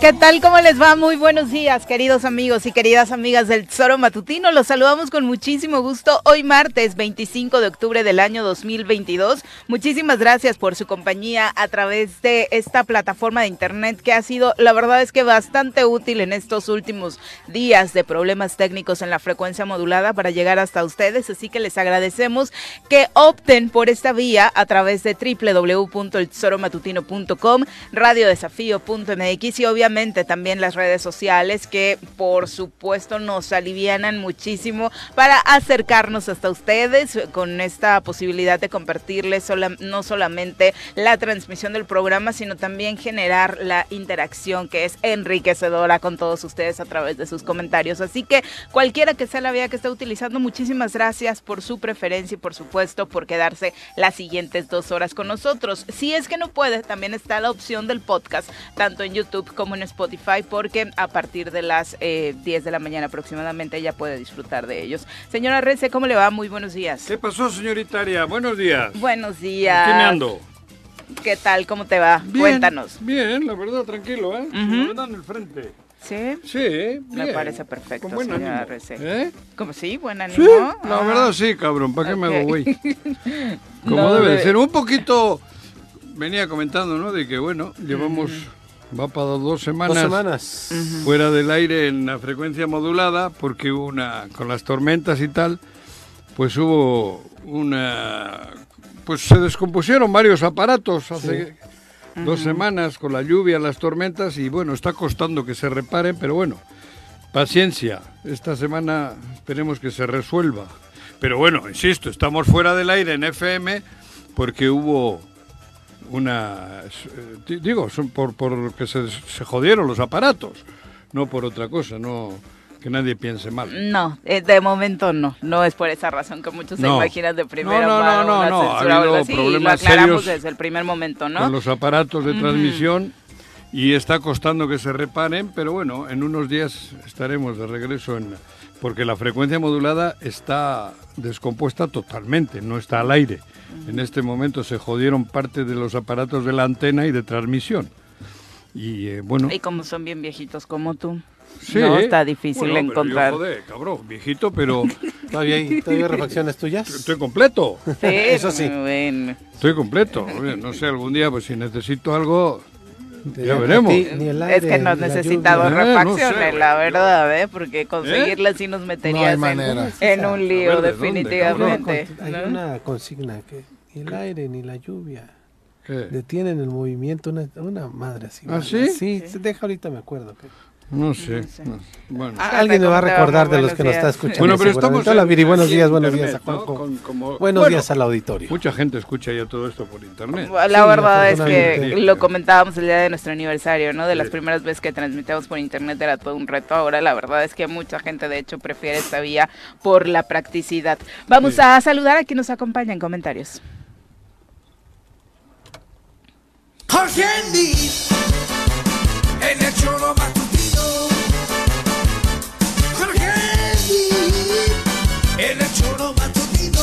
¿Qué tal? ¿Cómo les va? Muy buenos días, queridos amigos y queridas amigas del Tesoro Matutino. Los saludamos con muchísimo gusto hoy martes 25 de octubre del año 2022. Muchísimas gracias por su compañía a través de esta plataforma de internet que ha sido, la verdad es que bastante útil en estos últimos días de problemas técnicos en la frecuencia modulada para llegar hasta ustedes. Así que les agradecemos que opten por esta vía a través de www.eltesoromatutino.com, radiodesafío.mx y obviamente también las redes sociales que por supuesto nos alivianan muchísimo para acercarnos hasta ustedes con esta posibilidad de compartirles no solamente la transmisión del programa, sino también generar la interacción que es enriquecedora con todos ustedes a través de sus comentarios. Así que cualquiera que sea la vía que esté utilizando, muchísimas gracias por su preferencia y por supuesto por quedarse las siguientes dos horas con nosotros. Si es que no puede, también está la opción del podcast, tanto en YouTube como en Spotify, porque a partir de las eh, 10 de la mañana aproximadamente ya puede disfrutar de ellos. Señora Rece, ¿cómo le va? Muy buenos días. ¿Qué pasó, señorita Aria? Buenos días. Buenos días. ¿Qué me ando? ¿Qué tal? ¿Cómo te va? Bien, Cuéntanos. Bien, la verdad, tranquilo, ¿eh? La verdad en el frente. ¿Sí? Sí, bien. Me parece perfecto, Con buen señora ánimo. Rece. ¿Eh? ¿Cómo sí? ¿Buen Sí, ánimo? la Ah. verdad sí, cabrón. ¿Para qué me hago güey? Como No, debe de de- ser. Un poquito venía comentando, ¿no? De que, bueno, llevamos, va para dos semanas, Dos semanas. fuera del aire en la frecuencia modulada porque hubo una, con las tormentas y tal, pues hubo una, pues se descompusieron varios aparatos hace dos semanas con la lluvia, las tormentas y bueno, está costando que se reparen, pero bueno, paciencia, esta semana esperemos que se resuelva. Pero bueno, insisto, estamos fuera del aire en FM porque hubo una... eh, di- Digo, son por, por que se, se jodieron los aparatos, no por otra cosa, no que nadie piense mal. No, eh, de momento no. No es por esa razón que muchos se No. imaginan de primera No, no, mano no, una no, no. Ha habido así, y lo problemas aclaramos serios desde el primer momento, ¿no? con los aparatos de transmisión y está costando que se reparen, pero bueno, en unos días estaremos de regreso en porque la frecuencia modulada está descompuesta totalmente, no está al aire. En este momento se jodieron parte de los aparatos de la antena y de transmisión. Y eh, bueno, Y como son bien viejitos como tú. sí, no, ¿eh? está difícil Bueno, yo, encontrar. joder, cabrón, viejito, pero ¿Todavía hay, todavía hay refacciones tuyas? estoy completo. Sí, Eso sí. bueno. Estoy completo. Oye, No sé, algún día, pues si necesito algo, Ya veremos. ti ni el Es que no has ni la necesitado lluvia. lluvia. Eh, no sé, refacciones, la verdad, ¿eh? Porque conseguirlas sí nos meterías en- un lío, A ver, ¿de dónde, definitivamente. Hay ¿no? una consigna que ni el aire ni la lluvia ¿qué? detienen el movimiento, una, una madre así. ¿Ah, madre. sí? Sí, se deja ahorita me acuerdo. que- No sé. No sé. no sé. Bueno. Ah, Alguien me va a recordar de los que nos está escuchando. Bueno, pero estamos Hola, Viri, buenos días, en buenos días a. Juanjo. Con- como- Buenos bueno, días al auditorio. Mucha gente escucha ya todo esto por internet. La Sí, verdad es que lo comentábamos el día de nuestro aniversario, ¿no? De las primeras veces que transmitíamos por internet era todo un reto. Ahora la verdad es que mucha gente de hecho prefiere esta vía por la practicidad. Vamos Sí. a saludar a quien nos acompaña en comentarios. Jorge Andy, en el choro en el choro matutino.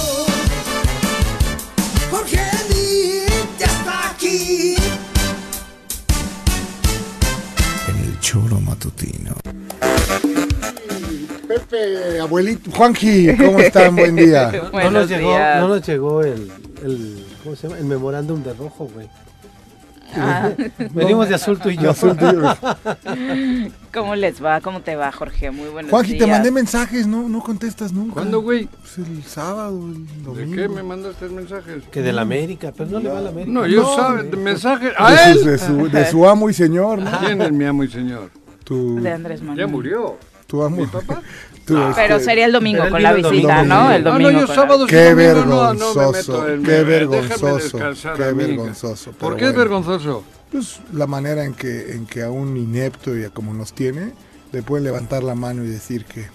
Jorge Andy, ya está aquí. En el choro matutino. Pepe, abuelito, Juanji, ¿cómo están? Buen día. No nos llegó, no nos llegó el, el, ¿cómo se llama? El memorándum de rojo, güey. Ah, Venimos de azul tú y De yo. azul tuyo. ¿Cómo les va? ¿Cómo te va, Jorge? Muy buenos Juanji, días. te mandé mensajes, no, no contestas nunca. ¿Cuándo, güey? Pues el sábado, el ¿De domingo. qué me mandaste mensajes? Que de la América, pero no le va a la América. No, yo No, sabe, de- de mensajes. De ¡A su, él! de, su, de su amo y señor, ¿no? ¿Quién es mi amo y señor? Tu, De Andrés Manuel. Ya murió. tu amo. ¿Mi papá? tu, Pero este, sería el domingo con la visita, domingo. ¿no? El Ah, domingo. no, yo y Qué no, no vergonzoso, meto en... qué déjame vergonzoso, qué vergonzoso, ¿Por qué es bueno. vergonzoso? Pues la manera en que, en que a un inepto y a como nos tiene, le pueden levantar la mano y decir que,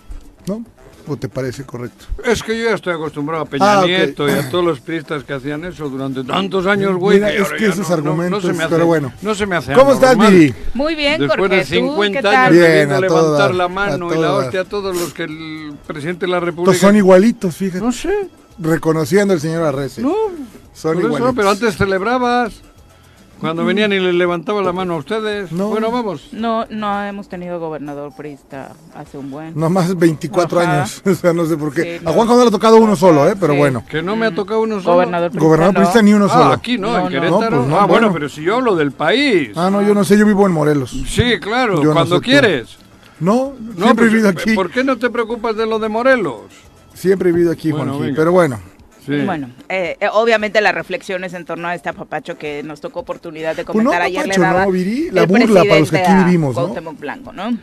¿no? ¿O te parece correcto? Es que yo ya estoy acostumbrado a Peña Ah. Nieto y a todos los priistas que hacían eso durante tantos años, güey. Mira, es que esos no- argumentos, no se me hace- pero bueno. No se me hace ¿Cómo estás. Viri? Muy bien, Después Jorge. de ¿Tú 50 qué años? Bien, a levantar la mano y la hostia a todos los que el presidente de la República... son igualitos, fíjate. No sé, Reconociendo al señor Arrece. no. son eso, igualitos. pero antes celebrabas. Cuando venían y le levantaba la mano a ustedes. No. Bueno, vamos. No, no hemos tenido gobernador priista hace un buen. Nomás 24 Ajá. años. O sea, no sé por qué. Sí, a. Juanjo no le ha tocado uno solo, ¿eh? Pero Sí. bueno. Que no me ha tocado uno solo. Gobernador priista. Gobernador no. priista ni uno Ah, solo. aquí no, No, en no. Querétaro. No, pues no, ah, bueno, bueno. pero si yo hablo del país. Ah, no, yo no sé, yo vivo en Morelos. Sí, claro, Yo no cuando sé quieres. No, No, siempre he pues, vivido aquí. ¿Por qué no te preocupas de lo de Morelos? Siempre he vivido aquí, Bueno, Juanji. Pero bueno, Sí. Bueno, eh, eh, obviamente las reflexiones en torno a este apapacho que nos tocó oportunidad de Pues no, comentar ayer le apapacho, daba ¿no, Viri? La burla para los que aquí vivimos, Blanco, ¿no?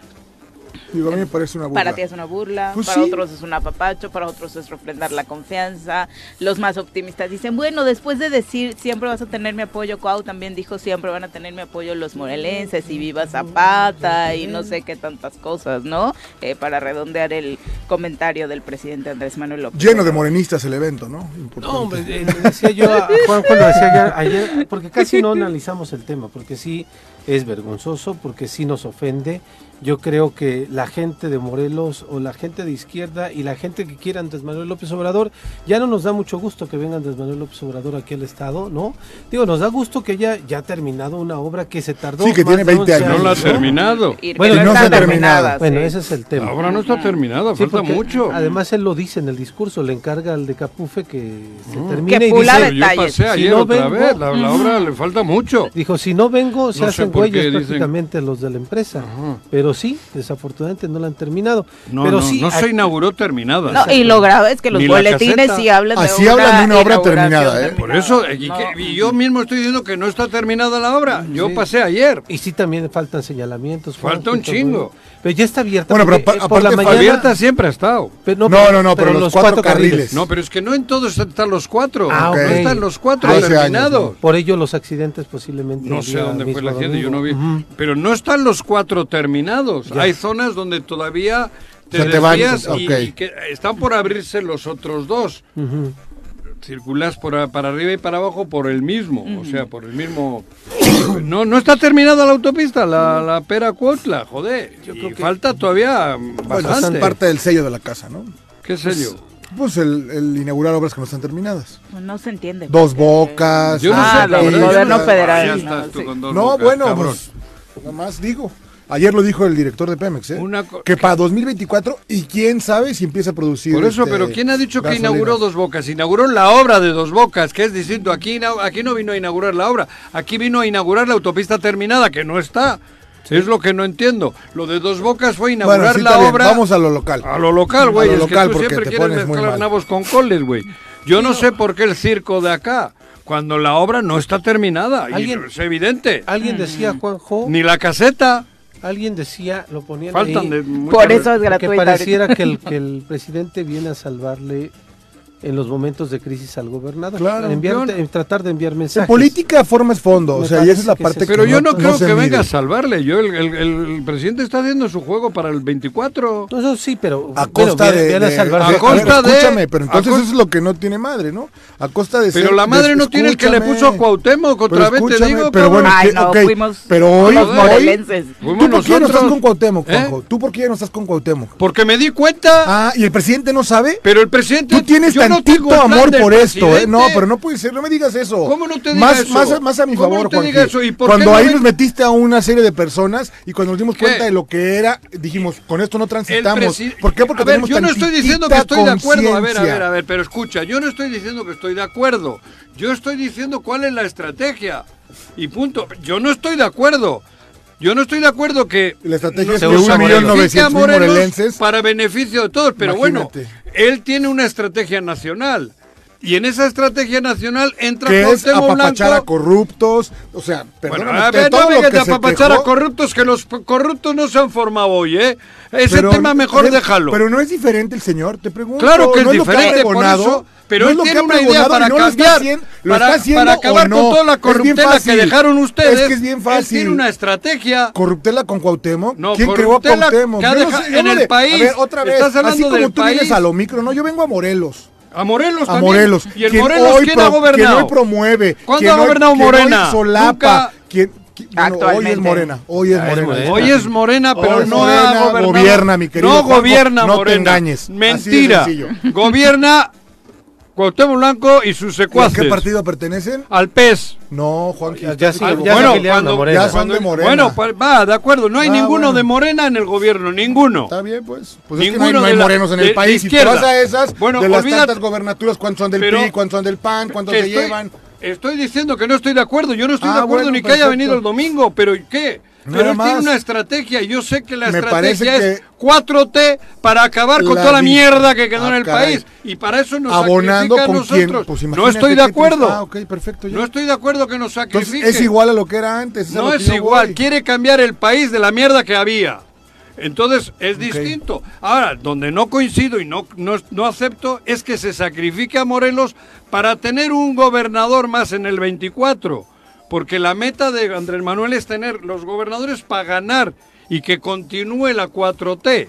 Digo, a mí me parece una burla. Para ti es una burla, Pues para sí. otros es un apapacho, para otros es refrendar la confianza. Los más optimistas dicen, bueno, después de decir siempre vas a tener mi apoyo, Cuau también dijo siempre van a tener mi apoyo los morelenses y viva Zapata y no sé qué tantas cosas, ¿no? Eh, para redondear el comentario del presidente Andrés Manuel López. Lleno de morenistas el evento, ¿no? Importante. No, hombre, eh, decía yo a Juanjo, lo decía ayer, ayer, porque casi no analizamos el tema, porque sí es vergonzoso, porque sí nos ofende. Yo creo que la gente de Morelos o la gente de izquierda y la gente que quiera Andrés Manuel López Obrador, ya no nos da mucho gusto que venga Andrés Manuel López Obrador aquí al Estado, ¿no? Digo, nos da gusto que haya ya terminado una obra que se tardó. Sí, que más tiene de 20 11 años. No la ha terminado. Bueno, no, no está ha terminada, Bueno, sí. ese es el tema. La obra no está terminada, Sí, falta mucho. Además él lo dice en el discurso, le encarga al de Capufe que se termine Que y dice, yo pasé Si ayer no otra vengo- vez, la, la obra le falta mucho. Dijo, si no vengo, se hacen dicen- prácticamente los de la empresa. Ajá. Pero sí, desafortunadamente no la han terminado. No, Pero no, sí, no se aquí- inauguró terminada. No, y lo grave es que los boletines sí hablan de Así una hablan de una obra terminada, ¿eh? Por eso, y, No. que- y yo mismo estoy diciendo que no está terminada la obra. Yo Sí. pasé ayer. Y sí también faltan señalamientos. Falta un chingo. Pero ya está abierta. Bueno, pero por la aparte mañana. Abierta siempre ha estado. pero No, no, no, pero los cuatro carriles. No, pero es que no en todos están los cuatro. Ah. No están los cuatro terminados. Por ello los accidentes posiblemente. No sé dónde fue el accidente, yo no vi. Pero no están los cuatro terminados. Ya. Hay zonas donde todavía te Se te van, desvías y, que están por abrirse los otros dos. Ujú. Circulas por, a- para arriba y para abajo por el mismo, o sea, por el mismo... No, no está terminada la autopista, la, la Pera Cuautla, joder. y falta todavía Bueno, bastante. es parte del sello de la casa, ¿no? ¿Qué sello? Pues el, el inaugurar obras que no están terminadas. Pues No se entiende. Dos bocas. Yo no Ah, sé, la yo gobierno no- federal, no, sí. bueno, cabrón. pues nada más digo. Ayer lo dijo el director de Pemex, ¿eh? Una co- que para 2024 y quién sabe si empieza a producir. Por eso, este, pero ¿quién ha dicho que inauguró Dos Bocas? Inauguró la obra de Dos Bocas, que es distinto. Aquí, aquí no vino a inaugurar la obra, aquí vino a inaugurar la autopista terminada, que no está. Es lo que no entiendo. Lo de Dos Bocas fue Bueno, inaugurar sí, la bien, obra Vamos a lo local. a lo local, güey. A lo Es que local, tú porque siempre te quieres mezclar nabos con coles, güey. Yo no sé por qué el circo de acá, cuando la obra no está terminada. Y Alguien- es evidente. Alguien decía, Juanjo, Ni la caseta. Alguien decía, lo ponían Faltan ahí, de Por eso es que gratuita. pareciera que el, que el presidente viene a salvarle en los momentos de crisis al gobernador. Claro. Enviar- Yo no- en tratar de enviar En mensajes. política forma es fondo, o sea, y esa es la que parte que Pero yo no creo que mide. venga a salvarle. Yo el, el- el presidente está haciendo su juego para el 24. No, eso sí, pero A costa de, viene a de- salvar- a a ver, costa de- escúchame, pero entonces eso es lo que no tiene madre, ¿no? A costa de Pero ser- la madre de- no tiene el que le puso a Cuauhtémoc. Otra vez te digo, pero cabrón. bueno, Ay, que- no, ok, fuimos pero hoy, hoy- ¿Tú por qué no estás nosotros. con Cuauhtémoc, ¿Eh? Juanjo? ¿Tú por qué no estás con Cuauhtémoc? Porque me di cuenta. Ah, ¿y el presidente no sabe? Pero el presidente. Tú tienes tantito plan amor por esto, ¿eh? No, pero no puede ser, no me digas eso. ¿Cómo no te diga más, eso? Más, más a mi ¿Cómo favor, no te Juanji. diga eso? ¿Y por qué Cuando no ahí nos metiste a una serie de personas y cuando nos dimos ¿Qué? cuenta de lo que era, dijimos, con esto no transitamos. presi- ¿Por qué? Porque a ver, tenemos yo no estoy diciendo que estoy de acuerdo. A ver, a ver, a ver, pero escucha, yo no estoy diciendo que estoy de acuerdo. Yo estoy diciendo cuál es la estrategia. Y punto. Yo no estoy de acuerdo. Yo no estoy de acuerdo que La estrategia es mil Morelos morelenses. para beneficio de todos. Pero bueno, él tiene una estrategia nacional. Y en esa estrategia nacional entra que es apapachar Blanco. a corruptos, o sea, Bueno, perdóname, a de ver, todo no vengas a se apapachar a quejó, corruptos, que los corruptos no se han formado hoy, ¿eh? Ese pero- tema mejor a ver, déjalo. Pero no es diferente el señor, te pregunto. Claro que es ¿no ha diferente, por eso, pero ¿No él es lo tiene una idea para no lo está cambiar, haciendo- para, haciendo para acabar con toda la Es corruptela que dejaron ustedes. Es que es bien Él fácil. tiene una estrategia. Corruptela con Cuauhtémoc. No, ¿Quién creó a Cuauhtémoc? que ha dejado- en el país. A otra vez. Así como tú vienes a lo micro, no, yo vengo a Morelos. A Morelos A también. Morelos. ¿Y el Quien Morelos hoy quién pro- ha gobernado? Quien hoy promueve. ¿Cuándo quien ha hoy- gobernado hoy Morena? solapa. Nunca. bueno, hoy es. Morena. Hoy es Ah, es Morena. Morena. Hoy es Morena, pero Hoy no Morena ha gobernado. gobierna, mi querido No Juanjo, gobierna no te Morena. engañes. Mentira. Gobierna Cuauhtémoc Blanco y sus ¿A secuaces. qué partido pertenecen? Al PES. No, Juan. Ya, ya sí, ya bueno, a cuando- Morena. ya son de Morena. Bueno, va, de acuerdo. No hay Ah, ninguno bueno. de Morena en el gobierno, ninguno. Está bien, pues. Pues es que no Ninguno hay, no hay de la- morenos en de- el de país. Si izquierda. vas a esas, Bueno, de las olvídate- tantas gobernaturas, ¿cuántos son del Pero- PRI, cuántos son del PAN, cuántos se estoy, llevan? estoy diciendo que no estoy de acuerdo. Yo no estoy Ah, de acuerdo bueno, ni que haya perfecto. venido el domingo, pero ¿y ¿qué? Pero él tiene una estrategia. Yo sé que la Me estrategia es que 4T para acabar con toda la mierda que quedó Ah, en el caray. país. Y para eso nos Abonando sacrifica a con nosotros. quién. Pues no estoy de acuerdo. triste. Ah, ok, perfecto. ya. No estoy de acuerdo que nos Entonces, sacrifique. es igual a lo que era antes. a No es igual, voy. quiere cambiar el país de la mierda que había. Entonces es distinto. Ahora, donde no coincido y no, no, no acepto es que se sacrifique a Morelos para tener un gobernador más en el 24. Porque la meta de Andrés Manuel es tener los gobernadores para ganar y que continúe la 4T.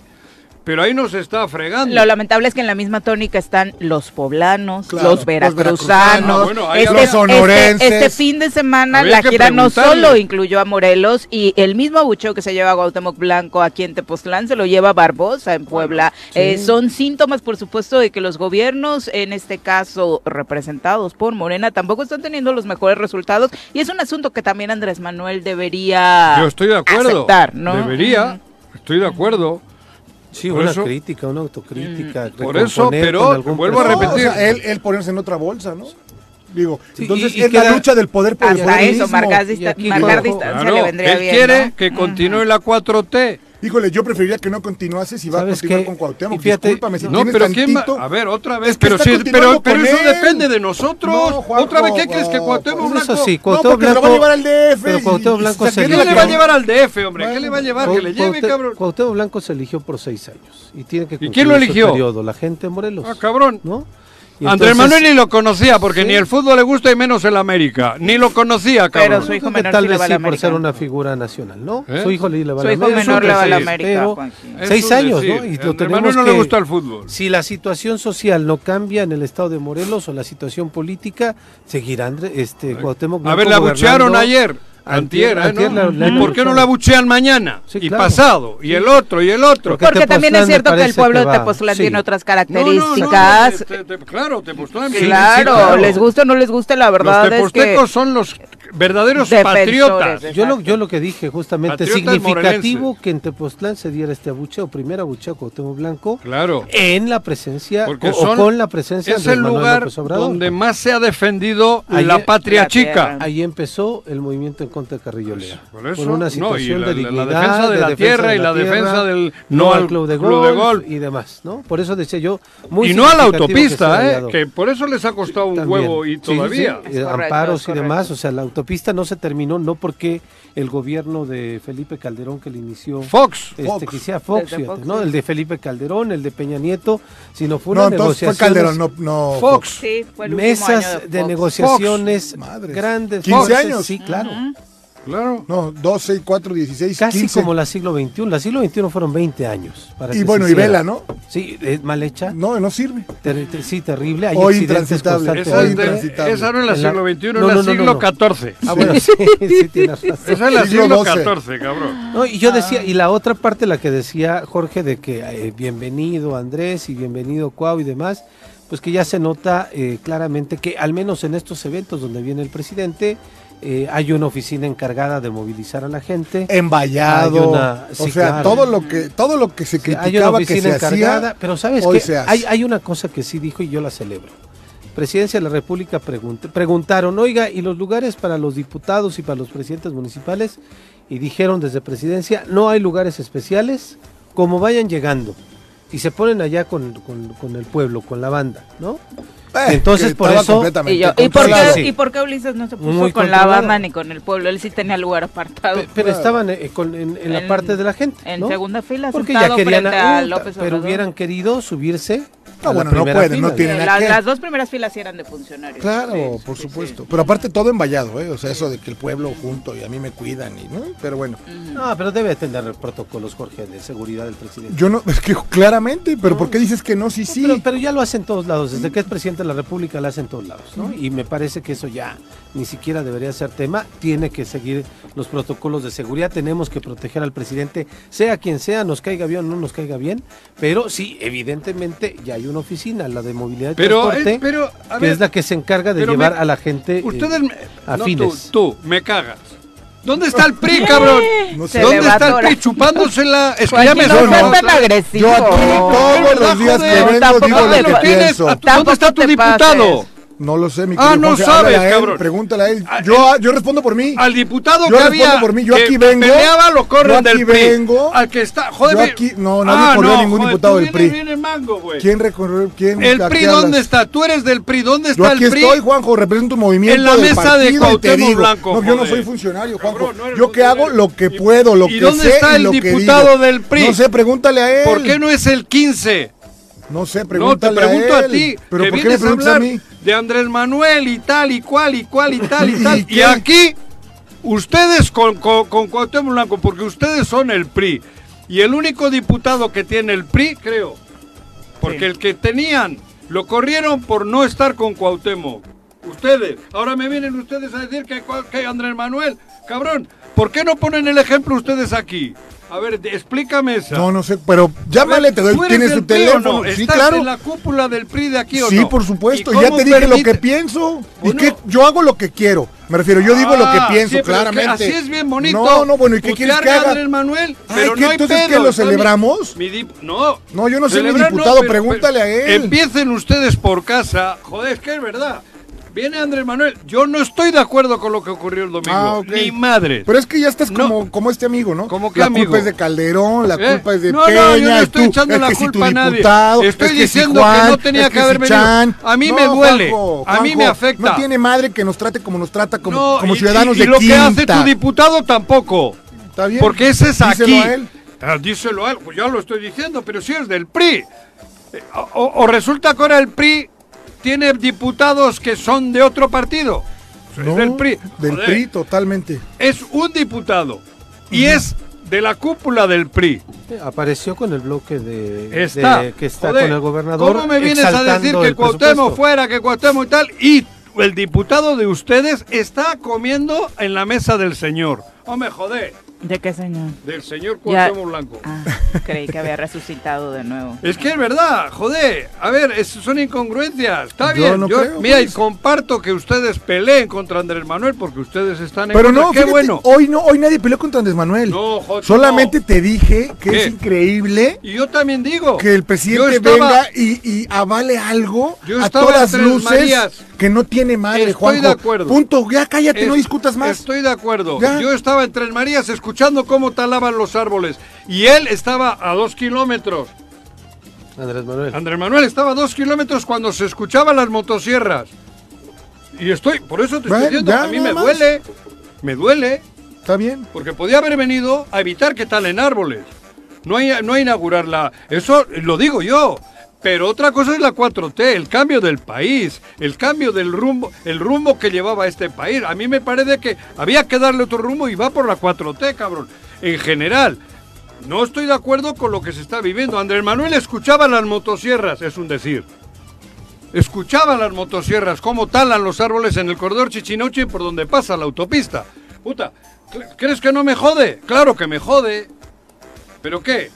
Pero ahí nos está fregando. Lo lamentable es que en la misma tónica están los poblanos, Claro, los los veracruzanos. veracruzanos. Bueno, este, Los sonorenses. este- este fin de semana la gira no solo incluyó a Morelos y el mismo abucheo que se lleva a Cuauhtémoc Blanco aquí en Tepoztlán se lo lleva Barbosa en Puebla. Eh, son síntomas, por supuesto, de que los gobiernos, en este caso representados por Morena, tampoco están teniendo los mejores resultados y es un asunto que también Andrés Manuel debería Yo estoy de acuerdo. aceptar, ¿no? Debería. Estoy de acuerdo. Sí, Por una eso- crítica, una autocrítica. Por eso, pero vuelvo a No, repetir. o sea, él, él ponerse en otra bolsa, ¿no? Digo, Sí, entonces y- y es la lucha del poder por el poder eso, mismo. marcar, dista- aquí, marcar distancia Claro, le vendría él bien. quiere ¿no? que continúe la 4T. Híjole, yo preferiría que no continuase si va a ¿Sabes continuar qué? con Cuauhtémoc. Y fíjate- Discúlpame, si No, pero ¿quién va? tantito- A ver, otra vez. Es que pero sí, pero, eso él. depende de nosotros. No, Juanjo, otra vez, ¿qué crees que no, Cuauhtémoc pues Blanco? eso sí, No, Cuauhtémoc porque se lo va a Blanco- llevar al DF. pero y- Cuauhtémoc y Blanco se ¿Qué pierde le va a llevar al DF, hombre? ¿Qué le va a llevar? Que le lleve, cabrón. Cuauhtémoc Blanco se eligió por seis años y tiene que quién cumplir lo su eligió? periodo, la gente de Morelos. Ah, cabrón. ¿no? Andrés Manuel ni lo conocía porque Sí. ni el fútbol le gusta y menos el América. Ni lo conocía, Pero cabrón. su hijo menor tal sí le vez sí la por América. ser una figura nacional, ¿no? ¿Eh? Su hijo le va a Su la hijo América, menor le va a la América, pero seis años, decir. ¿no? Y lo tenemos Manuel no le que- gusta el fútbol. Si la situación social no cambia en el estado de Morelos o la situación política, seguirá André- este Cuauhtémoc A ver, la abuchearon ayer. Antier, ¿eh, antier ¿no? la- la ¿Y por qué no la abuchean mañana? Sí, y claro. pasado, y el otro, y el otro. Porque Porque también es cierto que el pueblo que de Tepoztlán sí. tiene otras No, no, no, características. te- te- claro, Tepoztlán. claro, les gusta o no les gusta, la verdad Los es que tepostecos son los verdaderos Defensores patriotas. de- Yo lo, Exacto. yo lo que dije justamente, Patriotas significativo morelenses. que en Tepoztlán se diera este abucheo, primer abucheo a Cuauhtémoc Blanco, Claro. en la presencia Porque o, con la presencia Es de el lugar López Obrador. donde más se ha defendido Ayer- la patria La chica. Ahí empezó el movimiento en contra de Carrillo Lea. Por eso, una no, situación la- de la- la dignidad, defensa de la defensa tierra de y la tierra, defensa del no al club de golf, y demás, ¿no? Por eso decía yo, muy y no a la que autopista, haya ¿eh? que por eso les ha costado un También. huevo y todavía. sí, sí, Es correcto, amparos y demás, o sea, la autopista no se terminó, no porque el gobierno de Felipe Calderón que le inició Fox. este, Fox. que sea Fox, Desde fíjate, Fox, ¿no? sí. El de Felipe Calderón, el de Peña Nieto, sino fue No, una negociación. Calderón, no, no Fox. Sí, fue el último año mesas de, Fox. negociaciones grandes. 15 fuertes, años. Sí, claro. Claro. No, 12, 4, 16, Casi 15. como la siglo XXI. La siglo XXI fueron 20 años. para Y que bueno, y vela, ¿no? Sí, es mal hecha. No, no sirve. Ter- ter- sí, terrible. Hay O accidentes intransitable. Esa, Hoy es de- intransitable. esa no es la En la- siglo XXI, No, es la no, no, siglo no, no. XIV. Ah, bueno, sí, sí, tienes razón. Esa es la Siglo. XIV, cabrón. No, y yo decía, y la otra parte, la que decía Jorge, de que eh, bienvenido Andrés y bienvenido Cuau y demás, pues que ya se nota eh, claramente que al menos en estos eventos donde viene el presidente, eh, hay una oficina encargada de movilizar a la gente. Envallado. O sea, claro. todo lo que todo lo que se Sí, hay una criticaba que oficina se encargada, hacía, pero sabes que hay, hay una cosa que sí dijo y yo la celebro. Presidencia de la República preguntaron, oiga, ¿y los lugares para los diputados y para los presidentes municipales? Y dijeron desde presidencia, no hay lugares especiales, como vayan llegando. Y se ponen allá con, con- con el pueblo, con la banda, ¿no? Eh, Entonces, por eso- Y, yo, ¿y, por qué, Sí. ¿Y por qué Ulises no se puso Muy con la banda ni con el pueblo? Él sí tenía lugar apartado. Pe- Pero estaban eh, con- en, en la En- parte de la gente. en ¿no? segunda fila, Porque ya querían a, a López pero hubieran querido subirse. Ah, a la bueno, no pueden, no tienen a las dos primeras filas sí eran de funcionarios. Claro, Sí, por sí, supuesto. sí. Pero aparte todo emballado, ¿eh? O sea, eso de que el pueblo junto y a mí me cuidan y, ¿no? Pero bueno, No, pero debe tener protocolos, Jorge, de seguridad del presidente. yo no, es que claramente, pero ¿por qué dices que no? Sí, sí. Pero, pero ya lo hace en todos lados, desde que es presidente de la República lo hace en todos lados, ¿no? Y me parece que eso ya ni siquiera debería ser tema, tiene que seguir los protocolos de seguridad, tenemos que proteger al presidente, sea quien sea, nos caiga bien o no nos caiga bien, pero sí, evidentemente ya hay una oficina, la de movilidad y Pero, transporte, eh, pero, a que ver, es la que se encarga de llevar me- a la gente eh, ustedes, me- no, tú, tú, me cagas. ¿Dónde está el PRI, cabrón? No Se sé. ¿Dónde está el PRI chupándosela? Es que ya me no tan agresivo. Yo aquí todos los días que vengo digo lo que pienso. a ¿Dónde está tu diputado? No lo sé, mi Ah, querido no sabes, a él, cabrón. Pregúntale a él. Ah, Yo, yo respondo por mí. Al diputado Yo que respondo había por mí, yo que aquí vengo, peleaba lo corren yo aquí del PRI. vengo, Al que está, joder, yo aquí- no, nadie corrió a ningún joder, diputado del PRI. mango. ¿Quién recorrió? ¿Quién? El ¿A PRI dónde está? Tú eres del PRI, ¿dónde Yo está aquí el PRI? estoy, Juanjo, represento un movimiento En la del mesa de Cuauhtémoc Blanco, no, yo no soy funcionario, Juanjo. No yo que hago lo que ¿Y- puedo, lo que dónde sé está y el lo que diputado del PRI? No sé, pregúntale a él. ¿Por qué no es el 15? No sé, No, te pregúntale pregunto a, a, él. ti. Pero ¿por qué me vienes a preguntas a hablar mí? de Andrés Manuel y tal y cual y cual y tal y tal. ¿Y aquí, ustedes con, con, con Cuauhtémoc Blanco, porque ustedes son el PRI. Y el único diputado que tiene el PRI, creo. Porque el que tenían, lo corrieron por no estar con Cuauhtémoc. Ustedes. Ahora me vienen ustedes a decir que, que Andrés Manuel. Cabrón, ¿por qué no ponen el ejemplo ustedes aquí? A ver, explícame esa. No, no sé, pero llámale, te doy, ¿Tú eres tienes o teléfono. no? Sí, ¿Estás claro. en la cúpula del PRI de aquí o Sí, no? por supuesto, ¿Y ya te dije lo que pienso. Y que yo hago lo que quiero. Me refiero, yo digo lo Ah, que pienso, sí, pero claramente. que así es bien bonito. No, no, bueno, ¿y qué quieres que haga? Manuel, Ay, pero ¿qué, no hay entonces, pedo, ¿qué, lo mi- celebramos? mi no. No, yo no soy mi diputado, no, pero- pregúntale a él. Empiecen ustedes por casa. Joder, es que es verdad. Viene Andrés Manuel. Yo no estoy de acuerdo con lo que ocurrió el domingo. Ah, ok. Ni madre. Pero es que ya estás No. como, como este amigo, ¿no? ¿Cómo qué la amigo? culpa es de Calderón, la ¿Eh? culpa es de no, Peña, no, yo no y estoy tú, echando es la que si culpa tu a nadie. diputado, Estoy es que si diciendo Juan, que no tenía es que, que haber si venido. A mí No, me duele. Juanjo, a mí me Juanjo, afecta. No tiene madre que nos trate como nos trata, como, No, como y- ciudadanos y, y de lo que hace quinta. tu diputado tampoco. Está bien. Porque ese es Díselo aquí. a él. Ah, díselo a él, pues ya lo estoy diciendo, pero si es del PRI. Eh, O, o resulta que ahora el PRI tiene diputados que son de otro partido. Es del PRI. Del Joder, PRI, totalmente. Es un diputado. Y es de la cúpula del PRI. Apareció con el bloque de, Está. de- que está Joder, con el gobernador. ¿Cómo me vienes a decir que Cuauhtémoc fuera, que Cuauhtémoc y tal? Y el diputado de ustedes está comiendo en la mesa del señor. Hombre, joder, ¿De qué señor? del señor Cuauhtémoc Blanco. Ah, creí que había resucitado de nuevo. Es que es verdad, joder. A ver, es- son incongruencias. Está Yo bien. no yo, creo, mira, pues. y comparto que ustedes peleen contra Andrés Manuel porque ustedes están en Pero contra. no, qué fíjate, bueno. hoy no, hoy nadie peleó contra Andrés Manuel. No, joder, Solamente no. te dije que ¿Qué? es increíble Y yo también digo que el presidente estaba- venga y, y avale algo Yo a todas en Tres luces Marías. Que no tiene madre, Estoy Juanjo. de acuerdo. Punto, ya cállate, no discutas más. Estoy de acuerdo. Ya. Yo estaba en Tres Marías escuchando cómo talaban los árboles. Y él estaba a dos kilómetros. Andrés Manuel. Andrés Manuel estaba a dos kilómetros cuando se escuchaban las motosierras. y estoy, por eso te Bueno, estoy diciendo, ya, a mí me más. duele, me duele, Está bien. porque podía haber venido a evitar que talen árboles. No a, no a inaugurarla. Eso lo digo yo. Pero otra cosa es la 4T, el cambio del país, el cambio del rumbo, el rumbo que llevaba este país. A mí me parece que había que darle otro rumbo y va por la 4T, cabrón. En general, no estoy de acuerdo con lo que se está viviendo. Andrés Manuel escuchaba las motosierras, es un decir. Escuchaba las motosierras, cómo talan los árboles en el corredor Chichinoche por donde pasa la autopista. Puta, ¿cre- ¿crees que no me jode? Claro que me jode. ¿Pero qué?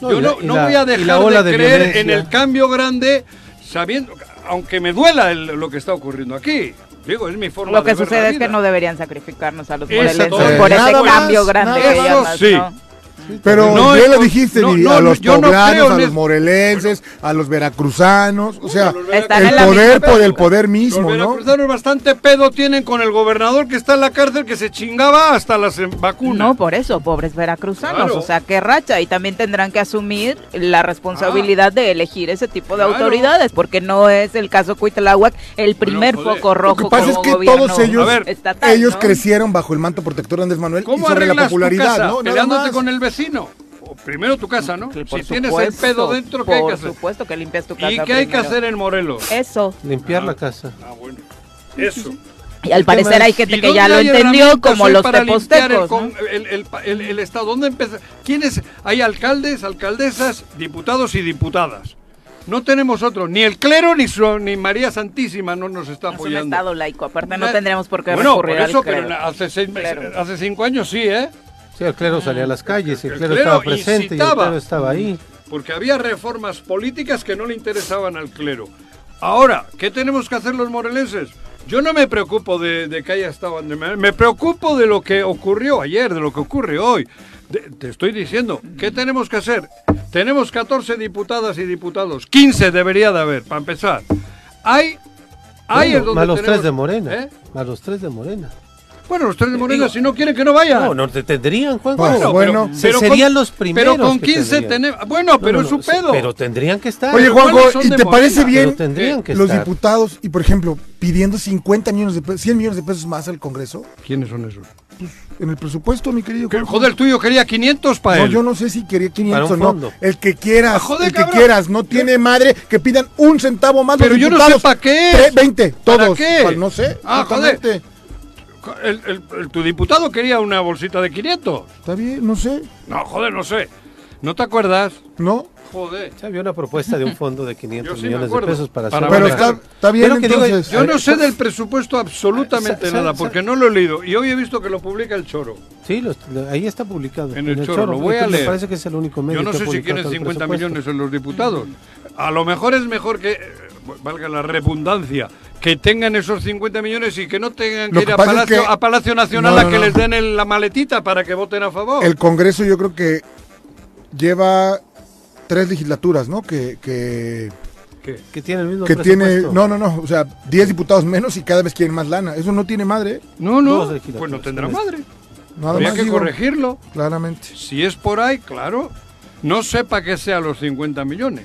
No, Yo la- no, no la- voy a dejar de, de creer violencia. en el cambio grande sabiendo, aunque me duela el- lo que está ocurriendo aquí. Digo, es mi forma Lo de que la sucede es que no deberían sacrificarnos a los morelenses por ese Nada más, cambio grande que más. llamas, Sí. ¿no? Pero No, es lo dijiste, no, a los yo no poblanos, a los es- morelenses, a los veracruzanos, o sea, el poder por el poder mismo, Los ¿no? veracruzanos bastante pedo tienen con el gobernador que está en la cárcel que se chingaba hasta las eh, vacunas. No, por eso, pobres veracruzanos, Claro. o sea, qué racha, y también tendrán que asumir la responsabilidad de elegir ese tipo de Claro. autoridades, porque no es el caso Cuitláhuac el primer foco Lo rojo que pasa es que gobierno todos ellos, A ver, estatal, ellos ¿no? crecieron bajo el manto protector de Andrés Manuel y ¿Cómo sobre la popularidad? ¿no? Nada más. con el vecino. O primero tu casa, ¿no? Si por tienes el pedo dentro, ¿qué hay que Por hacer? supuesto que limpias tu casa ¿Y qué hay que hacer en Morelos? Eso. Limpiar Ah. la casa. Ah, bueno. Eso. Y al parecer hay gente ¿Y que ya lo entendió, como los tepostecos. ¿no? el, el, el- el Estado? ¿Dónde empieza? ¿Quiénes? Hay alcaldes, alcaldesas, diputados y diputadas. No tenemos otro. Ni el clero ni, su- ni María Santísima no nos está Es un apoyando. estado laico, aparte no tendremos por qué bueno, recurrir por eso, al pero clero. hace, seis meses- Clero. hace cinco años sí, ¿eh? Sí, el clero salía a las calles, el El clero, clero estaba presente y el incitaba. clero estaba ahí. Porque había reformas políticas que no le interesaban al clero. Ahora, ¿qué tenemos que hacer los morelenses? Yo no me preocupo de, de que haya estado me preocupo de lo que ocurrió ayer, de lo que ocurre hoy. De- te estoy diciendo, ¿qué tenemos que hacer? Tenemos 14 diputadas y diputados, 15 debería de haber, para empezar. Hay... Hay Bueno, es donde más los tenemos- tres de Morena. ¿Eh? Más los tres de Morena. Bueno, los tres de Morena, Digo- si no quieren que no vayan. No, no te tendrían, Juan. Pues, Bueno, bueno, se- serían los primeros Pero con que 15 tendrían. tenemos... Bueno, pero es su pedo. Pero tendrían que estar. Oye, Pero Juanjo, ¿cuáles son ¿y te parece bien Pero tendrían que los estar. diputados y, por ejemplo, pidiendo 50 millones de pesos, 100 millones de pesos más al Congreso? ¿Quiénes son esos? En el presupuesto, mi querido Que, joder, el tuyo quería 500 para No, él. yo no sé si quería 500 o Para un no. El que quieras, Ah, joder, el que cabrón. quieras. No tiene madre que pidan un centavo más Pero los yo no sé pa' qué es. Tre- 20, ¿Para todos. qué? Pues no sé. Ah, joder. El- el- el- tu diputado quería una bolsita de 500. Está bien, no sé. No, joder, no sé. ¿No te acuerdas? ¿No? Joder. Sí, había una propuesta de un fondo de 500 Yo sí me millones de pesos para, Para hacer Pero está, está bien, Pero que digo, entonces. Yo no sé del presupuesto absolutamente nada, porque no lo he leído. Y hoy he visto que lo publica el Choro. Sí, los- lo- ahí está publicado. En el Choro, lo voy a Me leer. parece que es el único medio Yo no que sé si quieren todo el 50 presupuesto. millones en los diputados. A lo mejor es mejor que, eh, valga la redundancia, que tengan esos 50 millones y que no tengan que que ir a es Palacio, que- a Palacio Nacional No, a no, que no. les den el- la maletita para que voten a favor. El Congreso yo creo que lleva tres legislaturas, ¿no? Que, que, ¿Qué? Que tiene el mismo que tiene, no, no, no, o sea, 10 diputados menos y cada vez quieren más lana. Eso no tiene madre, No, no, pues no tendrá madre. nada Habría más que digo, corregirlo. claramente. Si es por ahí, claro. No sepa que sea los 50 millones.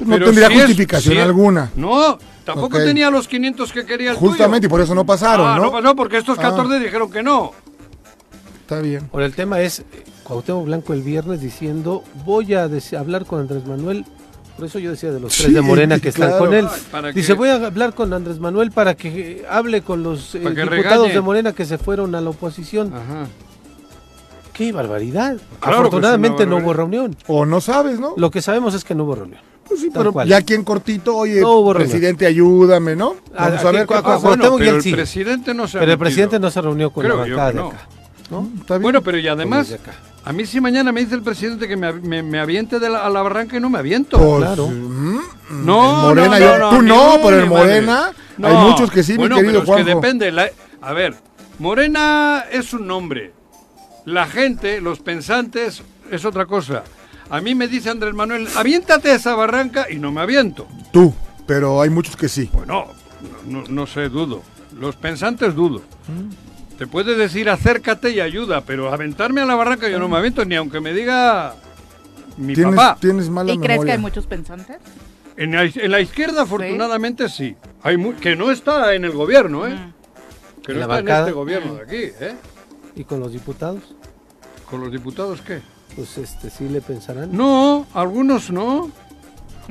No Pero tendría si es- justificación si es- alguna. No, tampoco tenía los 500 que quería el Justamente, y por eso no pasaron, Ah, ¿no? no pasó porque estos Ah. 14 dijeron que no. Está bien. Ahora, el tema es eh, Cuauhtémoc Blanco el viernes diciendo voy a hablar con Andrés Manuel. Por eso yo decía de los tres Sí, de Morena que están con él. Ay, ¿para Dice voy a hablar con Andrés Manuel para que eh, hable con los eh, diputados regañe. de Morena que se fueron a la oposición. Ajá. ¡Qué barbaridad! Claro que es Afortunadamente una no hubo reunión. O no sabes, ¿no? Lo que sabemos es que no hubo reunión. Pues sí, tal pero cual. ya aquí en cortito, oye, No hubo reunión. presidente, ayúdame, ¿no? Ah, Vamos a ver qué Cuauhtémoc y pero el sí. presidente no se Pero el presidente no se reunió con Creo la bancada que de no. acá. ¿no? Está bien. Bueno, pero y además, a mí si mañana me dice el presidente que me, me- me aviente de la, a la barranca y no me aviento. Pues, claro. mm, mm, No, Morena, no, yo- no, tú no, pero el. Morena, No. hay muchos que sí, bueno, mi querido pero es que depende. la- a ver, Morena es un nombre. La gente, los pensantes, es otra cosa. A mí me dice Andrés Manuel, aviéntate a esa barranca y no me aviento. Tú, pero hay muchos que sí. Bueno, no, no sé, dudo. Los pensantes dudo. Te puede decir acércate y ayuda, pero aventarme a la barranca yo no me aviento, ni aunque me diga mi Tienes, papá. tienes mala ¿Y crees que hay muchos pensantes? En la, en la izquierda, afortunadamente, sí. Hay mu- que no está en el gobierno, ¿eh? Que ¿En no está en este gobierno de aquí, ¿eh? ¿Y con los diputados? ¿Con los diputados qué? Pues este sí le pensarán. No, algunos no.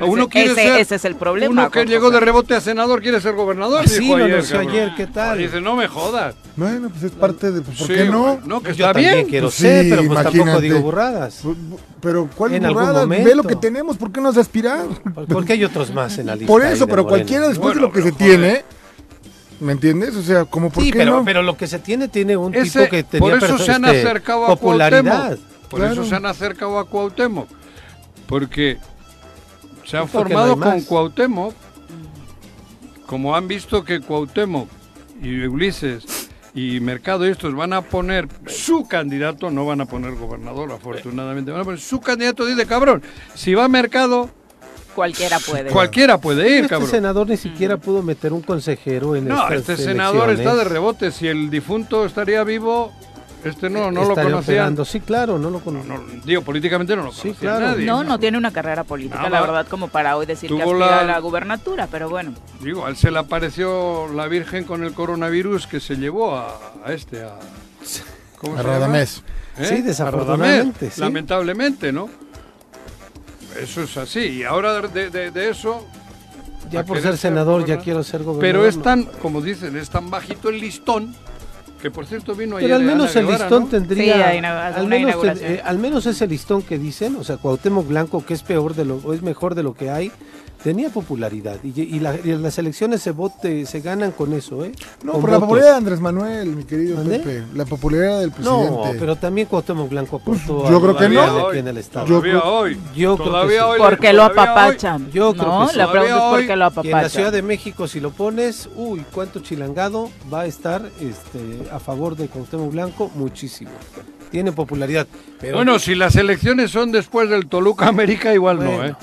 Uno Ese- quiere ese- ser- ese es el problema, Uno que llegó de rebote a senador quiere ser gobernador. Sí, dijo lo ayer, cabrón. ayer, ¿qué tal? Dice, no me jodas. Bueno, pues es parte de. ¿Por Sí, qué no? No, que Yo está también bien. quiero Pues ser, sí, pero pues tampoco digo burradas. Bu- bu- Pero ¿cuál En algún burrada? Ve lo que tenemos, ¿por qué no has aspirado? Porque hay otros más en la lista. Por eso, pero Morena. cualquiera después Bueno, de lo que se joder. tiene, ¿me entiendes? O sea, como por Sí, qué pero, no? pero lo que se tiene tiene un Ese- tipo que tenía por eso se han este, acercado a popularidad. Cuauhtémoc. Por eso se han acercado a Cuauhtémoc. Porque se han formado no con. Cuauhtémoc. Como han visto que Cuauhtémoc y Ulises y Mercado y estos van a poner su candidato, no van a poner gobernador, afortunadamente, van a poner su candidato, dice cabrón, si va Mercado, Cualquiera puede. cualquiera puede ir, Este cabrón. senador ni siquiera pudo meter un consejero en No, estas este senador está de rebote, si el difunto estaría vivo, este no, no lo Estaría conocía. operando. Sí, claro, no lo No, conocía. no, digo, políticamente no lo Sí, conocía claro. nadie. No, no tiene una carrera política, Nada. la verdad, como para hoy decir que Tuvo aspira la- a la gubernatura, pero bueno. Digo, a él se le apareció la Virgen con el coronavirus que se llevó a, a este, a... ¿Cómo A se llama? Radamés. ¿Eh? Sí, desafortunadamente, Radamés, sí. Lamentablemente, ¿no? Eso es así. Y ahora de, de- de eso... Ya por ser senador, ya quiero ser gobernador. Pero es ¿no? tan, como dicen, es tan bajito el listón, que por cierto vino ayer Pero al Ana menos el Guevara, listón ¿no? tendría. Sí, al, menos eh, al menos ese listón que dicen, o sea, Cuauhtémoc Blanco, que es peor de lo, o es mejor de lo que hay, tenía popularidad. Y, y la- y las elecciones se vote, se ganan con eso, ¿eh? No, Con por la popularidad de Andrés Manuel, mi querido. Pepe. La popularidad del presidente. No, pero también Cuauhtémoc Blanco aportó Pues, yo creo que no. en el estado. Yo Todavía creo- hoy. yo creo todavía que sí. hoy. Porque lo apapachan. Yo creo no, que sí. la pregunta es Todavía por hoy, qué lo Y en la apapachan. Ciudad de México, si lo pones, uy, cuánto chilangado va a estar este, a favor de Cuauhtémoc Blanco, muchísimo. Tiene popularidad. Pero Bueno, si las elecciones son después del Toluca América, igual no. ¿eh?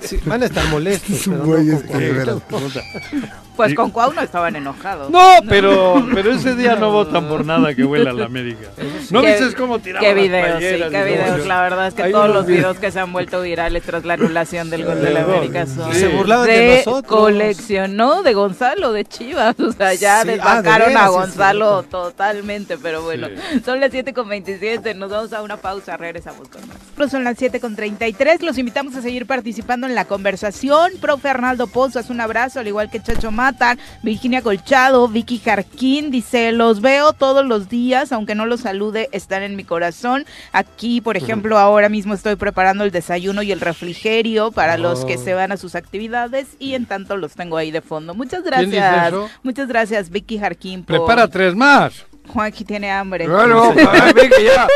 Sí, van a estar molestos. pero no Pues con Cuau no estaban enojados. No, pero, pero ese día no votan por nada que huela a la América. ¿No viste cómo tiraban Qué las videos, sí, qué y videos. La verdad es que Hay todos los videos. videos que se han vuelto virales tras la anulación del gol de la. América son Y se burlaban de nosotros. coleccionó de Gonzalo de Chivas. O sea, ya Sí, ah, de desbancaron veras, a sí, Gonzalo sí. totalmente. Pero bueno, Sí. son las 7 con 27. Nos vamos a una pausa. Regresamos con más. Pues Son las 7 con 33. Los invitamos a seguir participando en la conversación. Profe Arnaldo Pozas, un abrazo, al igual que Chacho Matan, Virginia Colchado, Vicky Jarquín. Dice: Los veo todos los días, aunque no los salude, están en mi corazón. Aquí, por ejemplo, ahora mismo estoy preparando el desayuno y el refrigerio para los que Oh. se van a sus actividades y en tanto los tengo ahí de fondo. Muchas ¿Quién dice gracias. Muchas gracias, Vicky Jarquín. por- Prepara tres más. Juanqui tiene hambre. Claro, a ver que ya.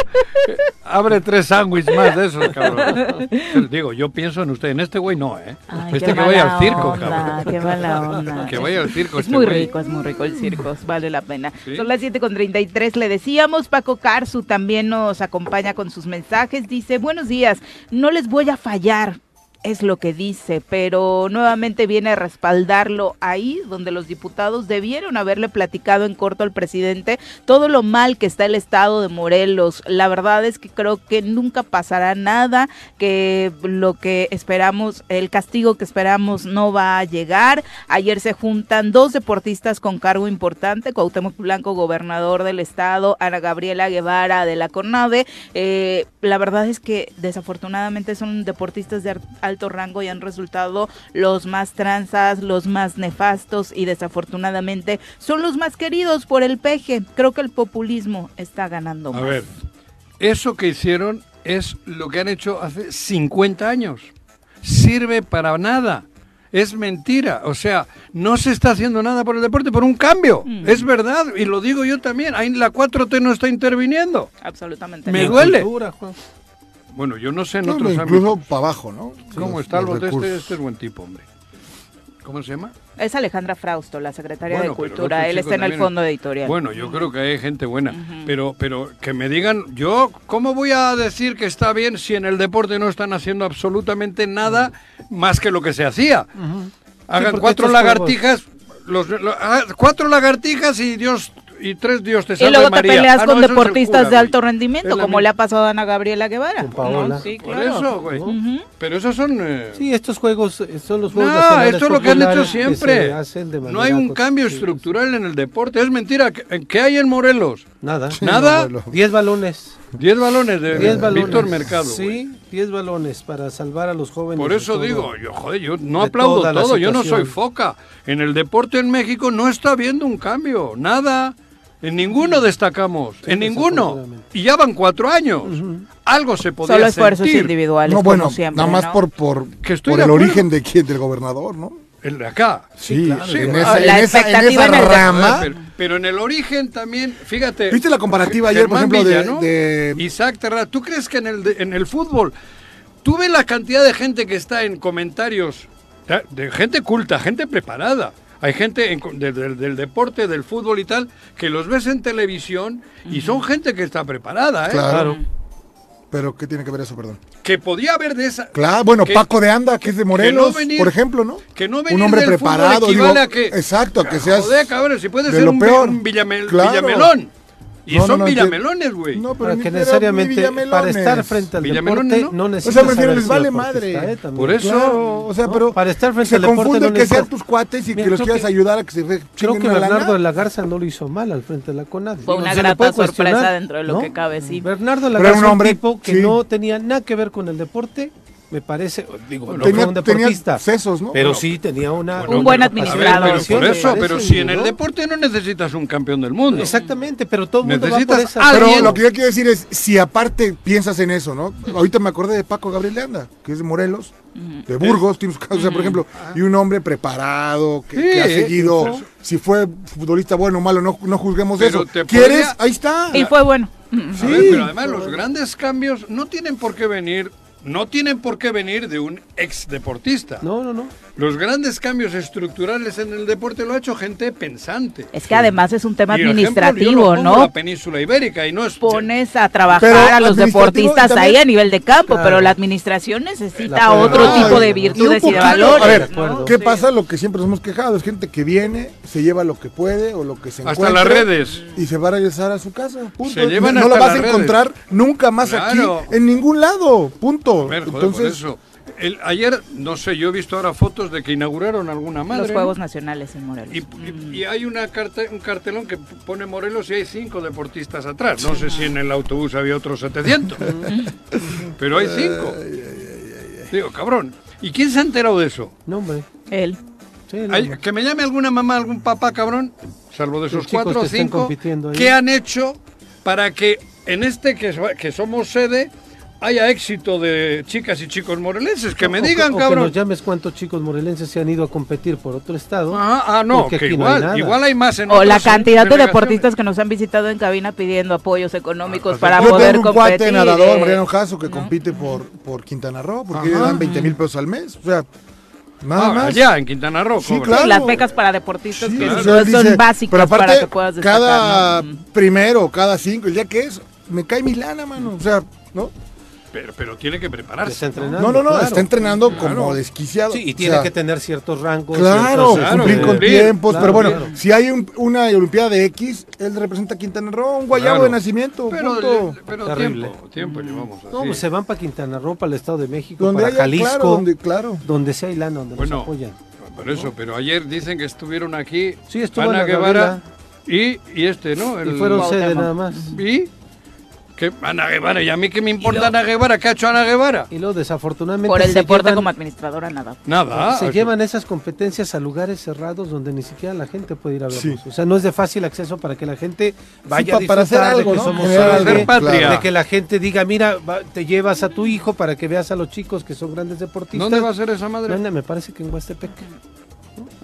Abre tres sándwiches más de esos, cabrón. Digo, yo pienso en usted. En este güey no, ¿eh? Ay, este que vaya al circo, onda, cabrón. Qué mala onda. Que vaya al circo Es este muy güey. rico, es muy rico el circo, vale la pena. Sí. Son las 7 con 33, le decíamos, Paco Carzu también nos acompaña con sus mensajes, dice, buenos días, no les voy a fallar. Es lo que dice, pero nuevamente viene a respaldarlo ahí, donde los diputados debieron haberle platicado en corto al presidente todo lo mal que está el estado de Morelos. La verdad es que creo que nunca pasará nada, que lo que esperamos, el castigo que esperamos no va a llegar. Ayer se juntan dos deportistas con cargo importante, Cuauhtémoc Blanco, gobernador del estado, Ana Gabriela Guevara de la CONADE. Eh, la verdad es que desafortunadamente son deportistas de alto rango y han resultado los más tranzas, los más nefastos y desafortunadamente son los más queridos por el peje. Creo que el populismo está ganando A más. ver, eso que hicieron es lo que han hecho hace 50 años. Sirve para nada. Es mentira. O sea, no se está haciendo nada por el deporte, por un cambio. Mm. Es verdad, y lo digo yo también. Ahí la 4T no está interviniendo. Absolutamente. Me duele. Cultura, Juan. Bueno, yo no sé en No, otros incluso ámbitos. para abajo, ¿no? ¿Cómo está el bote? Este, este es buen tipo, hombre. ¿Cómo se llama? Es Alejandra Frausto, la secretaria Bueno, de Cultura. Él está en el fondo editorial. Bueno, yo creo que hay gente buena, pero pero que me digan, yo cómo voy a decir que está bien si en el deporte no están haciendo absolutamente nada más que lo que se hacía. Hagan cuatro lagartijas, los, lo- ah, cuatro lagartijas y Dios y tres Dios te Y salve luego te María. peleas Ah, con deportistas cura, de alto rendimiento, como le ha pasado a Ana Gabriela Guevara. Con Paola. ¿no? Sí, Por claro. eso, güey. Pero esos son... eh, Sí, estos juegos eh, son los juegos No, esto es lo que han hecho siempre. se hacen de No hay un cambio estructural en el deporte. Es mentira. ¿Qué, hay en Morelos? Nada. Nada. 10 balones. 10 balones de 10 balones. Víctor Mercado. Sí, 10 balones para salvar a los jóvenes. Por eso todo. digo, yo, joder, yo no aplaudo todo, yo no soy foca. En el deporte en México no está habiendo un cambio, nada. En ninguno destacamos, en ninguno. Y ya van cuatro años. Algo se podía Solo esfuerzos sentir. individuales, No, como bueno, siempre. nada más ¿no? por, por, Que estoy por el acuerdo. origen de quién, del gobernador, ¿no? El de acá. Sí, claro. Sí, en, bueno. esa, La en esa, en expectativa esa en el- rama. Pero, pero en el origen también, fíjate. ¿Viste la comparativa ayer, por Germán ejemplo, de- ¿no? de- Isaac Terra, ¿tú crees que en el, de- en el fútbol, tú ves la cantidad de gente que está en comentarios, de gente culta, gente preparada? Hay gente en de- del- deporte, del fútbol y tal, que los ves en televisión y son gente que está preparada, ¿eh? Claro. Pero, ¿qué tiene que ver eso, perdón? Que podía haber de esa... Claro, bueno, que- Paco de Anda, que es de Morelos, venir- por ejemplo, ¿no? Que no venir Un hombre del fútbol preparado, equivale digo, a que... exacto, a que seas Joder, cabrón, si puede de ser lo un, peor. un villamel- Claro. villamelón. Y No, son no, villamelones, güey. No, pero que necesariamente, para estar frente al deporte, ¿no? no, O sea, necesitas me refiero, les vale madre. ¿eh? Por eso, Claro, o sea, ¿no? pero Para estar frente se al deporte confunde no que sean necesitas- tus cuates y Mira, que los quieras que- ayudar a que se re- Creo que Bernardo de la Garza no lo hizo mal al frente de la CONADE. Fue una se grata sorpresa cuestionar, dentro de lo ¿no? que cabe, sí. Bernardo de la Garza un tipo que sí. no tenía nada que ver con el deporte, me parece, digo, no Tenía- fue un tenía deportista, sesos, ¿no? pero Bueno, sí tenía una... Un buen administrador. de pero por eso, pero si en el deporte no necesitas un campeón del mundo. Exactamente, pero todo el mundo va por Necesitas esa... alguien- Pero lo que yo quiero decir es, si aparte piensas en eso, ¿no? Ahorita me acordé de Paco Gabriel de Anda, que es de Morelos, de Burgos, tiene sus casos, o sea, por ejemplo, y un hombre preparado, que, Sí, que ha seguido, eso. si fue futbolista bueno o malo, no, no juzguemos Pero eso. te ¿Quieres? podría- Ahí está. Y fue bueno. Ver, Sí. pero además los grandes cambios no tienen por qué venir, no tienen por qué venir de un ex deportista. No, no, no. Los grandes cambios estructurales en el deporte lo ha hecho gente pensante. Es que además es un tema Y, ejemplo, yo lo administrativo, pongo ¿no? La península ibérica y no es Pones a trabajar Pero a los administrativo deportistas también- ahí a nivel de campo, Claro. pero la administración necesita La otro tipo de y virtudes y de poquito- valores. A ver, ¿no? ¿qué Sí. pasa? Lo que siempre nos hemos quejado, es gente que viene, se lleva lo que puede o lo que se Hasta encuentra. las redes. Y se va a regresar a su casa, punto. Se llevan no no la hasta vas a encontrar nunca más Claro. aquí, en ningún lado, punto. A ver, joder, Entonces, por eso. El- ayer, no sé, yo he visto ahora fotos de que inauguraron alguna madre. Los. Juegos Nacionales en Morelos. Y, y- y hay una carte- un cartelón que pone Morelos y hay cinco deportistas atrás. No sé si en el autobús había otros 700, pero hay cinco. Digo, cabrón. ¿Y quién se ha enterado de eso? No, hombre. Él. Sí, no, que me llame alguna mamá, algún papá, cabrón, salvo de esos cuatro o que cinco. ¿qué han hecho para que en este que, que somos sede haya éxito de chicas y chicos morelenses? Que me O digan, o cabrón. que nos llames cuántos chicos morelenses se han ido a competir por otro estado. Ah, ah, no, porque que aquí no hay igual, nada. igual hay más en O la cantidad de deportistas que nos han visitado en cabina pidiendo apoyos económicos Ah, para yo poder tengo un competir. cuate nadador, eh, Mariano Jasso, que compite por, por Quintana Roo, porque le dan 20 mil pesos al mes. O sea, nada Ah, más. allá, en Quintana Roo. Sí, claro. Las becas para deportistas Sí, que o sea, son dice, básicas pero aparte, para que puedas destacar. cada ¿no? Primero, cada cinco, el día que es, me cae mi lana, mano. O sea, ¿no? Pero, pero tiene que prepararse. Está entrenando. No, no, no, claro. está entrenando Claro. como desquiciado. Sí, y O tiene sea, que tener ciertos rangos. Claro, ciertos, cumplir este, con cumplir. tiempos, Claro, pero bueno, claro. si hay un- una Olimpiada de X, él representa a Quintana Roo, un guayabo Claro. de nacimiento, Pero, punto. pero Terrible. tiempo, tiempo llevamos así. No, pues se van para Quintana Roo, para el Estado de México, Donde para haya, Jalisco, claro, donde, claro. donde sea y lana, donde Bueno, nos apoyan. Por eso, pero ayer dicen que estuvieron aquí Sí, estuvo Ana Guevara y, y este, ¿no? Y El- fueron sede nada más. ¿Y? ¿Qué? Ana Guevara, ¿y a mí qué me importa Ana Guevara? ¿Qué ha hecho Ana Guevara? Y luego, desafortunadamente, Por el deporte llevan- como administradora, nada. Nada. se llevan esas competencias a lugares cerrados donde ni siquiera la gente puede ir a verlos. Sí. O sea, no es de fácil acceso para que la gente vaya a para hacer algo, de que ¿no? somos algo, patria. de que la gente diga, mira, va- te llevas a tu hijo para que veas a los chicos que son grandes deportistas. ¿Dónde va a ser esa madre? No, no, me parece que en Huastepec.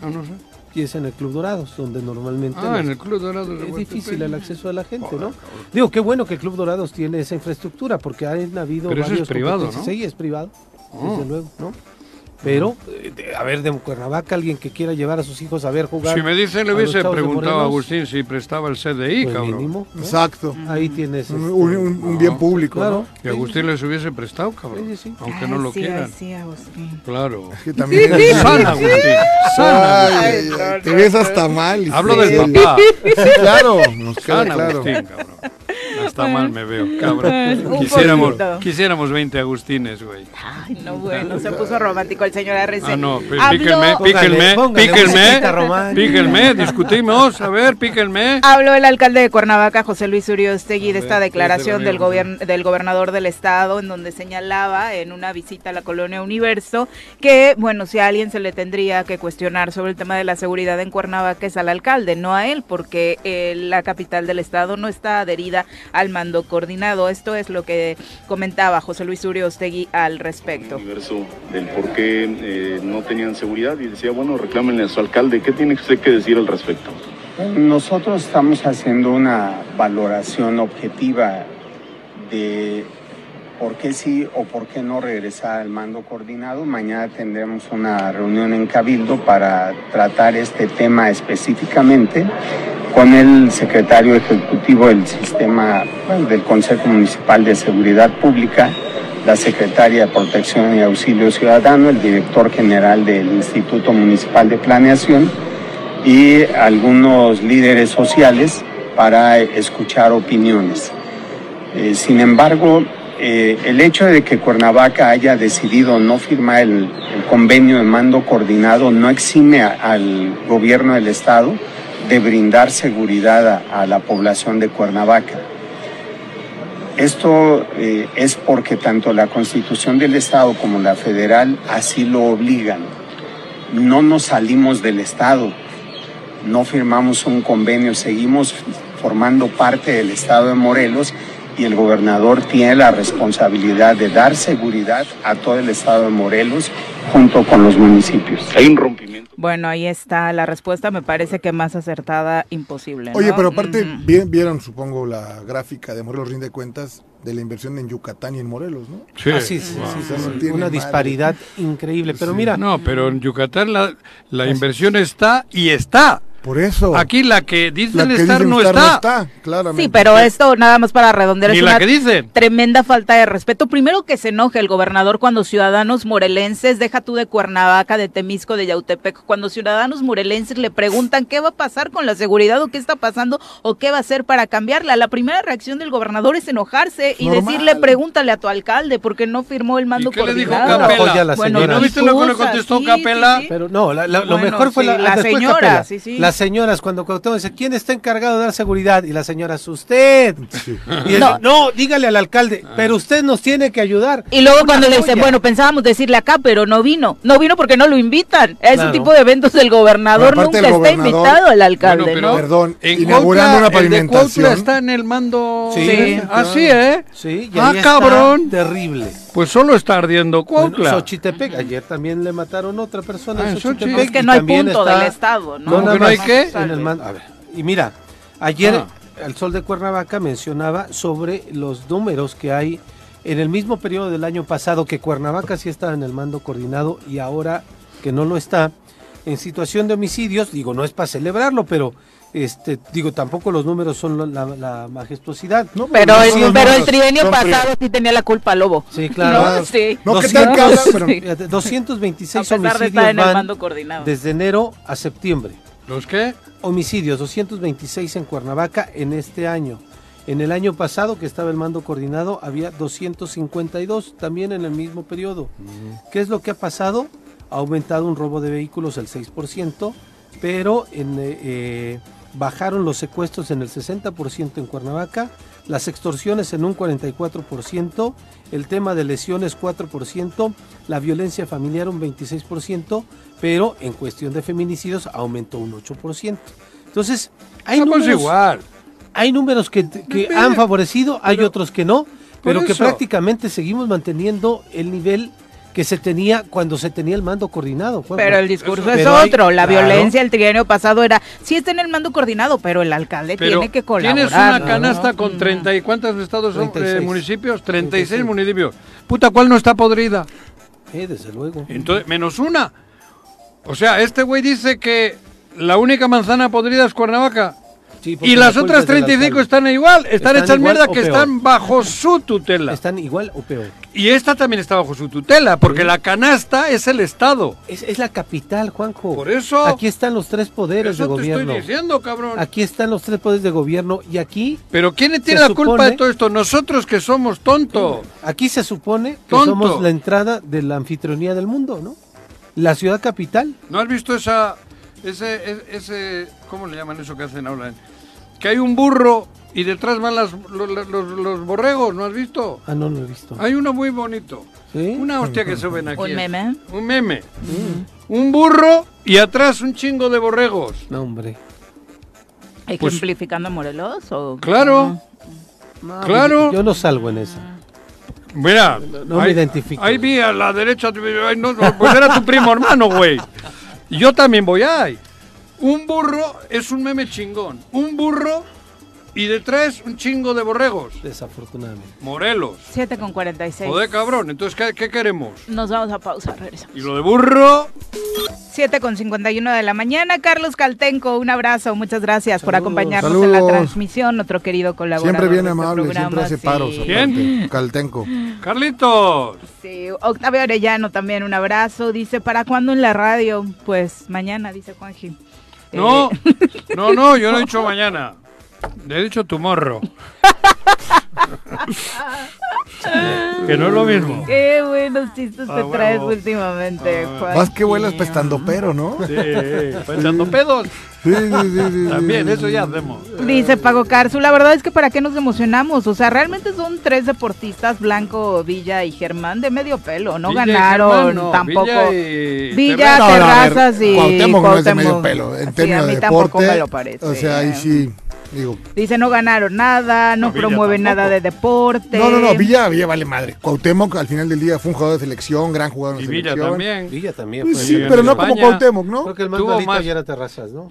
Ah, no sé. Y es en el Club Dorados, donde normalmente Ah, en el Club es difícil el acceso de la gente, ¿no? Digo, qué bueno que el Club Dorados tiene esa infraestructura, porque han habido Pero eso es varios privado. ¿no? Sí, es privado, Oh. desde luego, ¿no? Pero, eh, a ver, de Cuernavaca, alguien que quiera llevar a sus hijos a ver jugar. Si me dicen, le hubiese preguntado a Agustín si prestaba el CDI, pues cabrón. mínimo, ¿no? Exacto. Ahí tienes. Un, este, un- un- un bien público. Claro. ¿no? Y Agustín les hubiese prestado, cabrón. Sí, sí, sí. Aunque Ay, no lo sí, quieran. Agustín. Claro. Que también es- San Agustín. San Ay, Agustín. ay, ay, te ves hasta mal. Hablo del papá. Sí, claro. Nos queda claro. Agustín, cabrón. Hasta mal me veo, cabrón. Un Quisiéramos, poquito. quisiéramos 20 Agustines, güey. Ay, no, bueno, se puso romántico el señor Arrece. Ah, no, pues, píquenme, píquenme, píquenme, píquenme, discutimos, a ver, píquenme. Habló el alcalde de Cuernavaca, José Luis Uriostegui, de A esta ver, declaración ¿qué del, gobierno, del gobernador del estado, en donde señalaba en una visita a la colonia Universo que, bueno, si a alguien se le tendría que cuestionar sobre el tema de la seguridad en Cuernavaca es al alcalde, no a él, porque eh, la capital del estado no está adherida al mando coordinado. Esto es lo que comentaba José Luis Uriostegui al respecto. universo del por qué eh, no tenían seguridad y decía, bueno, reclámenle a su alcalde. ¿Qué tiene usted que decir al respecto? Nosotros estamos haciendo una valoración objetiva de por qué sí o por qué no regresar al mando coordinado. Mañana tendremos una reunión en Cabildo para tratar este tema específicamente con el secretario ejecutivo del sistema del Consejo Municipal de Seguridad Pública, la secretaria de Protección y Auxilio Ciudadano, el director general del Instituto Municipal de Planeación y algunos líderes sociales para escuchar opiniones. Eh, sin embargo, eh, el hecho de que Cuernavaca haya decidido no firmar el, convenio de mando coordinado no exime al gobierno del estado de brindar seguridad a, a la población de Cuernavaca. Esto eh, es porque tanto la constitución del estado como la federal así lo obligan. No nos salimos del estado, no firmamos un convenio, seguimos formando parte del estado de Morelos y el gobernador tiene la responsabilidad de dar seguridad a todo el estado de Morelos junto con los municipios. Hay un rompimiento. Bueno, ahí está la respuesta, me parece que más acertada imposible. Oye, pero aparte, vieron, supongo, la gráfica de Morelos Rinde Cuentas de la inversión en Yucatán y en Morelos, ¿no? Sí. Ah, sí, sí, no una disparidad increíble. Pero Sí. mira, No, pero en Yucatán la, la inversión está y está. Por eso. Aquí la que la dicen que estar dicen no estar está. claramente. Sí, pero esto nada más para redondear Ni es la una que dicen. tremenda falta de respeto. Primero que se enoje el gobernador cuando ciudadanos morelenses, deja tú de Cuernavaca, de Temisco, de Yautepec, cuando ciudadanos morelenses le preguntan qué va a pasar con la seguridad o qué está pasando o qué va a hacer para cambiarla. La primera reacción del gobernador es enojarse y Normal. decirle pregúntale a tu alcalde porque no firmó el mando ¿Y qué le dijo. Capela? La Bueno. ¿No viste lo que le contestó sí, Capela? sí, sí. Pero no, la- la- lo Bueno, mejor fue sí, la, la señora, Capela. sí, sí. Las señoras, cuando Cuauhtémoc dice, ¿quién está encargado de dar seguridad? Y la señora es usted. Y él, No. no. dígale al alcalde, pero usted nos tiene que ayudar. Y luego Una cuando le dicen, bueno, pensábamos decirle acá, pero no vino. No vino porque no lo invitan. A ese Claro. tipo de eventos del gobernador nunca el está invitado el alcalde, Bueno, pero- ¿no? Perdón, En inaugurando Cuautla, una el de pavimentación. está en el mando. Sí. Así, ¿eh? Sí, y ah, está cabrón. terrible. Pues solo está ardiendo Bueno, Cuautla. Xochitepec, ayer también le mataron a otra persona Ah, en. Xochitepec. Es que y no hay punto está- del Estado, ¿no? No, ¿Cómo nada que no hay qué? en el man- a ver, y mira, ayer Ah. el Sol de Cuernavaca mencionaba sobre los números que hay en el mismo periodo del año pasado que Cuernavaca sí estaba en el mando coordinado y ahora que no lo está en situación de homicidios, digo, no es para celebrarlo, pero este digo, tampoco los números son la, la- la majestuosidad. No, Pero, no el, trienio pasado sí tenía la culpa Lobo. Sí, claro. No, sí. No, ¿qué tal que habla? Pero- Sí. Fíjate, 226 A pesar de homicidios en el van mando coordinado. desde enero a septiembre. ¿Los qué? Homicidios, 226 en Cuernavaca en este año. En el año pasado, que estaba el mando coordinado, había 252, también en el mismo periodo. ¿Qué es lo que ha pasado? Ha aumentado un robo de vehículos el 6%, pero en, eh, eh, bajaron los secuestros en el 60% en Cuernavaca, las extorsiones en un 44%, el tema de lesiones 4%, la violencia familiar un 26%, pero en cuestión de feminicidios aumentó un 8%. Entonces, hay Estamos números, igual. hay números que, que Pero- han favorecido, hay otros que no, pero que prácticamente seguimos manteniendo el nivel que se tenía cuando se tenía el mando coordinado. Pero el discurso es hay- otro. La claro. violencia el trienio pasado era, sí está en el mando coordinado, pero el alcalde Pero tiene que colaborar. tienes una ¿no? canasta con 30 y cuántos estados son eh, 36. municipios, 36 36. municipios. Puta, ¿cuál no está podrida? Eh, desde luego. Entonces, menos una. O sea, este güey dice que la única manzana podrida es Cuernavaca. Sí, Y las la otras es del 35 alcalde. están igual, están, Están hechas mierda que están bajo su tutela. ¿Están igual o peor? Y esta también está bajo su tutela, porque la canasta es el Estado. Es, es la capital, Juanjo. Por eso. Aquí están los tres poderes Eso de te gobierno. estoy diciendo, cabrón. Aquí están los tres poderes de gobierno y aquí, Pero ¿quién tiene la culpa de todo esto? Nosotros que somos tontos. aquí se supone que Tonto. somos la entrada de la anfitrionía del mundo, ¿no? La ciudad capital. ¿No has visto esa, ese, ese, ¿cómo le llaman eso que hacen ahora? Que hay un burro y detrás van las, los, los- los borregos, ¿no has visto? Ah, no lo he visto. Hay uno muy bonito. ¿Sí? Una hostia que suben aquí. Un meme. Un meme. Un burro y atrás un chingo de borregos. No, hombre. Pues- ¿Ejemplificando a Morelos? O... Claro. No, Claro. Yo no salgo en esa. Mira, no me ahí- identifico. Ahí vi a la derecha, ay, no, no, pues era tu primo hermano, güey. Yo también voy ahí. Un burro es un meme chingón. Un burro y detrás un chingo de borregos. Desafortunadamente. Morelos. 7 con 46. Joder, cabrón. Entonces, ¿qué, qué queremos? Nos vamos a pausa, regresamos. Y lo de burro, 7 con 51 de la mañana. Carlos Caltenco, un abrazo. Muchas gracias por Saludos. acompañarnos en la Saludos. transmisión. Otro querido colaborador. Siempre bien de este amable, siempre hace sí. paros. ¿Quién? aparte. Caltenco. Carlitos. Sí, Octavio Orellano también un abrazo. Dice, ¿para cuándo en la radio? Pues mañana, dice Juanji. No, Eh, no, no, yo no he dicho mañana. Dicho tu morro. que no es lo mismo. Qué buenos chistes Ah, te huevo. traes últimamente, Ah. Más que vuelas pestando pero, ¿no? Sí, echando pedos. Sí, sí, sí, sí, También, sí, eso ya hacemos. Dice Pago Carzu, la verdad es que para qué nos emocionamos, o sea, realmente son tres deportistas, Blanco, Villa y Germán, de medio pelo, no Villa ganaron Germán, no, tampoco. Villa y Villa, Terrazas. No, ver, Terrazas y Cuauhtémoc no es de medio Cuauhtémoc. pelo. En Sí, términos a mí de tampoco deporte. me lo parece. O sea, ahí sí. Digo. Dice, no ganaron nada, no, No, Villa promueven nada de deporte. No, no, no. Villa, Villa vale madre. Cuauhtémoc al final del día fue un jugador de selección, gran jugador de Y Villa selección. también. Villa también Pues fue. sí, en pero no como. Cuauhtémoc, ¿no? Creo que el más Tuvo más- ya era Terrazas, ¿no?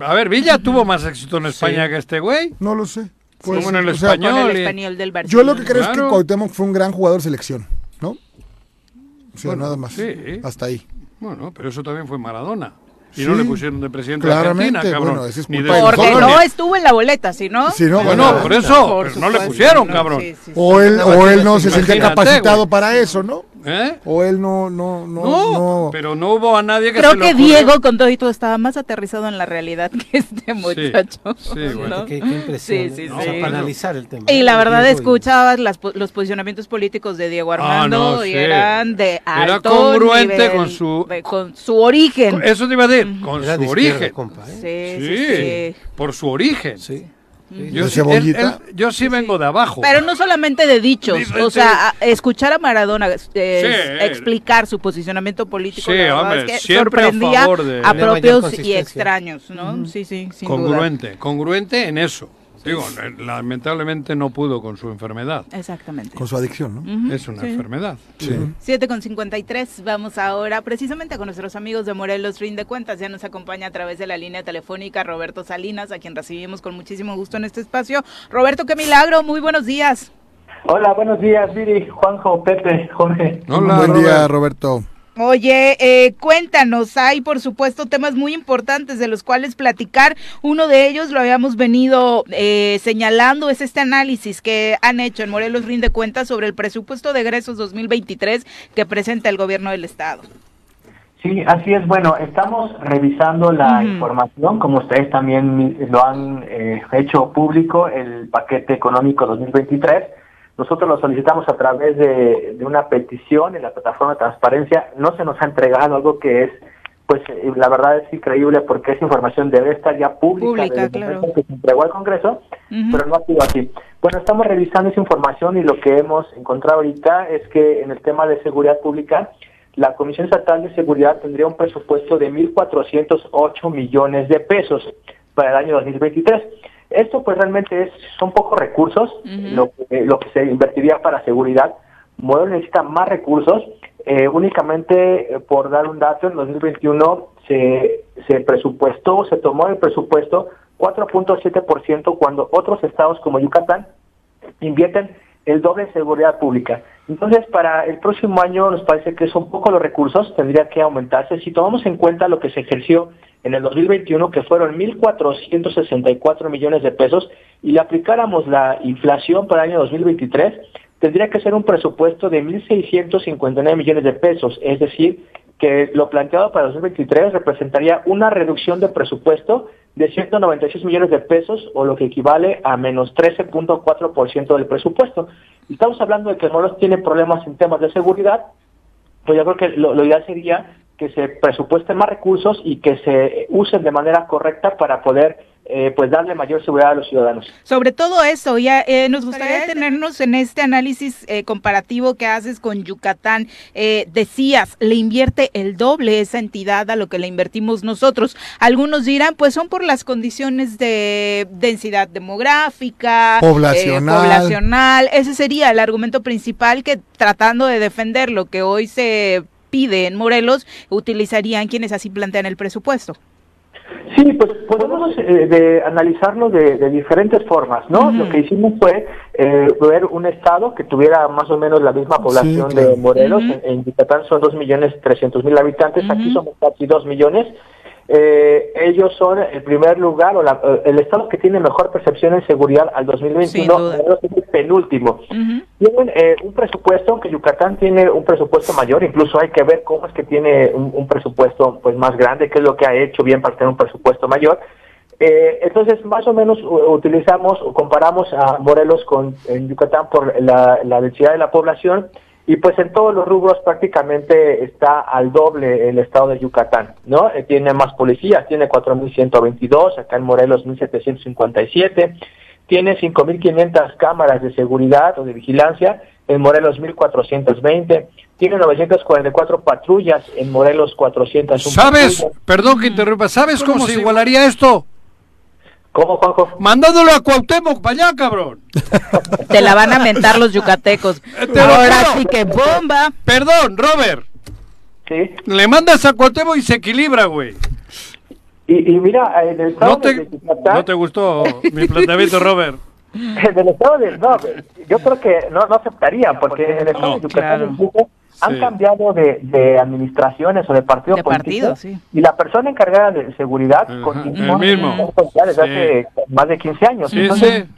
A ver, Villa tuvo más éxito en España que este güey. No lo sé. Como en el o sea, Con español. el español del Barcelona. Yo lo que creo es que. Cuauhtémoc fue un gran jugador de selección, ¿no? O sea, Bueno, nada más. sí. Hasta ahí. Bueno, pero eso también fue Maradona. Y Sí. no le pusieron de presidente Claramente, de Argentina, cabrón. bueno, es de Porque no estuvo en la boleta, si no. Bueno, por eso, Por pero no le pusieron, cabrón. sí, sí, sí. O él, o él no se sentía capacitado para eso, ¿no? ¿Eh? O él no, no, no, No, no. pero no hubo a nadie que Creo se que. Diego, con todo y todo, estaba más aterrizado en la realidad que este muchacho. sí, bueno. ¿no? Qué, qué impresión. Sí, ¿eh? sí, O sea, sí. para analizar el tema. Y la verdad Diego y- escuchabas las po- los posicionamientos políticos de Diego Ah, Armando y sí. eran de Era alto congruente nivel, con su- de- con su origen. Eso te iba a decir, con Era su origen. compa, ¿eh? Sí, Sí, sí, sí. por su origen. Sí. Yo, ¿De sí- él- cebollita? él- yo sí vengo de abajo. Pero no solamente de dichos, Dice- o sea, a- escuchar a Maradona eh, Sí. explicar su posicionamiento político, Sí, hombre, es que siempre a sorprendía favor de- a propios y extraños, ¿no? Sí, sí, sin duda. congruente, congruente en eso. Digo, eh, lamentablemente no pudo con su enfermedad. Exactamente. Con su adicción, ¿no? Ujú, Es una sí. enfermedad. Sí. 7 con 53, vamos ahora precisamente con nuestros amigos de Morelos Rinde Cuentas. Ya nos acompaña a través de la línea telefónica Roberto Salinas, a quien recibimos con muchísimo gusto en este espacio. Roberto, qué milagro, muy buenos días. Hola, buenos días, Viri, Juanjo, Pepe, Jorge. Hola, Buen día, Robert. Roberto. Oye, eh, cuéntanos, hay por supuesto temas muy importantes de los cuales platicar. Uno de ellos lo habíamos venido eh, señalando, es este análisis que han hecho en Morelos Rinde Cuentas sobre el presupuesto de egresos 2023 que presenta el gobierno del estado. Sí, así es. Bueno, estamos revisando la información, como ustedes también lo han eh, hecho público, el paquete económico 2023. Nosotros lo solicitamos a través de, de una petición en la plataforma de transparencia. No se nos ha entregado algo que es, pues, eh, la verdad es increíble porque esa información debe estar ya pública, Pública, desde claro. que se entregó al Congreso, pero no ha sido así. Bueno, estamos revisando esa información y lo que hemos encontrado ahorita es que en el tema de seguridad pública, la Comisión Estatal de Seguridad tendría un presupuesto de 1.408 millones de pesos para el año 2023. Esto pues realmente es son pocos recursos lo, que, lo que se invertiría para seguridad. Modelos necesita más recursos. Eh, únicamente eh, por dar un dato, en 2021 se, se presupuestó, se tomó el presupuesto 4.7% cuando otros estados como Yucatán invierten el doble de seguridad pública. Entonces, para el próximo año nos parece que son poco los recursos, tendría que aumentarse. Si tomamos en cuenta lo que se ejerció en el 2021, que fueron 1.464 millones de pesos, y le aplicáramos la inflación para el año 2023, tendría que ser un presupuesto de 1.659 millones de pesos, es decir, que lo planteado para 2023 representaría una reducción de presupuesto de 196 millones de pesos o lo que equivale a menos 13.4% del presupuesto. Estamos hablando de que Morelos tiene problemas en temas de seguridad, pues yo creo que lo, lo ideal sería que se presupuesten más recursos y que se usen de manera correcta para poder eh, pues darle mayor seguridad a los ciudadanos. Sobre todo eso, ya eh, nos gustaría detenernos en este análisis eh, comparativo que haces con Yucatán. Eh, decías, le invierte el doble esa entidad a lo que le invertimos nosotros. Algunos dirán, pues son por las condiciones de densidad demográfica, eh, Poblacional. poblacional. Ese sería el argumento principal que tratando de defender lo que hoy se pide en Morelos, utilizarían quienes así plantean el presupuesto. Sí, pues podemos eh, de analizarlo de, de diferentes formas, ¿no? Lo que hicimos fue eh, ver un estado que tuviera más o menos la misma población claro. de Morelos. en, en Yucatán son dos millones trescientos mil habitantes, aquí somos casi dos millones. Eh, ellos son el primer lugar o la- eh, el estado que tiene mejor percepción en seguridad al 2021, Sin duda. Morelos es el penúltimo. Tienen eh, un presupuesto, aunque Yucatán tiene un presupuesto mayor, incluso hay que ver cómo es que tiene un, un presupuesto pues más grande, qué es lo que ha hecho bien para tener un presupuesto mayor. Eh, entonces, más o menos utilizamos o comparamos a Morelos con en Yucatán por la, la densidad de la población y pues en todos los rubros prácticamente está al doble el estado de Yucatán, ¿no? Eh, tiene más policías, tiene 4.122, acá en Morelos 1.757, tiene 5.500 cámaras de seguridad o de vigilancia, en Morelos 1.420, tiene 944 patrullas, en Morelos 401 ¿Sabes? patrullas. Perdón que interrumpa. ¿Sabes cómo, se igualaría esto? ¿Cómo, Juanjo? Mandándolo a Cuauhtémoc para allá, cabrón. Te la van a mentar los yucatecos. Te Ahora sí que bomba. Perdón, Robert. Sí. Le mandas a Cuauhtémoc y se equilibra, güey. Y, y mira, en el estado ¿No te, de Yucatán, no te gustó mi planteamiento, Robert? en el estado de no, yo creo que no, no aceptarían, porque en el estado No, de Yucatán claro. Han Sí. cambiado de, de administraciones o de partido De político, partido, sí. y la persona encargada de seguridad Ajá, continúa el mismo. en desde Sí. hace más de 15 años. Sí, Entonces, sí.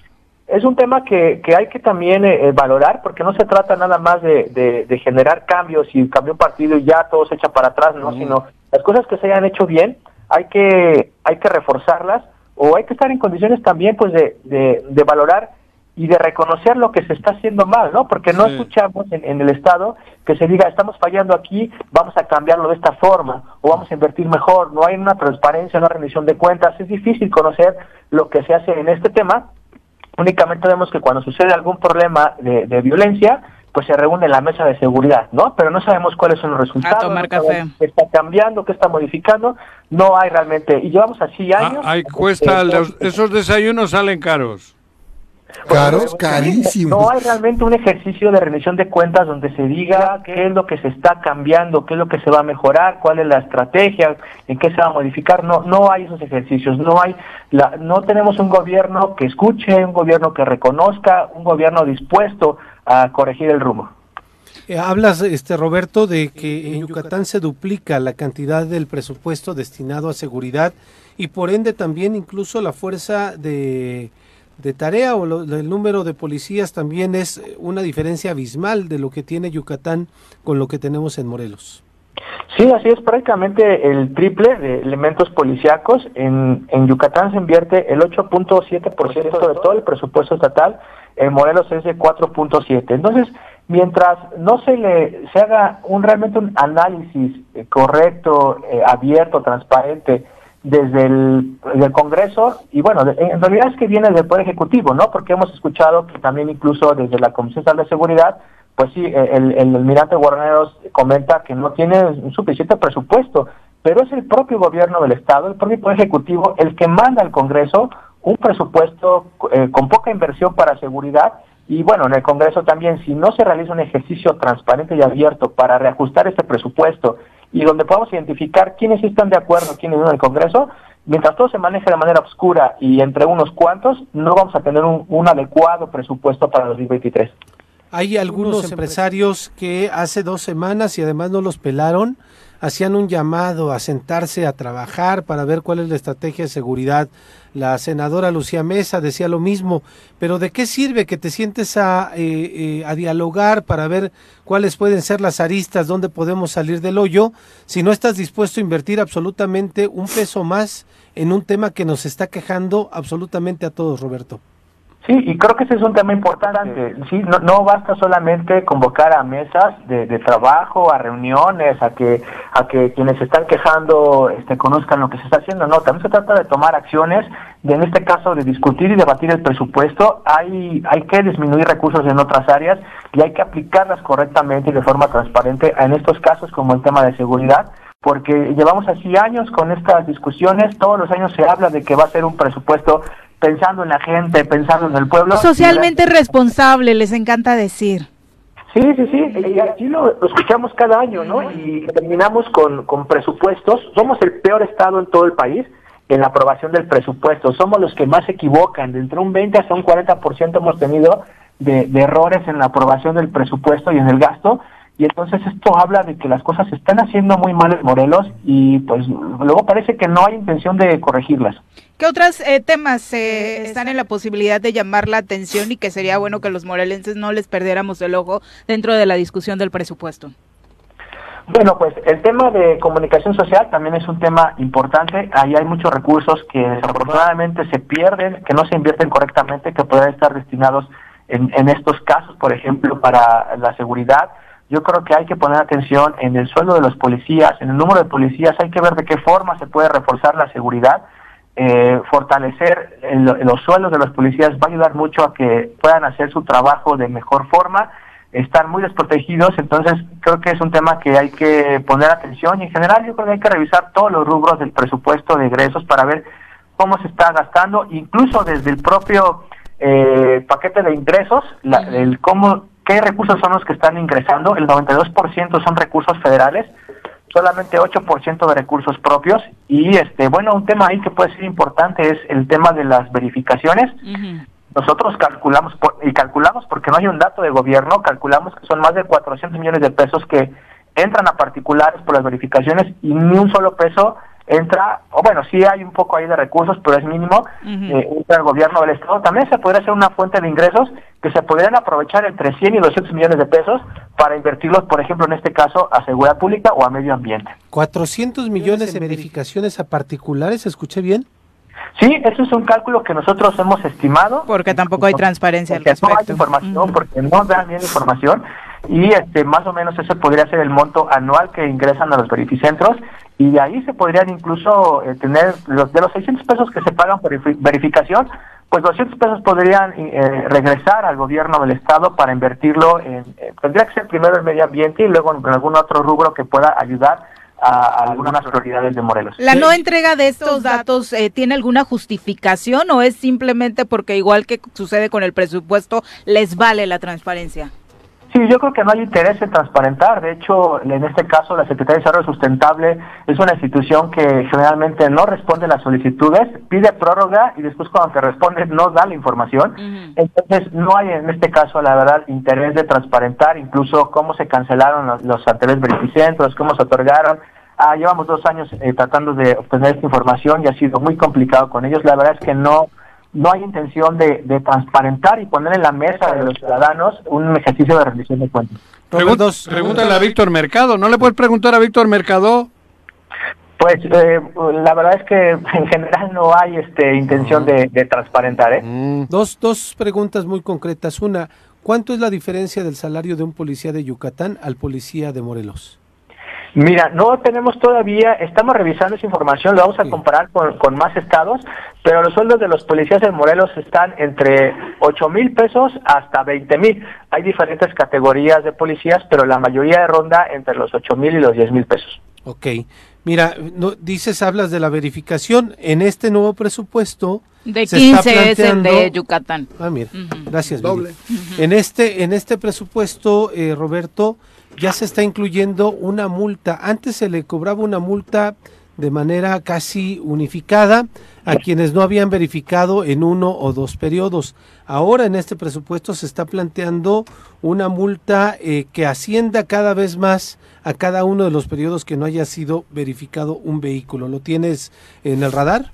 es un tema que, que hay que también eh, eh, valorar porque no se trata nada más de, de- de generar cambios y cambió un partido y ya todo se echa para atrás, no, sino las cosas que se hayan hecho bien hay que hay que reforzarlas o hay que estar en condiciones también pues de, de, de valorar y de reconocer lo que se está haciendo mal, ¿no? Porque no Sí. escuchamos en, en el Estado que se diga, estamos fallando aquí, vamos a cambiarlo de esta forma, o vamos a invertir mejor, no hay una transparencia, una rendición de cuentas, es difícil conocer lo que se hace en este tema, únicamente vemos que cuando sucede algún problema de, de violencia, pues se reúne la mesa de seguridad, ¿no? Pero no sabemos cuáles son los resultados, tomar no sabemos café. qué está cambiando, qué está modificando, no hay realmente, y llevamos así años. Ah, ahí cuesta, eh, los- esos desayunos salen caros. Caros, carísimos. No hay realmente un ejercicio de rendición de cuentas donde se diga qué es lo que se está cambiando, qué es lo que se va a mejorar, cuál es la estrategia, en qué se va a modificar. No, no hay esos ejercicios. No hay, la, no tenemos un gobierno que escuche, un gobierno que reconozca, un gobierno dispuesto a corregir el rumbo. Eh, hablas, este Roberto, de que en Yucatán se duplica la cantidad del presupuesto destinado a seguridad y por ende también incluso la fuerza de, de tarea o lo- el número de policías también es eh, una diferencia abismal de lo que tiene Yucatán con lo que tenemos en Morelos. Sí, así es, prácticamente el triple de elementos policíacos. En, en Yucatán se invierte el 8.7% de todo el presupuesto estatal, en Morelos es de 4.7%. Entonces, mientras no se le se haga un realmente un análisis eh, correcto, eh, abierto, transparente, desde el, Congreso y bueno, en realidad es que viene del Poder Ejecutivo, ¿no? Porque hemos escuchado que también incluso desde la Comisión Estatal de Seguridad, pues sí, eh, el, el almirante Guarneros comenta que no tiene un suficiente presupuesto, pero es el propio gobierno del Estado, el propio Poder Ejecutivo, el que manda al Congreso un presupuesto eh, con poca inversión para seguridad y bueno, en el Congreso también, si no se realiza un ejercicio transparente y abierto para reajustar este presupuesto y donde podamos identificar quiénes están de acuerdo, quiénes no en el Congreso, mientras todo se maneje de manera oscura y entre unos cuantos, no vamos a tener un, un adecuado presupuesto para 2023. Hay algunos empresarios que hace dos semanas y además no los pelaron, hacían un llamado a sentarse a trabajar para ver cuál es la estrategia de seguridad. La senadora Lucía Mesa decía lo mismo, pero ¿de qué sirve que te sientes a, eh, eh, a dialogar para ver cuáles pueden ser las aristas, dónde podemos salir del hoyo, si no estás dispuesto a invertir absolutamente un peso más en un tema que nos está quejando absolutamente a todos, Roberto? Sí, y creo que ese es un tema importante. Sí, no, no basta solamente convocar a mesas de, de trabajo, a reuniones, a que a que quienes se están quejando este, conozcan lo que se está haciendo. No, también se trata de tomar acciones, de, en este caso de discutir y debatir el presupuesto. Hay hay que disminuir recursos en otras áreas y hay que aplicarlas correctamente y de forma transparente en estos casos como el tema de seguridad porque llevamos así años con estas discusiones, todos los años se habla de que va a ser un presupuesto pensando en la gente, pensando en el pueblo. Socialmente responsable, les encanta decir. Sí, sí, sí, y aquí lo, lo escuchamos cada año, ¿no? Y terminamos con, con presupuestos. Somos el peor estado en todo el país en la aprobación del presupuesto. Somos los que más se equivocan. De entre un 20 hasta un 40% hemos tenido de, de errores en la aprobación del presupuesto y en el gasto. Y entonces esto habla de que las cosas se están haciendo muy mal en Morelos y pues luego parece que no hay intención de corregirlas. ¿Qué otros eh, temas eh, están en la posibilidad de llamar la atención y que sería bueno que los morelenses no les perdiéramos el ojo dentro de la discusión del presupuesto? Bueno, pues el tema de comunicación social también es un tema importante. Ahí hay muchos recursos que desafortunadamente se pierden, que no se invierten correctamente, que podrían estar destinados en, en estos casos, por ejemplo, para la seguridad. Yo creo que hay que poner atención en el sueldo de los policías, en el número de policías, hay que ver de qué forma se puede reforzar la seguridad. Eh, fortalecer el- los sueldos de los policías va a ayudar mucho a que puedan hacer su trabajo de mejor forma, están muy desprotegidos, entonces creo que es un tema que hay que poner atención y en general yo creo que hay que revisar todos los rubros del presupuesto de egresos para ver cómo se está gastando, incluso desde el propio eh, paquete de ingresos, la- el cómo, qué recursos son los que están ingresando, el 92% son recursos federales, solamente 8% de recursos propios. Y este bueno un tema ahí que puede ser importante es el tema de las verificaciones. Nosotros calculamos por- y calculamos porque no hay un dato de gobierno calculamos que son más de 400 millones de pesos que entran a particulares por las verificaciones y ni un solo peso entra o bueno sí hay un poco ahí de recursos pero es mínimo eh, entra el gobierno del estado. También se podría ser una fuente de ingresos que se podrían aprovechar entre 100 y 200 millones de pesos para invertirlos por ejemplo en este caso a seguridad pública o a medio ambiente. 400 millones en verificaciones a particulares, ¿escuché bien? Sí, eso es un cálculo que nosotros hemos estimado. Porque tampoco hay transparencia al Porque no hay respecto. información, porque no dan bien información y este más o menos ese podría ser el monto anual que ingresan a los verificentros y de ahí se podrían incluso eh, tener los de los 600 pesos que se pagan por verifi- verificación, pues 200 pesos podrían eh, regresar al gobierno del estado para invertirlo en eh, tendría que ser primero el medio ambiente y luego en algún otro rubro que pueda ayudar a, a algunas prioridades de Morelos. ¿La no entrega de estos datos eh, tiene alguna justificación o es simplemente porque igual que sucede con el presupuesto, les vale la transparencia? Sí, yo creo que no hay interés en transparentar. De hecho, en este caso, la Secretaría de Desarrollo Sustentable es una institución que generalmente no responde a las solicitudes, pide prórroga y después cuando te responde no da la información. Entonces, no hay en este caso, la verdad, interés de transparentar incluso cómo se cancelaron los, los anteriores cómo se otorgaron. Ah, llevamos dos años eh, tratando de obtener esta información y ha sido muy complicado con ellos. La verdad es que no no hay intención de, de transparentar y poner en la mesa de los ciudadanos un ejercicio de rendición de cuentas. Pregúntale a Víctor Mercado. ¿No le puedes preguntar a Víctor Mercado? Pues eh, la verdad es que en general no hay este intención de, de transparentar. ¿eh? Dos, dos preguntas muy concretas. Una, ¿cuánto es la diferencia del salario de un policía de Yucatán al policía de Morelos? Mira, no tenemos todavía, estamos revisando esa información, lo vamos a comparar con, con más estados, pero los sueldos de los policías en Morelos están entre 8 mil pesos hasta 20 mil. Hay diferentes categorías de policías, pero la mayoría ronda entre los 8 mil y los 10 mil pesos. Ok. Mira, no, dices, hablas de la verificación. En este nuevo presupuesto. De se está 15 es el de Yucatán. Ah, mira, gracias. Doble. En este, en este presupuesto, eh, Roberto, ya se está incluyendo una multa. Antes se le cobraba una multa de manera casi unificada a quienes no habían verificado en uno o dos periodos. Ahora en este presupuesto se está planteando una multa eh, que ascienda cada vez más a cada uno de los periodos que no haya sido verificado un vehículo. ¿Lo tienes en el radar?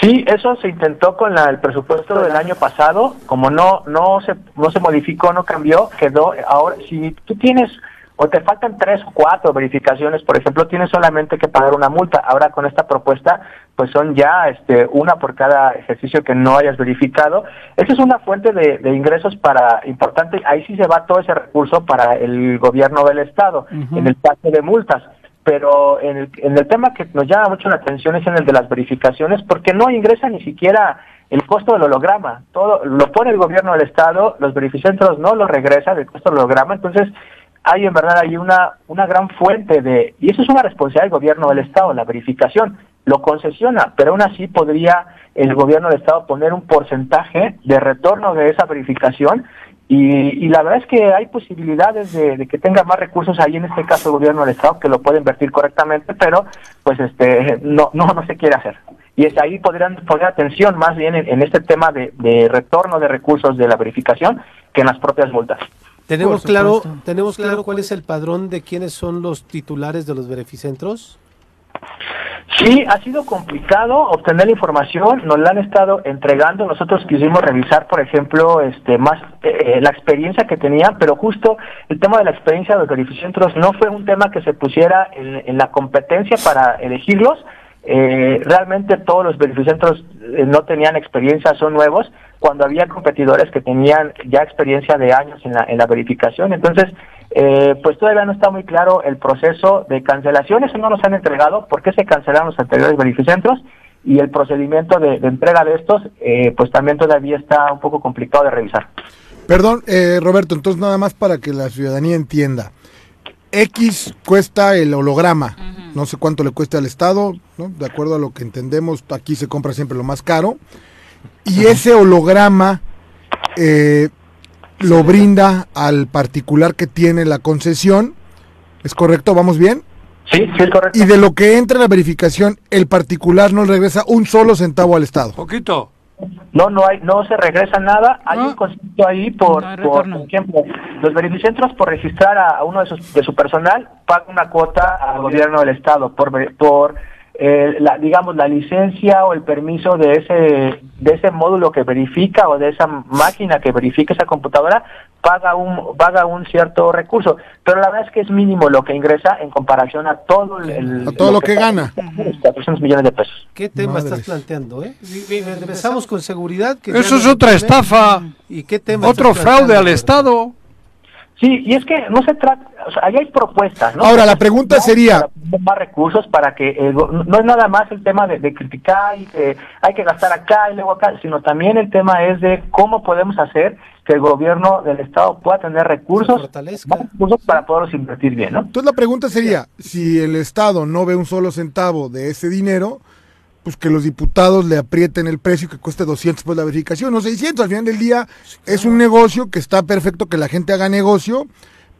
Sí, eso se intentó con la- el presupuesto del año pasado, como no no se no se modificó, no cambió, quedó ahora si tú tienes o te faltan tres o cuatro verificaciones, por ejemplo, tienes solamente que pagar una multa. Ahora con esta propuesta, pues son ya este una por cada ejercicio que no hayas verificado. Esa es una fuente de, de ingresos para importante. Ahí sí se va todo ese recurso para el gobierno del estado en el pago de multas pero en el, en el tema que nos llama mucho la atención es en el de las verificaciones, porque no ingresa ni siquiera el costo del holograma. Todo lo pone el gobierno del estado, los verificentros no lo regresan el costo del holograma, entonces hay en verdad hay una una gran fuente de y eso es una responsabilidad del gobierno del estado, la verificación lo concesiona, pero aún así podría el gobierno del estado poner un porcentaje de retorno de esa verificación y, y la verdad es que hay posibilidades de, que tenga más recursos ahí, en este caso el gobierno del Estado, que lo puede invertir correctamente, pero pues este no no no se quiere hacer. Y es ahí podrían poner atención más bien en, en este tema de, de retorno de recursos de la verificación que en las propias multas. Tenemos claro, tenemos claro cuál es el padrón de quiénes son los titulares de los verificentros. Sí, ha sido complicado obtener la información, nos la han estado entregando, nosotros quisimos revisar, por ejemplo, este más eh, la experiencia que tenían, pero justo el tema de la experiencia de los verificentros no fue un tema que se pusiera en, en la competencia para elegirlos, eh, realmente todos los verificentros eh, no tenían experiencia, son nuevos, cuando había competidores que tenían ya experiencia de años en la, en la verificación, entonces eh, pues todavía no está muy claro el proceso de cancelación, eso no nos han entregado, por qué se cancelaron los anteriores verificentros y el procedimiento de, de entrega de estos, eh, pues también todavía está un poco complicado de revisar. Perdón, eh, Roberto, entonces nada más para que la ciudadanía entienda. X cuesta el holograma, no sé cuánto le cuesta al Estado, ¿no? de acuerdo a lo que entendemos, aquí se compra siempre lo más caro. Y ese holograma eh, lo brinda al particular que tiene la concesión, ¿es correcto? ¿Vamos bien? Sí, sí es correcto. Y de lo que entra en la verificación, el particular no le regresa un solo centavo al Estado. Poquito. No, no hay, no se regresa nada. Hay un concepto ahí por, No hay por, ejemplo, los verificentros por registrar a, uno de, sus, de su personal paga una cuota al gobierno del estado por por eh, la, digamos la licencia o el permiso de ese de ese módulo que verifica o de esa máquina que verifica esa computadora paga un paga un cierto recurso, pero la verdad es que es mínimo lo que ingresa en comparación a todo el, el- A todo lo que gana. 400 millones de pesos. ¿Qué tema estás planteando? Eh? Empezamos con seguridad. Que Eso no es otra estafa. ¿Y qué tema Otro fraude al Estado. Sí, y es que no se trata, o sea, ahí hay propuestas, ¿no? Ahora, la pregunta sería- Más recursos para que, el go- no es nada más el tema de, de criticar y que hay que gastar acá y luego acá, sino también el tema es de cómo podemos hacer que el gobierno del Estado pueda tener recursos, para poderlos invertir bien, ¿no? Entonces la pregunta sería, si el Estado no ve un solo centavo de ese dinero, pues que los diputados le aprieten el precio que cueste 200 pues la verificación, o 600, al final del día es un negocio que está perfecto que la gente haga negocio,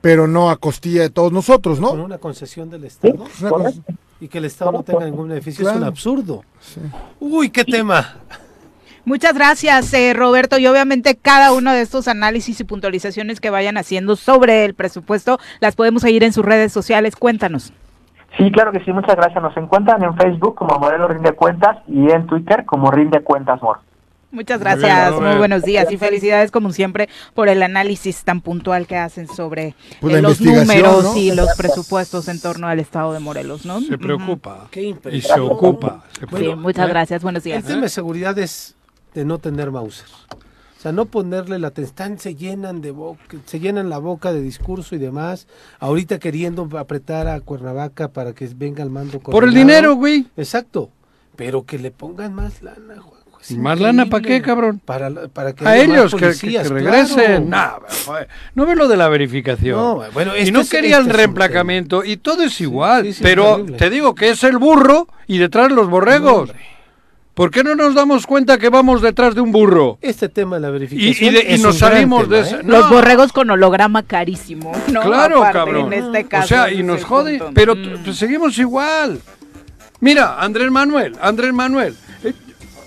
pero no a costilla de todos nosotros, Con ¿no? una concesión del Estado. Cosa- Y que el Estado no tenga ningún beneficio es un absurdo. Uy, qué tema. Muchas gracias, eh, Roberto. Y obviamente cada uno de estos análisis y puntualizaciones que vayan haciendo sobre el presupuesto las podemos seguir en sus redes sociales. Cuéntanos. Sí, claro que sí, muchas gracias. Nos encuentran en Facebook como Modelo Rinde Cuentas y en Twitter como Rinde Cuentas More. Muchas Muy bien, gracias, muy, buenos días y felicidades como siempre por el análisis tan puntual que hacen sobre Pues eh, los números ¿no? y los presupuestos en torno al estado de Morelos, ¿no? Se preocupa. Qué Y se ocupa. se Sí, preocupa. muchas gracias, buenos El días. tema de seguridad es de no tener Mauser. O sea, no ponerle la atención, se llenan de boca, se llenan la boca de discurso y demás. Ahorita queriendo apretar a Cuernavaca para que venga al mando. Por el coordinado. dinero, güey. Exacto. Pero que le pongan más lana, Juanjo. Es ¿Más lana para qué, cabrón? Para, para que A ellos que, que- policías, que regresen. claro. Nah, joder. no ve lo de la verificación. No, bueno, y este no es- querían este reemplacamiento. Y todo es igual. sí, sí, pero te digo que es el burro y detrás los borregos. ¿Por qué no nos damos cuenta que vamos detrás de un burro? Este tema de la verificación. y de- y es nos un gran salimos tema, de ¿eh? ese. Los No. borregos con holograma carísimo, ¿no? Claro, Aparte, cabrón. En este caso. o sea, y nos jode, punto. pero Mm. seguimos igual. Mira, Andrés Manuel, Andrés Manuel, eh,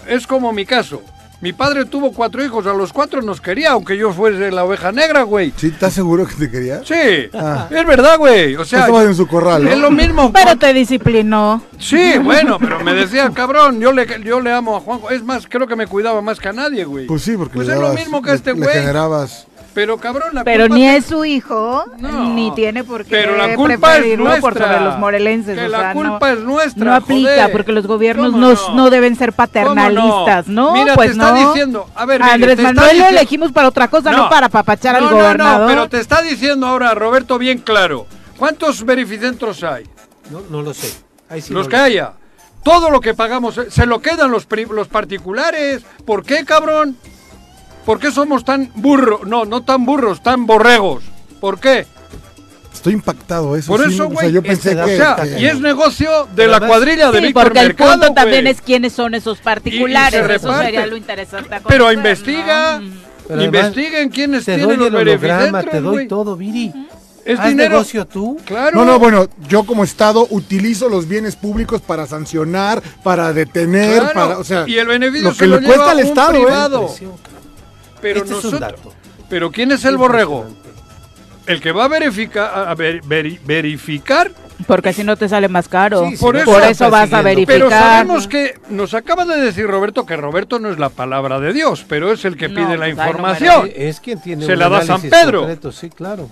es como mi caso. Mi padre tuvo cuatro hijos, a los cuatro nos quería, aunque yo fuese la oveja negra, güey. ¿Sí? ¿Estás seguro que te quería? Sí, Ah. es verdad, güey. O sea, Estabas en su corral, ¿no? es lo mismo. Pero te disciplinó. Sí, bueno, pero me decía, cabrón, yo le, yo le amo a Juanjo. Es más, creo que me cuidaba más que a nadie, güey. Pues sí, porque Pues le es lo mismo que le- este güey. generabas... Pero cabrón, la Pero culpa ni es su hijo, ni tiene por qué Pero la culpa es por nuestra. sobre los morelenses. Que o la sea, culpa no, es nuestra, No aplica, joder. porque los gobiernos ¿Cómo no, no? deben ser paternalistas, ¿no? Mira, pues te está no. diciendo, a ver, Andrés Manuel lo elegimos para otra cosa, no, No. para papachar al no, no, gobernador. no, pero te está diciendo ahora, Roberto, bien claro. ¿Cuántos verificentros hay? No, no lo sé. Ahí sí los no que lo- haya. Todo lo que pagamos se lo quedan los, pri- los particulares. ¿Por qué, cabrón? ¿Por qué somos tan burros? No, no tan burros, tan borregos. ¿Por qué? Estoy impactado, eso Por sí, eso, o sea, güey. yo pensé o que... sea, que- y es negocio de la cuadrilla de Sí, Víctor porque el Mercado, punto también güey. es quiénes son esos particulares. Y- y se Eso sería lo interesante. a Pero investiga, ¿no? Investiguen quiénes Te tienen doy los el holograma, te doy güey. todo, Viri. Es ¿Haz dinero. negocio tú? Claro. No, no, bueno, yo como Estado utilizo los bienes públicos para sancionar, para detener, Claro, para, o sea, y el beneficio lo se que lo le cuesta al Estado, ¿eh? privado. Impresión. Pero Este es un nosotros, dato. pero ¿quién es el borrego? El que va a verificar, a ver- veri- verificar, Porque si no te sale más caro. Sí, sí, Por eso- Por vas a persiguiendo. pero verificar. sabemos que nos acaba de decir Roberto que Roberto no es la palabra de Dios, pero es el que No, pide la pues, no información. Es quien tiene Se un la da San Pedro. concreto, Sí, claro.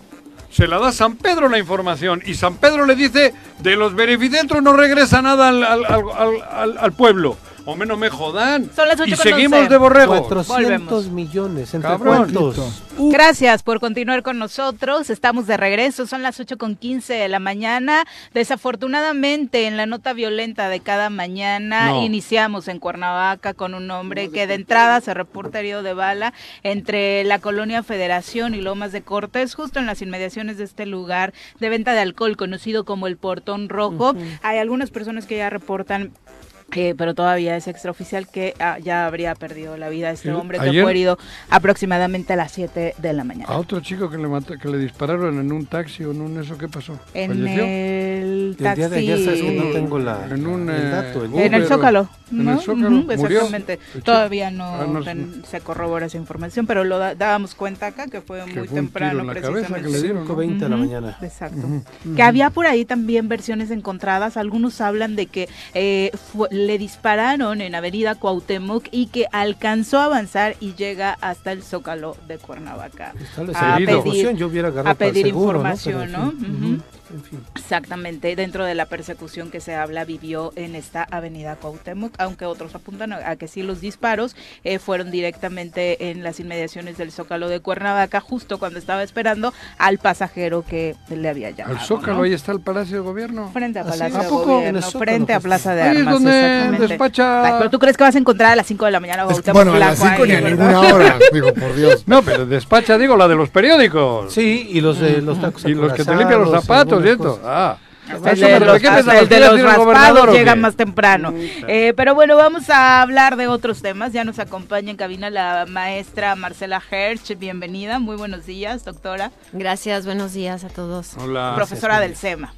Se la da San Pedro la información y San Pedro le dice de los verificentros no regresa nada al, al- al- al- al- al pueblo. Hombre, no me jodan. Son las ocho y con seguimos de borrego. 400 Volvemos. millones. ¿Entre Cabrón. cuántos? Gracias por continuar con nosotros. Estamos de regreso. Son las 8 con 15 de la mañana. Desafortunadamente, en la nota violenta de cada mañana, No. iniciamos en Cuernavaca con un hombre que de entrada se reporta herido de bala entre la colonia Federación y Lomas de Cortés, justo en las inmediaciones de este lugar de venta de alcohol conocido como el Portón Rojo. Hay algunas personas que ya reportan eh, pero todavía es extraoficial que ah, ya habría perdido la vida este Sí, hombre que ayer- fue herido aproximadamente a las 7 de la mañana. A otro chico que le mata- que le dispararon en un taxi o en un eso, ¿qué pasó? En ¿Falleció? el El día de ayer, ¿sabes taxi. que no tengo la, En un, el eh, dato? el Uber En el Zócalo, en ¿no? el Zócalo, Ujú, murió. exactamente. Todavía no, Ah, no, ten- se corrobora esa información, pero lo da- dábamos cuenta acá que fue Que muy fue un temprano tiro en la cabeza precisamente. que le dieron. ¿no? 5.20 de la mañana. Exacto. Que había por ahí también versiones encontradas. Algunos hablan de que eh, fue- le dispararon en Avenida Cuauhtémoc y que alcanzó a avanzar y llega hasta el Zócalo de Cuernavaca. A yo hubiera pedir seguro, información, Pero, ¿no? En fin. Exactamente, dentro de la persecución que se habla vivió en esta avenida Cuauhtémoc, aunque otros apuntan a a que sí los disparos eh, fueron directamente en las inmediaciones del Zócalo de Cuernavaca, justo cuando estaba esperando al pasajero que le había llamado. Al Zócalo, ¿no? ahí está el Palacio de Gobierno. Frente a ¿Ah, sí? Palacio ¿A de poco? En Gobierno, Zócalo, frente a. Plaza de Ahí es Armas. donde despacha- Ay, pero tú crees que vas a encontrar a las 5 de la mañana a Cuauhtémoc bueno, a las Blanco 5 ahí, ni a ninguna hora, digo, por Dios. No, pero despacha, digo, la de los periódicos. Sí, y los, de los tacos Y los que te limpian los zapatos Ah. Hasta el Eso de me los, refiero, ¿qué hasta pensabas? el de ¿Que ibas a los raspados llega más temprano. Eh, pero bueno, vamos a hablar de otros temas. Ya nos acompaña en cabina la maestra Marcela Hersch. Bienvenida, muy buenos días, doctora. Gracias, buenos días a todos. Hola. Profesora del SEMA.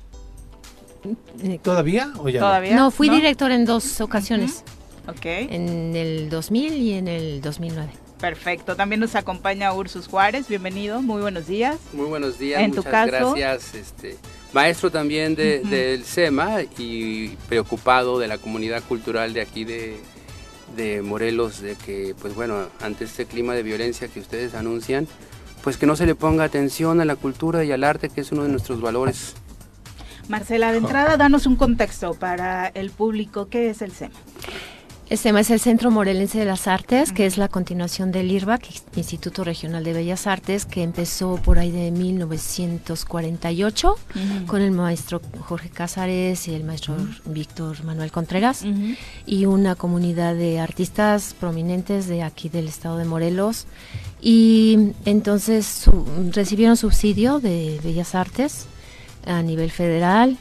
Eh, ¿Todavía o ya no? ¿Todavía? No, fui director en dos ocasiones, Ok, en el 2000 y en el 2009. perfecto. También nos acompaña Ursus Juárez. Bienvenido, muy buenos días. Muy buenos días, En tu muchas caso. gracias. Este, maestro también de- del SEMA y preocupado de la comunidad cultural de aquí de, de Morelos, de que, pues bueno, ante este clima de violencia que ustedes anuncian, pues que no se le ponga atención a la cultura y al arte, que es uno de nuestros valores. Marcela, de entrada, danos un contexto para el público. ¿Qué es el SEMA? El SEMA es el Centro Morelense de las Artes, que es la continuación del IRBAC, Instituto Regional de Bellas Artes, que empezó por ahí de 1948 con el maestro Jorge Cázares y el maestro Víctor Manuel Contreras. y una comunidad de artistas prominentes de aquí del estado de Morelos. Y entonces su- recibieron subsidio de Bellas Artes a nivel federal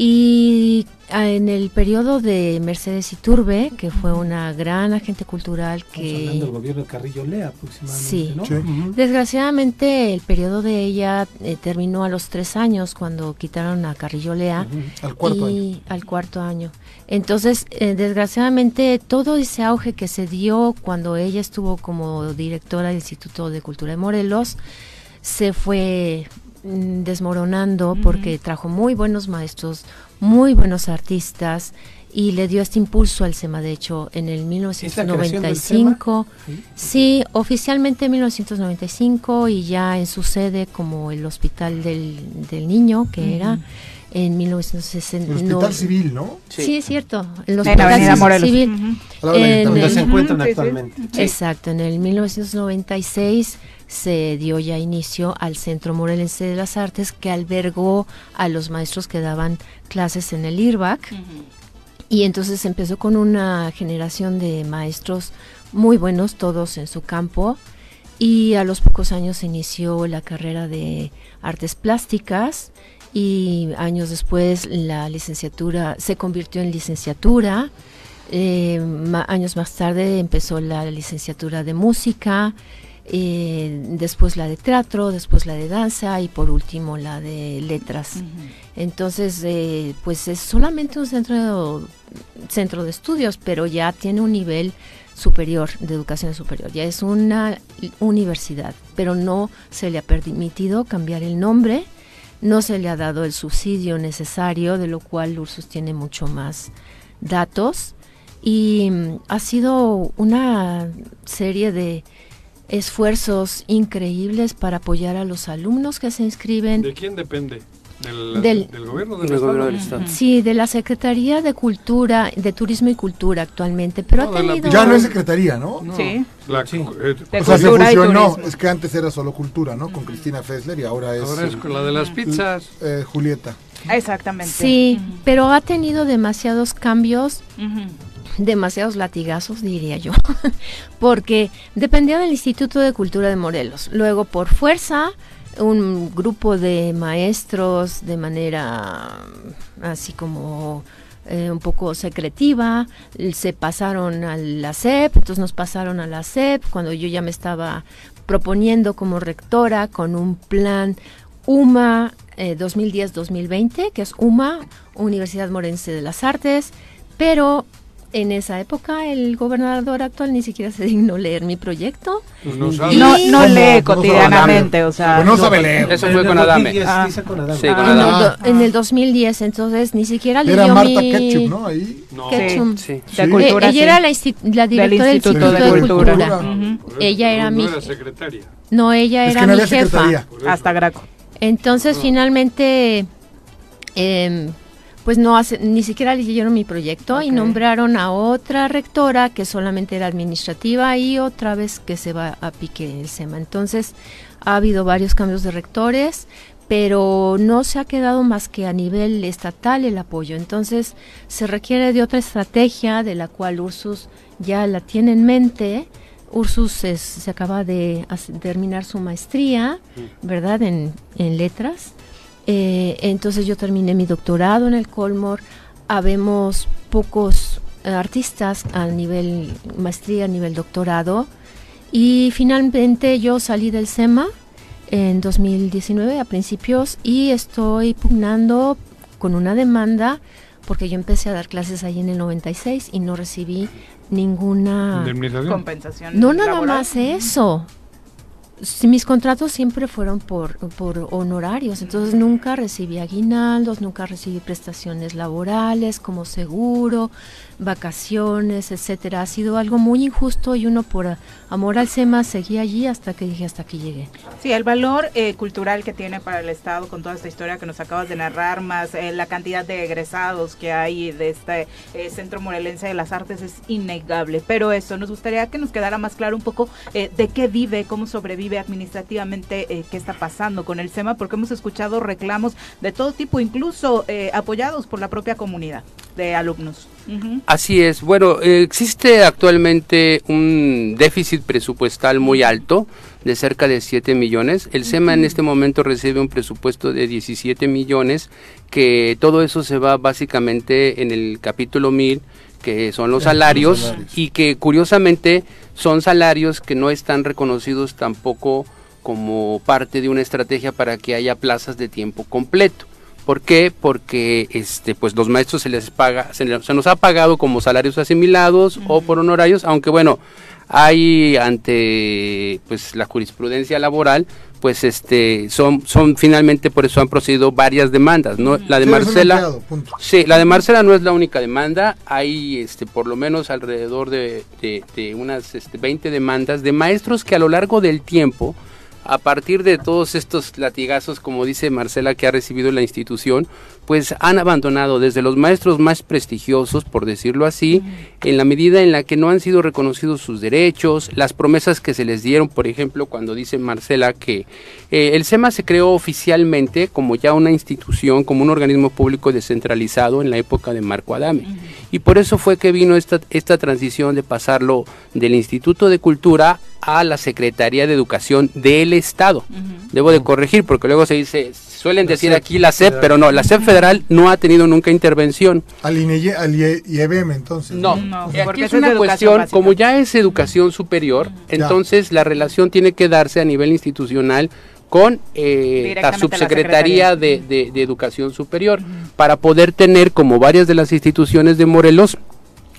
Y en el periodo de Mercedes Iturbe, que fue una gran agente cultural Estamos hablando del que... gobierno de Carrillo Lea aproximadamente, Sí. ¿no? Sí. Ujú. Desgraciadamente el periodo de ella eh, terminó a los tres años cuando quitaron a Carrillo Lea. Al cuarto y al cuarto año. Entonces, eh, desgraciadamente, todo ese auge que se dio cuando ella estuvo como directora del Instituto de Cultura de Morelos se fue mm, desmoronando porque trajo muy buenos maestros, muy buenos artistas y le dio este impulso al SEMA. De hecho, en el ¿Es la creación del SEMA? 1995, sí, oficialmente en 1995 y ya en su sede como el Hospital del, del Niño, que era en 1960. El hospital civil, ¿no? Sí, es cierto. El En la Hospital Avenida Morelos. Civil. Lado del En. Donde se el- encuentran sí, sí. actualmente. Exacto, en el 1996 se dio ya inicio al Centro Morelense de las Artes que albergó a los maestros que daban clases en el IRBAC. Y entonces empezó con una generación de maestros muy buenos, todos en su campo. Y a los pocos años se inició la carrera de artes plásticas. Y años después la licenciatura se convirtió en licenciatura. Eh, ma- años más tarde empezó la licenciatura de música, eh, después la de teatro, después la de danza y por último la de letras. Entonces, eh, pues es solamente un centro, centro de estudios, pero ya tiene un nivel superior, de educación superior. Ya es una universidad, pero no se le ha permitido cambiar el nombre, no se le ha dado el subsidio necesario, de lo cual Ursus tiene mucho más datos. Y mm, ha sido una serie de esfuerzos increíbles para apoyar a los alumnos que se inscriben. ¿De quién depende? ¿Del, Del- del gobierno del, Del Estado? gobierno del Estado. Sí, de la Secretaría de Cultura, de Turismo y Cultura actualmente, pero No, ha tenido... Ya no es secretaría, ¿no? No, Sí. la- Sí. eh, De O sea, se fusionó. Es que antes era solo cultura, ¿no? Con Cristina Fessler y ahora es, ahora es con la de las pizzas. eh, Julieta. Exactamente. Sí, pero ha tenido demasiados cambios, Ujú. Demasiados latigazos, diría yo, porque dependía del Instituto de Cultura de Morelos. Luego, por fuerza, un grupo de maestros de manera mm, así como eh, un poco secretiva, se pasaron a la SEP, entonces nos pasaron a la SEP cuando yo ya me estaba proponiendo como rectora con un plan UMA eh, 2010-2020, que es UMA, Universidad Morense de las Artes, pero en esa época el gobernador actual ni siquiera se dignó leer mi proyecto. Pues no sabe. No, no lee ¿Cómo cotidianamente, o sea. Pues no sabe leer. Eso fue con Adame. 2010 dice con Adame. Sí, con en, el, Adame. do- en el 2010, entonces ni siquiera leyó Era Marta mi... Ketchup, ¿no? Ahí. No. Ketchum. Sí. De Sí. Eh, cultura, ella sí. era la, la directora del Instituto Instituto, de de, Cultura. Ella era no mi- era secretaria. No, ella Es era que no mi jefa. Hasta Graco. Entonces, finalmente, em, pues no hace, ni siquiera leyeron mi proyecto y nombraron a otra rectora que solamente era administrativa y otra vez que se va a pique el SEMA. Entonces, ha habido varios cambios de rectores, pero no se ha quedado más que a nivel estatal el apoyo. Entonces, se requiere de otra estrategia de la cual Ursus ya la tiene en mente. Ursus es- se acaba de terminar su maestría, ¿verdad? En, en letras. Eh, entonces yo terminé mi doctorado en el Colmore. Habemos pocos eh, artistas a nivel maestría, a nivel doctorado. Y finalmente yo salí del SEMA en 2019 a principios y estoy pugnando con una demanda porque yo empecé a dar clases ahí en el 96 y no recibí ninguna. Compensación. no nada laboral. más eso. Mis contratos siempre fueron por, por honorarios, entonces nunca recibí aguinaldos, nunca recibí prestaciones laborales como seguro, vacaciones, etcétera. Ha sido algo muy injusto y uno por amor al SEMA seguí allí hasta que dije hasta aquí llegué. Sí, el valor eh, cultural que tiene para el Estado con toda esta historia que nos acabas de narrar, más eh, la cantidad de egresados que hay de este eh, Centro Morelense de las Artes es innegable. Pero eso, nos gustaría que nos quedara más claro un poco eh, de qué vive, cómo sobrevive vive administrativamente eh, qué está pasando con el SEMA, porque hemos escuchado reclamos de todo tipo, incluso eh, apoyados por la propia comunidad de alumnos. Así es. Bueno, eh, existe actualmente un déficit presupuestal muy alto de cerca de 7 millones. El SEMA en este momento recibe un presupuesto de 17 millones, que todo eso se va básicamente en el capítulo 1000, que son los salarios. y que curiosamente son salarios que no están reconocidos tampoco como parte de una estrategia para que haya plazas de tiempo completo. ¿Por qué? Porque este, pues los maestros se les paga, se, nos ha pagado como salarios asimilados o por honorarios, aunque bueno, hay ante pues la jurisprudencia laboral, pues este son son finalmente por eso han procedido varias demandas, ¿no? La de Sí, Marcela empleado. Sí, la de Marcela no es la única demanda, hay este por lo menos alrededor de, de- de unas este, 20 demandas de maestros que a lo largo del tiempo a partir de todos estos latigazos, como dice Marcela, que ha recibido la institución, pues han abandonado desde los maestros más prestigiosos, por decirlo así, en la medida en la que no han sido reconocidos sus derechos, las promesas que se les dieron, por ejemplo, cuando dice Marcela que eh, el SEMA se creó oficialmente como ya una institución, como un organismo público descentralizado en la época de Marco Adame. Y por eso fue que vino esta, esta transición de pasarlo del Instituto de Cultura a la Secretaría de Educación del Estado. Debo de corregir porque luego se dice, suelen decir aquí la SEP, pero no, la SEP federal no ha tenido nunca intervención. Al INE, al IE- IEBM, entonces. No, No, Eh, porque Aquí es una cuestión, básica. como ya es educación superior, entonces la relación tiene que darse a nivel institucional con eh, la subsecretaría de, de- de Educación Superior para poder tener, como varias de las instituciones de Morelos,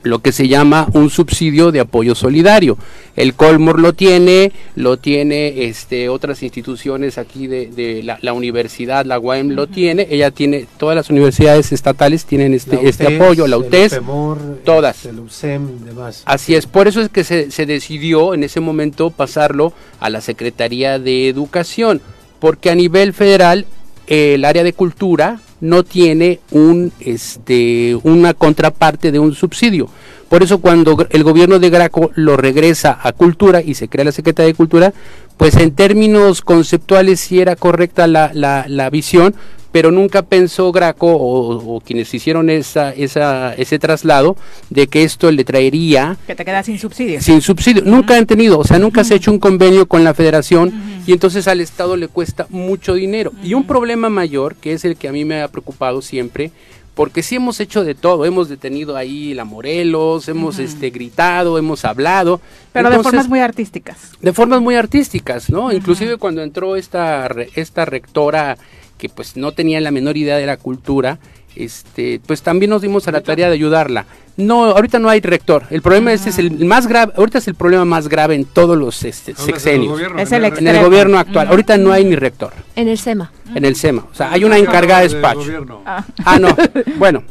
lo que se llama un subsidio de apoyo solidario. El Colmor lo tiene, lo tiene este, otras instituciones aquí de, de la, la universidad, la UAM lo tiene, ella tiene, todas las universidades estatales tienen este, este apoyo, la el UTES, UPEMOR, todas. El USEM, demás. Así es, por eso es que se, se decidió en ese momento pasarlo a la Secretaría de Educación, porque a nivel federal el área de cultura no tiene un este una contraparte de un subsidio. Por eso cuando el gobierno de Graco lo regresa a cultura y se crea la Secretaría de Cultura, pues en términos conceptuales sí era correcta la, la, la visión, pero nunca pensó Graco o, o quienes hicieron esa, esa, ese traslado de que esto le traería Que te quedas sin subsidio. sin subsidio. Nunca han tenido, o sea, nunca se ha hecho un convenio con la federación y entonces al Estado le cuesta mucho dinero. Y un problema mayor, que es el que a mí me ha preocupado siempre, porque sí hemos hecho de todo, hemos detenido ahí la Morelos, hemos este gritado, hemos hablado. Pero de formas muy artísticas. de formas muy artísticas, ¿no? Inclusive cuando entró esta esta rectora que pues no tenía la menor idea de la cultura, este, pues también nos dimos a la tarea de ayudarla. No, ahorita no hay rector. El problema este es el más grave, ahorita es el problema más grave en todos los este, Hablas en el sexenios. gobierno Es el. En el gobierno actual. Ahorita no hay ni rector En el SEMA. en el SEMA. O sea, hay una encargada de despacho. gobierno. Ah, no. Bueno,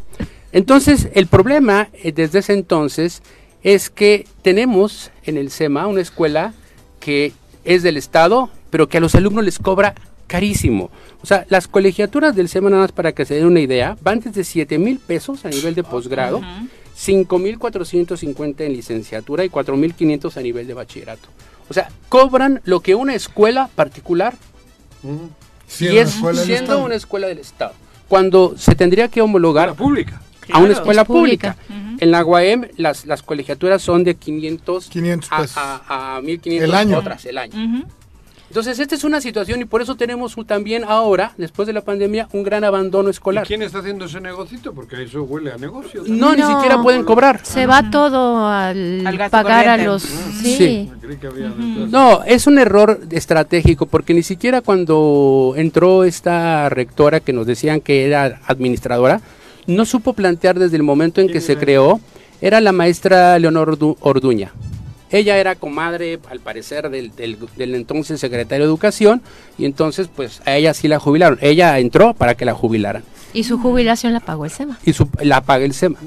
entonces el problema eh, desde ese entonces es que tenemos en el SEMA una escuela que es del Estado, pero que a los alumnos les cobra carísimo. O sea, las colegiaturas del SEMA, nada más para que se den una idea, van desde 7 mil pesos a nivel de posgrado, 5 mil 450 en licenciatura y 4 mil 500 a nivel de bachillerato. O sea, cobran lo que una escuela particular Sí, y es siendo una escuela del Estado. Cuando se tendría que homologar La pública. a una escuela es pública. pública. En la UAM las, las colegiaturas son de 500, 500 a, pesos. a, a 1500 El año. otras el año. Entonces, esta es una situación y por eso tenemos un- también ahora, después de la pandemia, un gran abandono ¿Y escolar. quién está haciendo ese negocito? Porque eso huele a negocio. No, ni No. siquiera pueden cobrar. Se va todo al, pagar a los... Sí. Sí. Detrás. No, es un error estratégico porque ni siquiera cuando entró esta rectora que nos decían que era administradora, no supo plantear desde el momento en que ¿Quién se creó, era la maestra Leonor Ordu- Orduña. Ella era comadre, al parecer, del, del- del entonces secretario de Educación y entonces pues a ella sí la jubilaron. Ella entró para que la jubilaran Y su jubilación la pagó el SEMA. y su- la paga el SEMA.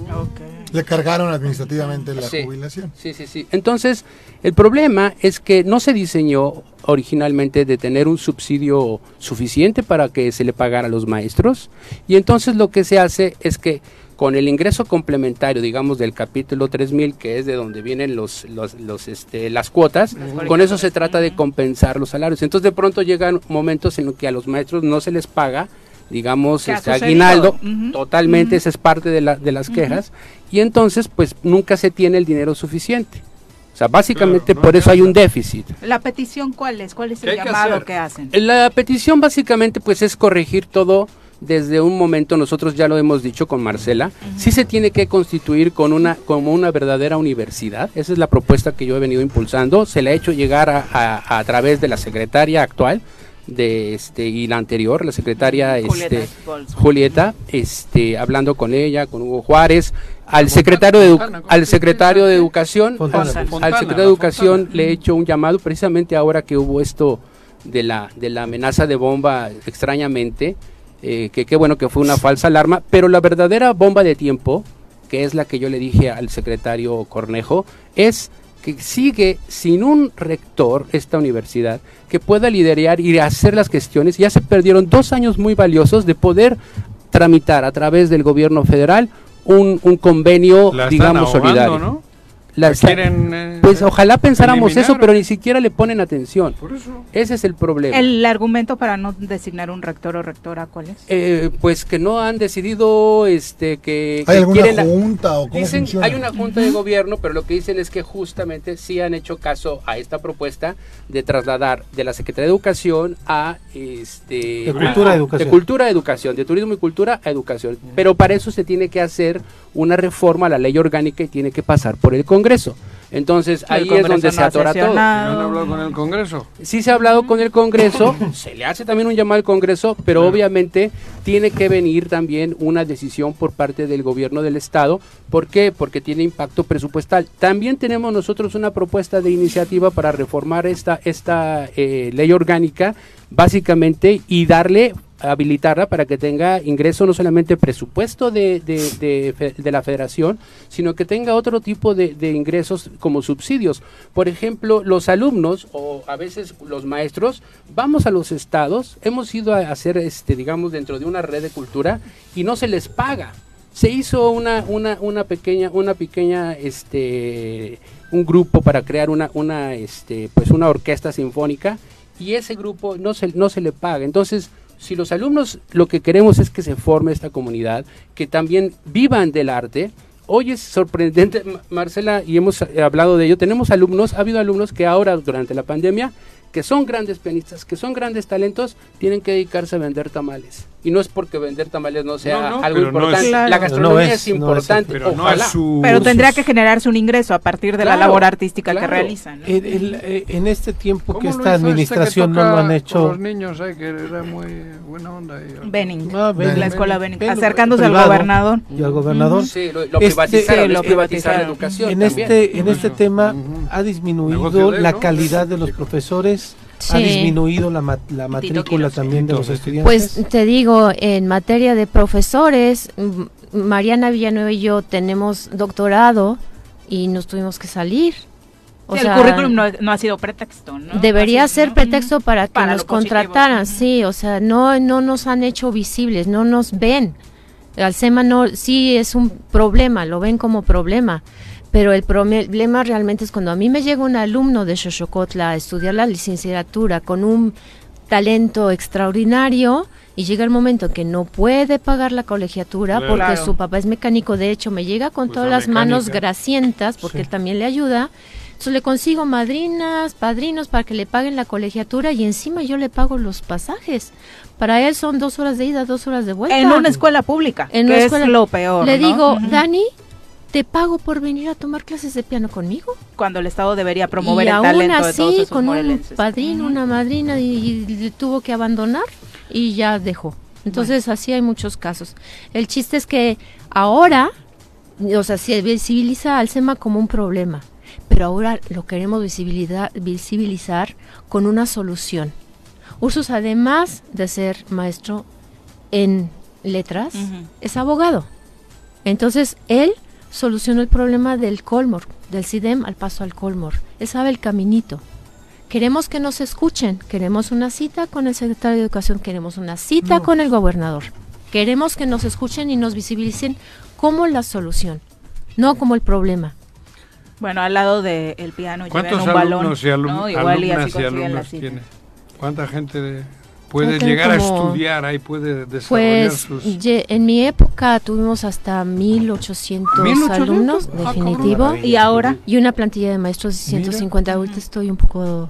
Le cargaron administrativamente la Sí. jubilación. Sí, sí, sí. Entonces, el problema es que no se diseñó originalmente de tener un subsidio suficiente para que se le pagara a los maestros. Y entonces lo que se hace es que con el ingreso complementario, digamos, del capítulo 3000, que es de donde vienen los, los, los, este, las cuotas, con eso se trata de compensar los salarios. Entonces, de pronto llegan momentos en los que a los maestros no se les paga, digamos, ¿Qué ha este aguinaldo, totalmente, Ujú. esa es parte de, la- de las quejas, y entonces, pues, nunca se tiene el dinero suficiente. O sea, básicamente por eso hay un déficit. ¿La petición cuál es? ¿Cuál es ¿Qué el que llamado que hacen? La petición básicamente pues es corregir todo desde un momento, nosotros ya lo hemos dicho con Marcela, sí se tiene que constituir con una, como una verdadera universidad, esa es la propuesta que yo he venido impulsando, se le ha hecho llegar a, a- a través de la secretaria actual de este y la anterior, la secretaria Julieta este. Julieta, este, hablando con ella, con Hugo Juárez, al secretario de, al secretario de educación, Fontana. al- secretario de educación le he hecho un llamado precisamente ahora que hubo esto de la de la amenaza de bomba extrañamente eh, que qué bueno que fue una falsa alarma pero la verdadera bomba de tiempo que es la que yo le dije al secretario Cornejo es que sigue sin un rector esta universidad que pueda liderar y hacer las gestiones ya se perdieron dos años muy valiosos de poder tramitar a través del gobierno federal un, un convenio La digamos ahogando, solidario ¿no? La quieren, eh, pues ojalá pensáramos eliminar. eso, pero ni siquiera le ponen atención. Ese es el problema. ¿El argumento para no designar un rector o rectora cuál es? Eh, pues que no han decidido este que, ¿Hay que alguna quieren- junta o cómo dicen funciona? hay una junta de gobierno pero lo que dicen es que justamente sí han hecho caso a esta propuesta de trasladar de la Secretaría de Educación a este De cultura a educación. de cultura a educación de turismo y cultura a educación pero para eso se tiene que hacer una reforma a la ley orgánica y tiene que pasar por el Congreso entonces El ahí es Congreso donde no se atora todo ¿No han hablado con el Congreso? Sí se ha hablado con el Congreso, se le hace también un llamado al Congreso, pero obviamente tiene que venir también una decisión por parte del gobierno del Estado. ¿Por qué? Porque tiene impacto presupuestal. También tenemos nosotros una propuesta de iniciativa para reformar esta, esta eh, ley orgánica, básicamente, y darle habilitarla para que tenga ingreso no solamente presupuesto de, de, de de la federación, sino que tenga otro tipo de ingresos como subsidios. Por ejemplo, los alumnos o a veces los maestros, vamos a los estados, hemos ido a hacer, este, digamos, dentro de una red de cultura y no se les paga. Se hizo una, una, una pequeña, una pequeña, este, un grupo para crear una, una, este, pues una orquesta sinfónica y ese grupo no se, no se le paga. Entonces, si los alumnos lo que queremos es que se forme esta comunidad, que también vivan del arte, hoy es sorprendente, Ma- Marcela, y hemos eh, hablado de ello, tenemos alumnos, ha habido alumnos que ahora durante la pandemia, que son grandes pianistas, que son grandes talentos, tienen que dedicarse a vender tamales. Y no es porque vender tamales no sea No, no, algo pero no importante, es- Claro. la gastronomía no es, es- no es- importante, pero no ojalá. es su- Pero tendría que generarse un ingreso a partir de la Claro, labor artística que claro. realizan. ¿no? El- el- eh, en este tiempo que ¿Cómo lo esta este que administración no lo han hecho. los niños, eh, que era muy buena onda. y- Benning, Ah, Benning. la escuela Benning, Benning. acercándose Privado. al gobernador. Y al gobernador. Sí, lo, lo Este- privatizaron, Sí, lo es privatizar la privatizaron. educación En también. este, en este tema Ujú. ha disminuido la calidad de los profesores, ha Sí. disminuido la, ma- la matrícula también de los estudiantes. Pues te digo, en materia de profesores, Mariana Villanueva y yo tenemos doctorado y nos tuvimos que salir. O Sí, sea, el currículum no, no ha sido pretexto, ¿no? Debería Así, ser ¿no? pretexto para que Para nos positivo. contrataran, sí, o sea, no no nos han hecho visibles, no nos ven. Al SEMA no, sí es un problema, lo ven como problema, pero el problema realmente es cuando a mí me llega un alumno de Xochocotla a estudiar la licenciatura con un talento extraordinario y llega el momento en que no puede pagar la colegiatura Claro. porque su papá es mecánico, de hecho me llega con Pues todas la las manos grasientas porque Sí. él también le ayuda. Entonces le consigo madrinas, padrinos para que le paguen la colegiatura y encima yo le pago los pasajes. Para él son dos horas de ida, dos horas de vuelta. En una escuela pública, En que una es escuela- lo peor. Le ¿no? digo, Ujú. Dani, te pago por venir a tomar clases de piano conmigo. Cuando el Estado debería promover y el aún talento de todos así, esos con un padrino, una madrina, y, tuvo que abandonar y ya dejó. Entonces, así hay muchos casos. El chiste es que ahora, o sea, se visibiliza al SEMA como un problema, pero ahora lo queremos visibilizar con una solución. Ursus, además de ser maestro en letras, es abogado. Entonces, él solucionó el problema del Colmor, del CIDEM al paso al Colmor. Él sabe el caminito. Queremos que nos escuchen, queremos una cita con el secretario de Educación, queremos una cita No. con el gobernador. Queremos que nos escuchen y nos visibilicen como la solución, no como el problema. Bueno, al lado del piano llevan ¿Cuántos un balón, alumnos y alum- ¿no? Igual y así alumnas y la alumnos cita. tiene? ¿Cuánta gente de- puede llegar a estudiar ahí, puede desarrollar Pues sus... ye- en mi época tuvimos hasta 1800 ¿1800? alumnos, Ah, definitivo. cabrón. ¿Y ahora? Y una plantilla de maestros de 150. Ahorita estoy un poco...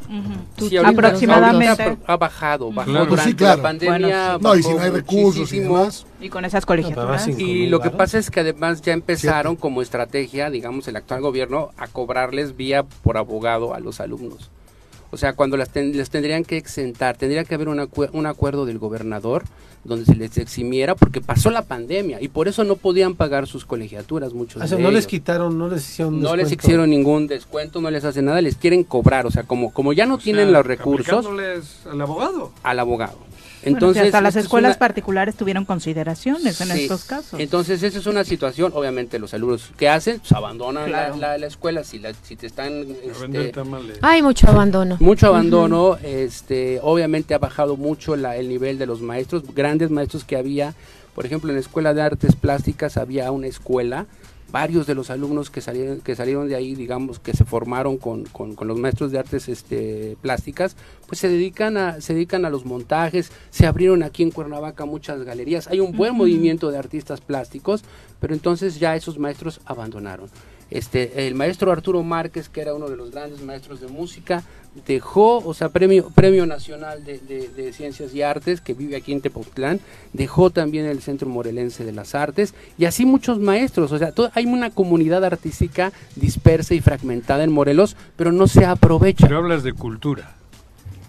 tú- Sí, ahorita- Aproximadamente. ahorita ha bajado, bajó Claro. durante Sí, claro. la pandemia. Bueno, sí. No, y si no hay recursos y muchísimo. demás. Y con esas colegiaturas. Y lo que pasa es que además ya empezaron como estrategia, digamos, el actual gobierno a cobrarles vía por abogado a los alumnos. O sea, cuando las ten- les tendrían que exentar, tendría que haber un, acue- un acuerdo del gobernador donde se les eximiera porque pasó la pandemia y por eso no podían pagar sus colegiaturas muchos O sea, de no les quitaron, no les hicieron No les hicieron ningún descuento, no les hacen nada, les quieren cobrar, o sea, como como ya no tienen los recursos al abogado. al abogado. Bueno, Entonces, hasta las es escuelas una- particulares tuvieron consideraciones en Sí. estos casos. Entonces, esa es una situación, obviamente los alumnos que hacen, pues abandonan Claro. la, la escuela, si, la- si te están... este, Hay mucho abandono. mucho abandono, este, obviamente ha bajado mucho la- el nivel de los maestros, grandes maestros que había, por ejemplo en la Escuela de Artes Plásticas había una escuela, varios de los alumnos que salieron, que salieron de ahí, digamos, que se formaron con, con- con los maestros de artes este, plásticas, pues se dedican, a, se dedican a los montajes, se abrieron aquí en Cuernavaca muchas galerías, hay un buen movimiento de artistas plásticos, pero entonces ya esos maestros abandonaron. Este, el maestro Arturo Márquez, que era uno de los grandes maestros de música, dejó, o sea, premio, premio nacional de, ciencias y artes, que vive aquí en Tepoztlán, dejó también el Centro Morelense de las Artes, y así muchos maestros, o sea, hay una comunidad artística dispersa y fragmentada en Morelos, pero no se aprovecha. Pero hablas de cultura.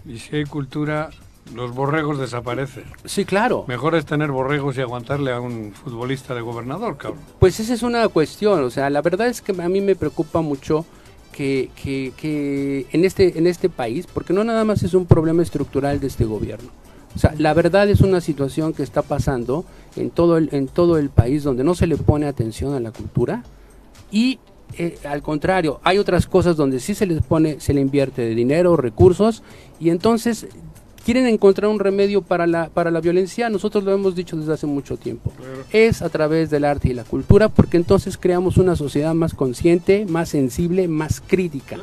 Y si hay cultura, los borregos desaparecen. Sí, claro. Mejor es tener borregos y aguantarle a un futbolista de gobernador, cabrón. Pues esa es una cuestión, o sea, la verdad es que a mí me preocupa mucho que, que, que en, este, en este país, porque no nada más es un problema estructural de este gobierno. O sea, la verdad es una situación que está pasando en todo el, en todo el país donde no se le pone atención a la cultura y eh, al contrario, hay otras cosas donde sí se les pone, se le invierte de dinero, recursos y entonces quieren encontrar un remedio para la, para la violencia, nosotros lo hemos dicho desde hace mucho tiempo. Es a través del arte y la cultura porque entonces creamos una sociedad más consciente, más sensible, más crítica.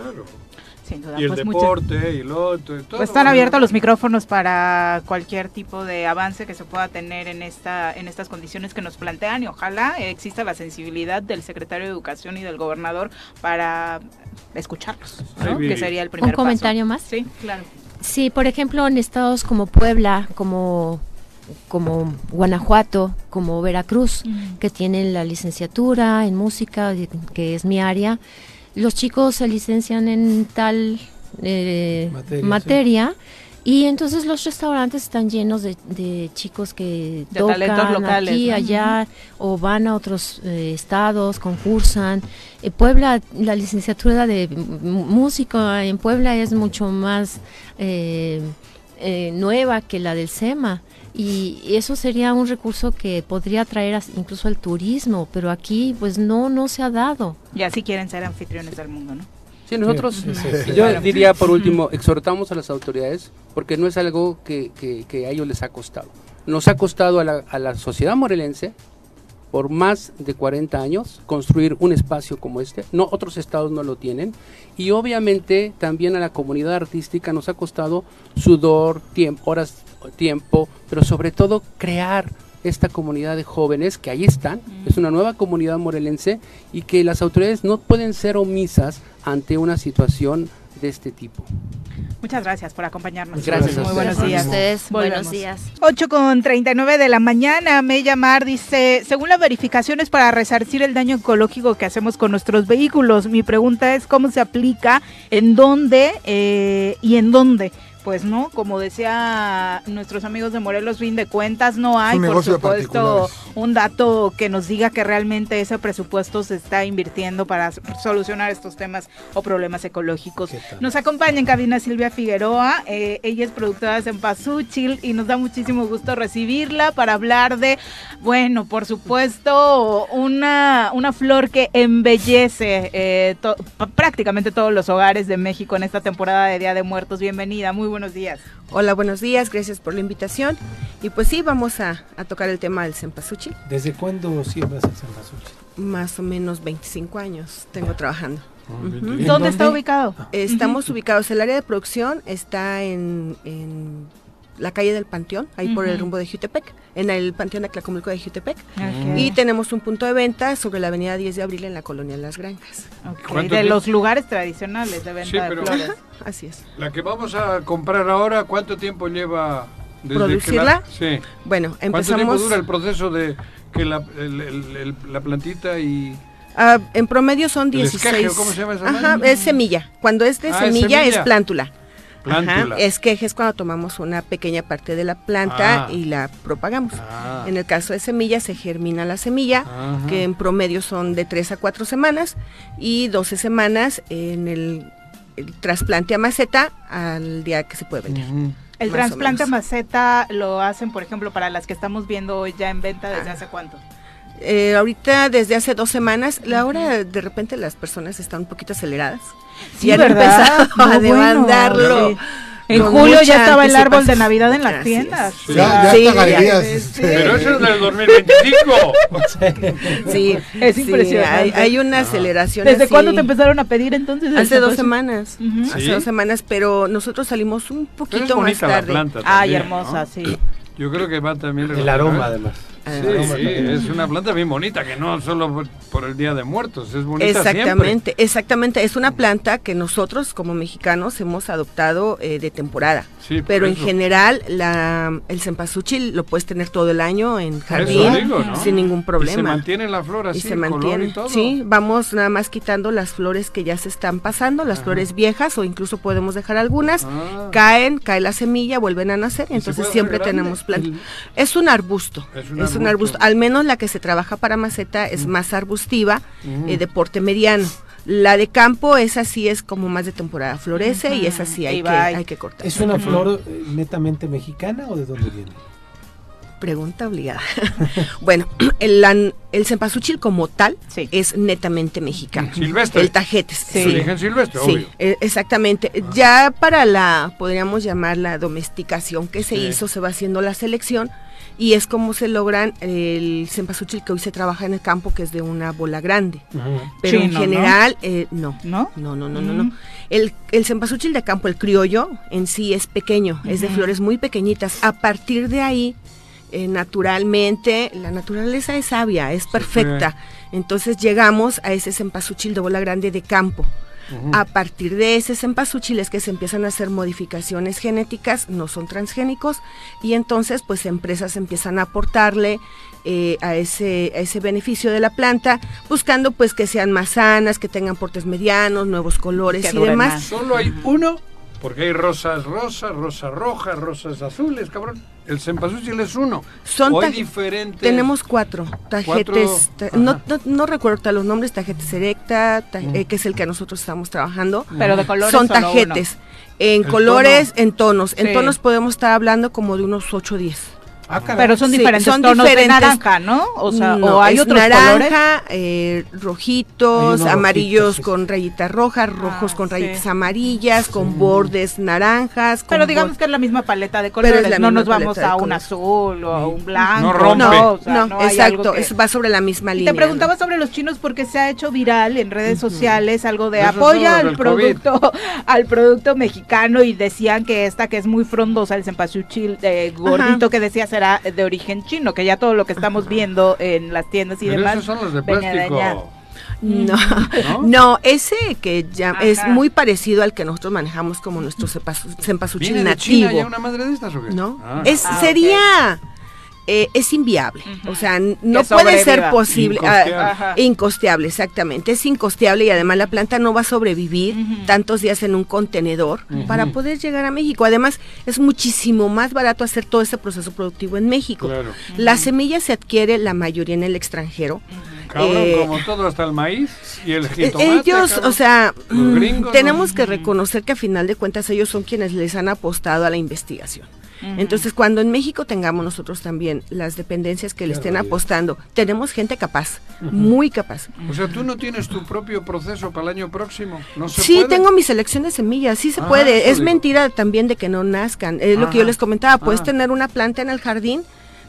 Sin duda, Y el pues, deporte, y lo otro, y todo. Pues están abiertos los micrófonos para cualquier tipo de avance que se pueda tener en esta en estas condiciones que nos plantean y ojalá exista la sensibilidad del secretario de Educación y del gobernador para escucharlos, que sería el primer ¿Un comentario paso. más? Sí, claro. Sí, por ejemplo, en estados como Puebla, como, como Guanajuato, como Veracruz, que tienen la licenciatura en música, que es mi área, los chicos se licencian en tal eh, Materia, materia, y entonces los restaurantes están llenos de, de chicos que De tocan locales, aquí, ¿no? allá, o van a otros eh, estados, concursan. En Puebla, la licenciatura de m- músico en Puebla es mucho más eh, eh, nueva que la del SEMA. Y eso sería un recurso que podría atraer incluso al turismo, pero aquí pues no, no se ha dado. Y así quieren ser anfitriones del mundo, ¿no? Sí, nosotros, Sí, sí, sí. yo Claro. diría por último, exhortamos a las autoridades porque no es algo que, que- que a ellos les ha costado. Nos ha costado a la, a la sociedad morelense por más de 40 años construir un espacio como este. No, otros estados no lo tienen. Y obviamente también a la comunidad artística nos ha costado sudor, tiempo, horas, tiempo, pero sobre todo crear esta comunidad de jóvenes que ahí están, es una nueva comunidad morelense y que las autoridades no pueden ser omisas ante una situación de este tipo. Muchas gracias por acompañarnos. Gracias a Muy ustedes. buenos días. ustedes. Buenos días. 8 con 39 de la mañana, me llamar dice, según las verificaciones para resarcir el daño ecológico que hacemos con nuestros vehículos, mi pregunta es cómo se aplica, en dónde eh, y en dónde. Pues no, como decía nuestros amigos de Morelos, fin de cuentas, no hay, por supuesto, un dato que nos diga que realmente ese presupuesto se está invirtiendo para solucionar estos temas o problemas ecológicos. Nos acompaña en cabina Silvia Figueroa, eh, ella es productora de Cempasúchil y nos da muchísimo gusto recibirla para hablar de, bueno, por supuesto, una, una flor que embellece eh, to- prácticamente todos los hogares de México en esta temporada de Día de Muertos. Bienvenida, muy buenos días. Hola, buenos días, gracias por la invitación. Y pues sí, vamos a, a tocar el tema del cempasúchil. ¿Desde cuándo siembras el cempasúchil? Más o menos 25 años tengo trabajando. ¿En ¿Dónde está ubicado? Estamos ubicados, el área de producción está en, en la calle del Panteón, ahí por el rumbo de Jutepec, en el Panteón de Tlacomulco de Jutepec. Y tenemos un punto de venta sobre la avenida 10 de abril en la colonia Las Granjas. Ok, ¿Cuánto de los lugares tradicionales de venta Sí, pero- de flores. Así es. La que vamos a comprar ahora, ¿cuánto tiempo lleva desde ¿Producirla? que la, sí. Bueno, ¿Cuánto tiempo empezamos... dura el proceso de que la, el- el- el- la plantita y Ah, en promedio son El 16. esqueje, ¿o cómo se llama esa Ajá, es semilla. Cuando es de Ah, es semilla, es plántula. Plántula. Ajá, esqueje es cuando tomamos una pequeña parte de la planta Ah. y la propagamos. Ah. En el caso de semilla, se germina la semilla, Ajá. que en promedio son de 3 a 4 semanas, y 12 semanas en el, el trasplante a maceta al día que se puede vender. El trasplante a maceta lo hacen, por ejemplo, para las que estamos viendo hoy ya en venta desde Ah. hace cuánto. Eh, ahorita desde hace dos semanas, la hora de repente las personas están un poquito aceleradas. Sí, y han ¿verdad? empezado No, a bueno, demandarlo. sí. En con julio ya estaba el árbol de. Navidad en las tiendas. Ya, ya Sí, ya. galerías. Sí. Pero eso es del 2025. Sí, Es sí, impresionante. hay, hay una aceleración. ¿Desde así. cuándo te empezaron a pedir entonces? Hace dos semanas. Hace ¿Sí? dos semanas, pero nosotros salimos un es poquito más la tarde. Ay, hermosa, ¿no? sí. Yo creo que va también El aroma, además. Sí, aroma sí, es una planta bien bonita, que no solo por, el Día de Muertos, es bonita Exactamente, exactamente. Es una planta que nosotros como mexicanos hemos adoptado eh, de temporada. Sí, pero en general la, el cempasúchil lo puedes tener todo el año en jardín digo, ¿no? sin ningún Y se problema. mantiene la flor así, y se mantiene. y todo. Sí, vamos nada más quitando las flores que ya se están pasando, las flores viejas o incluso podemos dejar algunas. Ah. Caen, cae la semilla, vuelven a nacer, entonces siempre grande? tenemos plantas. Es un arbusto, Es es un arbusto. Al menos la que se trabaja para maceta es más arbustiva, eh, de porte mediano. La de campo, esa sí es como más de temporada, florece y esa sí hay, que, hay que cortar. ¿Es una flor eh, netamente mexicana o de dónde viene? Pregunta obligada. bueno, el, lan- el cempasúchil como tal Sí. es netamente mexicano. Silvestre. El tajetes. Es origen silvestre, Sí, obvio. eh, exactamente. Ya para la, podríamos llamar la domesticación que se Sí. hizo, se va haciendo la selección y es como se logran el cempasúchil que hoy se trabaja en el campo, que es de una bola grande. Pero en Chino, ¿no? general, eh, no. ¿No? No, no, no, no, Mm. no. El, el cempasúchil de campo, el criollo, en sí es pequeño, es de flores muy pequeñitas. A partir de ahí, eh, naturalmente, la naturaleza es sabia, es perfecta. Entonces llegamos a ese cempasúchil de bola grande de campo. A partir de ese cempasúchil es que se empiezan a hacer modificaciones genéticas, no son transgénicos, y entonces pues empresas empiezan a aportarle eh, a, ese, a ese beneficio de la planta, buscando pues que sean más sanas, que tengan portes medianos, nuevos colores Que y demás. más. Solo hay uno, porque hay rosas rosas, rosas rojas, rosas azules, cabrón. El cempasúchil es uno. Son Hoy diferentes. Tenemos cuatro tajetes, Cuatro, ta- no, ajá. no, no recuerdo los nombres, tajetes erecta, ta- eh, que es el que nosotros estamos trabajando. Pero de colores Son solo tajetes, en El colores, en tonos. En Sí. tonos podemos estar hablando como de unos 8 o 10. Ah. Pero son Sí, diferentes son tonos diferentes. de naranja, ¿no? O sea, No, o hay es otros colores. naranja, eh, rojitos, Hay amarillos sí. con rayitas rojas, rojos Ah, con sí. rayitas amarillas, con bordes naranjas. Pero con digamos bor- que es la misma paleta de Pero es colores, no nos vamos a un colores. azul o a un blanco. No rompe. No, o sea, no, no exacto, que- es- va sobre la misma Y línea. te preguntaba ¿no? sobre los chinos porque se ha hecho viral en redes sociales algo de apoya al COVID. producto al producto mexicano y decían que esta que es muy frondosa el cempasúchil de gordito que decías de origen chino, que ya todo lo que estamos viendo en las tiendas y Pero demás esos son los de plástico. No, ¿No? no, ese que ya es muy parecido al que nosotros manejamos como nuestro cempasúchil ¿Viene de China nativo. ya una madre de estas o qué? ¿no? Ah. es Ah, sería eh, es inviable, o sea, no puede ser posible, Incosteable. ah, incosteable, exactamente, es incosteable y además la planta no va a sobrevivir tantos días en un contenedor para poder llegar a México. Además, es muchísimo más barato hacer todo ese proceso productivo en México. Claro. La semilla se adquiere la mayoría en el extranjero. Cabrón, Eh, como todo, hasta el maíz y el Eh, jitomate. ellos, cabrón. o sea, mm, gringos, tenemos ¿no? que reconocer que a final de cuentas ellos son quienes les han apostado a la investigación. Entonces, cuando en México tengamos nosotros también las dependencias que le estén apostando, tenemos gente capaz, muy capaz. O sea, tú no tienes tu propio proceso para el año próximo. No se Sí, puede? tengo mi selección de semillas, sí se Ah, puede. Es digo. mentira también de que no nazcan. Es lo que yo les comentaba, puedes Ah. tener una planta en el jardín,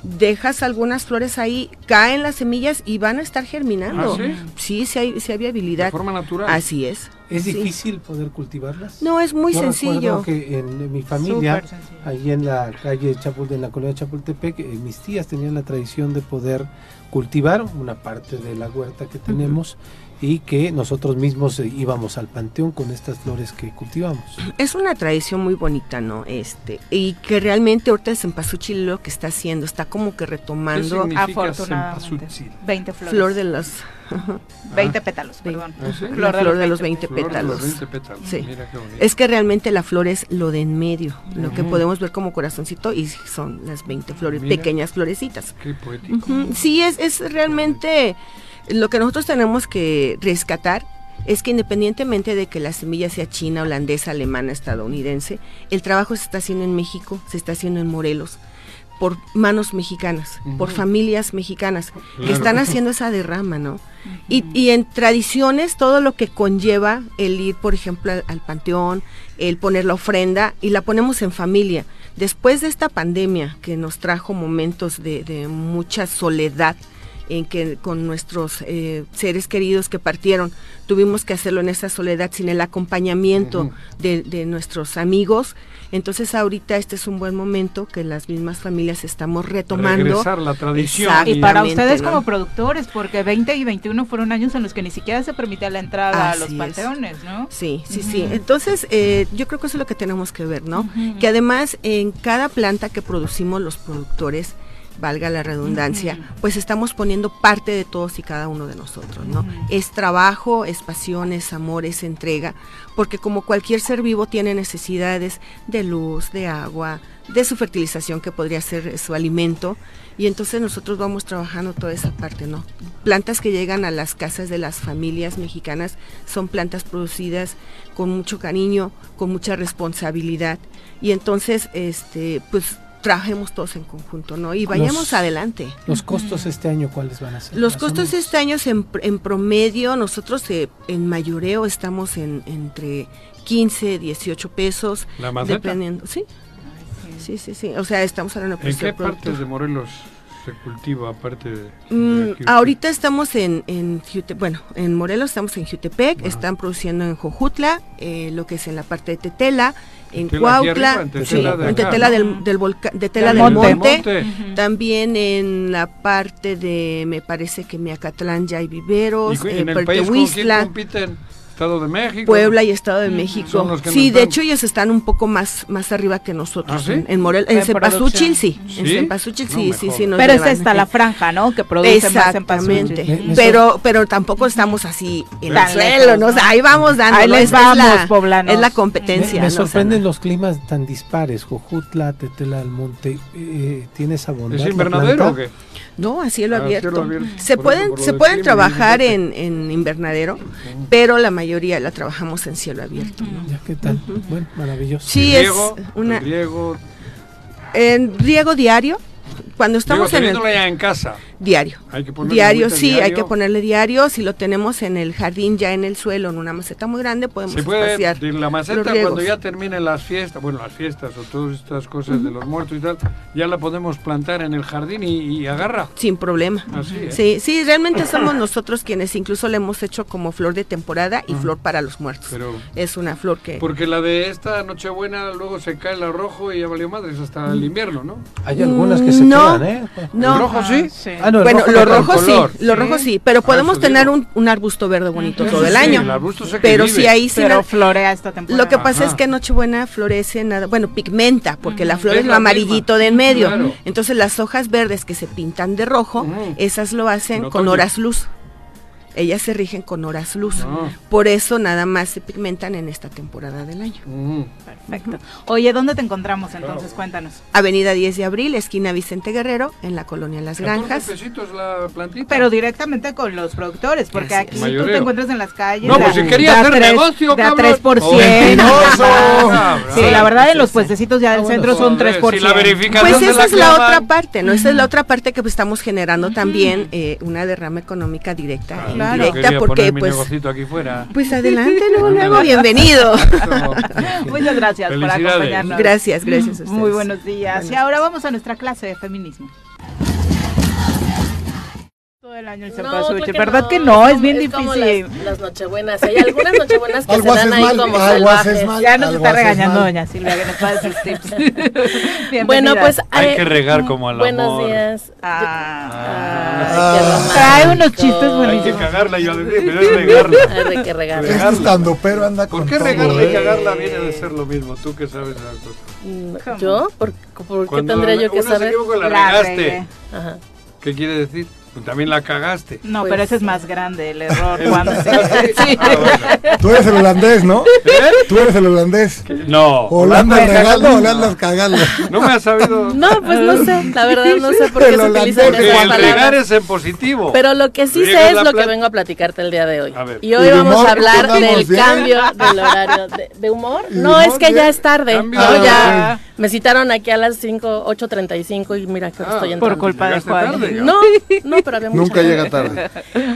dejas algunas flores ahí, caen las semillas y van a estar germinando. ¿Ah, sí? sí, sí hay, sí hay viabilidad. De forma natural. Así es. ¿Es sí. difícil poder cultivarlas? No, es muy Yo sencillo. recuerdo que en, mi familia, allí en la calle Chapul, en la colonia Chapultepec, eh, mis tías tenían la tradición de poder cultivar una parte de la huerta que tenemos y que nosotros mismos eh, íbamos al panteón con estas flores que cultivamos. Es una tradición muy bonita, ¿no? Este, y que realmente ahorita el cempasúchil lo que está haciendo, está como que retomando significa Afortunadamente. cempasúchil? 20 flores. flor de los 20 pétalos, perdón. ¿Ah, sí? Flor de los 20 Flor de los pétalos. 20 pétalos. Sí. Mira qué bonito. Es que realmente la flor es lo de en medio, lo que podemos ver como corazoncito y son las 20 flores, Mira. pequeñas florecitas. Qué poético. Sí, es, es realmente lo que nosotros tenemos que rescatar es que independientemente de que la semilla sea china, holandesa, alemana, estadounidense, el trabajo se está haciendo en México, se está haciendo en Morelos por manos mexicanas, por familias mexicanas que están haciendo esa derrama, ¿no? y, y en tradiciones todo lo que conlleva el ir, por ejemplo, al, al panteón, el poner la ofrenda y la ponemos en familia. Después de esta pandemia que nos trajo momentos de, de mucha soledad, en que con nuestros eh, seres queridos que partieron tuvimos que hacerlo en esa soledad sin el acompañamiento de, de nuestros amigos. Entonces ahorita este es un buen momento que las mismas familias estamos retomando. Regresar la tradición. Y para ustedes ¿no? como productores, porque 20 y 21 fueron años en los que ni siquiera se permitía la entrada a los es. panteones, ¿no? Sí, sí, sí. Entonces, eh, yo creo que eso es lo que tenemos que ver, ¿no? Que además en cada planta que producimos los productores, valga la redundancia, pues estamos poniendo parte de todos y cada uno de nosotros, ¿no? Es trabajo, es pasión, es amor, es entrega, porque como cualquier ser vivo tiene necesidades de luz, de agua, de su fertilización que podría ser su alimento, y entonces nosotros vamos trabajando toda esa parte, ¿no? Plantas que llegan a las casas de las familias mexicanas son plantas producidas con mucho cariño, con mucha responsabilidad, y entonces, este, pues trabajemos todos en conjunto, ¿no? Y vayamos Los- adelante. ¿Los costos este año cuáles van a ser? Los más costos este año en, en promedio, nosotros eh, en mayoreo estamos en entre 15, 18 pesos. ¿La maceta? Dependiendo, sí. Sí, sí, sí. O sea, estamos hablando ¿En qué partes de Morelos se cultiva aparte de, Mm, ahorita estamos en, en Jute- bueno, en Morelos estamos en Jutepec, están produciendo en Jojutla, eh, lo que es en la parte de Tetela, en Cuautla, sí, de del, del volcán, de Tela Del del monte. También en la parte de, me parece que Miacatlán ya hay viveros, ¿Y cu- eh, en el país con quién Puertehuistla, compiten? ¿Estado de México? Puebla y Estado de México. los que Sí, de dan- hecho ellos están un poco más más arriba que nosotros. ¿Ah, sí? En, en Morel, En en Cempasúchil sí, en ¿Sí? Cempasúchil No sí, me sí, sí jodas. nos Pero es llevan. esta la franja, ¿no? Que produce más Exactamente. cempasúchil. Pero pero tampoco estamos así en el suelo, ¿no? O sea, ¿no? ahí vamos dando. Ahí ¿no? les es vamos, la- poblanos. Es la Me, competencia. me ¿no? sorprenden los climas tan dispares. Jojutla, Tetela del Monte, eh, ¿tiene esa bondad? ¿Es invernadero o qué? No, a cielo Ah, abierto. cielo abierto. Se pueden se pueden trabajar en, en invernadero, pero la mayoría la trabajamos en cielo abierto. ¿no? Ya, ¿Qué tal? Bueno, maravilloso. Sí, ¿El es riego? una ¿El riego? en riego diario. Cuando estamos Digo, en el en casa. Diario. Hay que ponerle Diario, sí, hay que ponerle diario. Si lo tenemos en el jardín, ya en el suelo, en una maceta muy grande, podemos Se puede, espaciar de la maceta cuando ya terminen las fiestas, bueno, las fiestas o todas estas cosas de los muertos y tal, ya la podemos plantar en el jardín y, y agarra. Sin problema. Así, ¿eh? Sí, sí, realmente somos nosotros quienes incluso le hemos hecho como flor de temporada y flor para los muertos. Pero es una flor que... porque la de esta Nochebuena luego se cae el rojo y ya valió madres hasta el invierno, ¿no? Hay algunas que se No, quedan, ¿eh? no. ¿El rojo sí? Ah, no, bueno, rojo los rojos sí, los rojos sí, pero Ah, podemos tener un, un arbusto verde bonito todo el sí, año. el arbusto sé que pero vive. si ahí sí Pero la- florea esta temporada. Lo que pasa es Ajá. que Nochebuena florece nada, bueno, pigmenta, porque la flor Es es lo amarillito de en medio. Claro. Entonces las hojas verdes que se pintan de rojo, esas lo hacen En con horas luz. Ellas se rigen con horas luz. Ah. Por eso nada más se pigmentan en esta temporada del año. Perfecto. Oye, ¿dónde te encontramos entonces? Cuéntanos. Avenida 10 de Abril, esquina Vicente Guerrero, en la colonia Las 14 Granjas. la plantita. Pero directamente con los productores, porque aquí tú Mayoreo. te encuentras en las calles. No, pues si quería hacer tres- negocio, de a cabrón. 3%. Oh, mentiroso. Sí, la verdad, en los puestecitos ya del centro son 3%. Pues esa es la otra parte, ¿no? Esa es la otra parte que pues, estamos generando también eh, una derrama económica directa Indirecta, quería porque pues, aquí fuera. pues adelante, luego, luego, bienvenido. Muchas gracias por acompañarnos. Gracias, gracias a ustedes. Muy buenos días. Y ahora vamos a nuestra clase de feminismo. Todo el año el No, cempasúchil, que ¿verdad no, que no? Es como- bien como difícil. las, las nochebuenas. Hay algunas nochebuenas que Algo se dan ahí mal, como salvajes. mal, Ya nos está regañando mal. doña Silvia que nos pasa sus tips. Bueno, Bienvenida. pues Hay eh, que regar como al Buenos amor. días. Ah. Trae unos chistes Hay que buenísimos. cagarla, yo pero es regarla. Hay que regarla. Este estando pero anda ¿Por con qué todo, regarla y ¿eh? cagarla viene de ser lo mismo? Tú que sabes esas cosas. Mm, ¿Yo? ¿Por, por qué tendría yo que saber? la La regaste. ¿Qué quiere decir? Pues también la cagaste. No, Pues- pero ese es más grande el error. Cuando grande. Sí. Ah, bueno. Tú eres el holandés, ¿no? ¿Eh? Tú eres el holandés. No. Holanda regando le cagando. No me has sabido. No, pues no sé. La verdad no sé por qué El se holandés. utilizan Porque esas el regar es en positivo. Pero lo que sí sé es lo que vengo a platicarte el día de hoy. A ver. Y hoy ¿Y de vamos a hablar ¿Andamos del bien? cambio del horario. ¿De, de humor? ¿Y de No, es que ya es tarde. Cambio No, ya me citaron aquí a las 5, 8.35 y mira que Ah, estoy Por entrando. culpa de Juan. No, no, pero había mucha Nunca gente. llega tarde.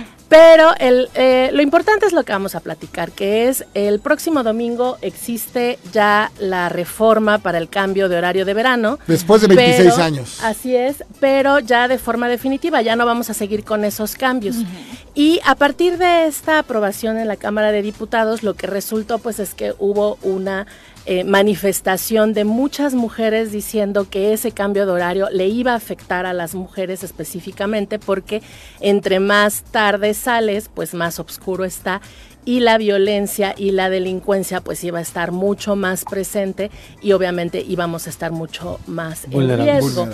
Pero el, eh, lo importante es lo que vamos a platicar, que es el próximo domingo existe ya la reforma para el cambio de horario de verano. Después de 26 pero- años. Así es, pero ya de forma definitiva, ya no vamos a seguir con esos cambios. Y a partir de esta aprobación en la Cámara de Diputados, lo que resultó pues es que hubo una eh, manifestación de muchas mujeres diciendo que ese cambio de horario le iba a afectar a las mujeres específicamente porque entre más tarde sales, pues más oscuro está y la violencia y la delincuencia pues iba a estar mucho más presente y obviamente íbamos a estar mucho más en Vulnerable. riesgo.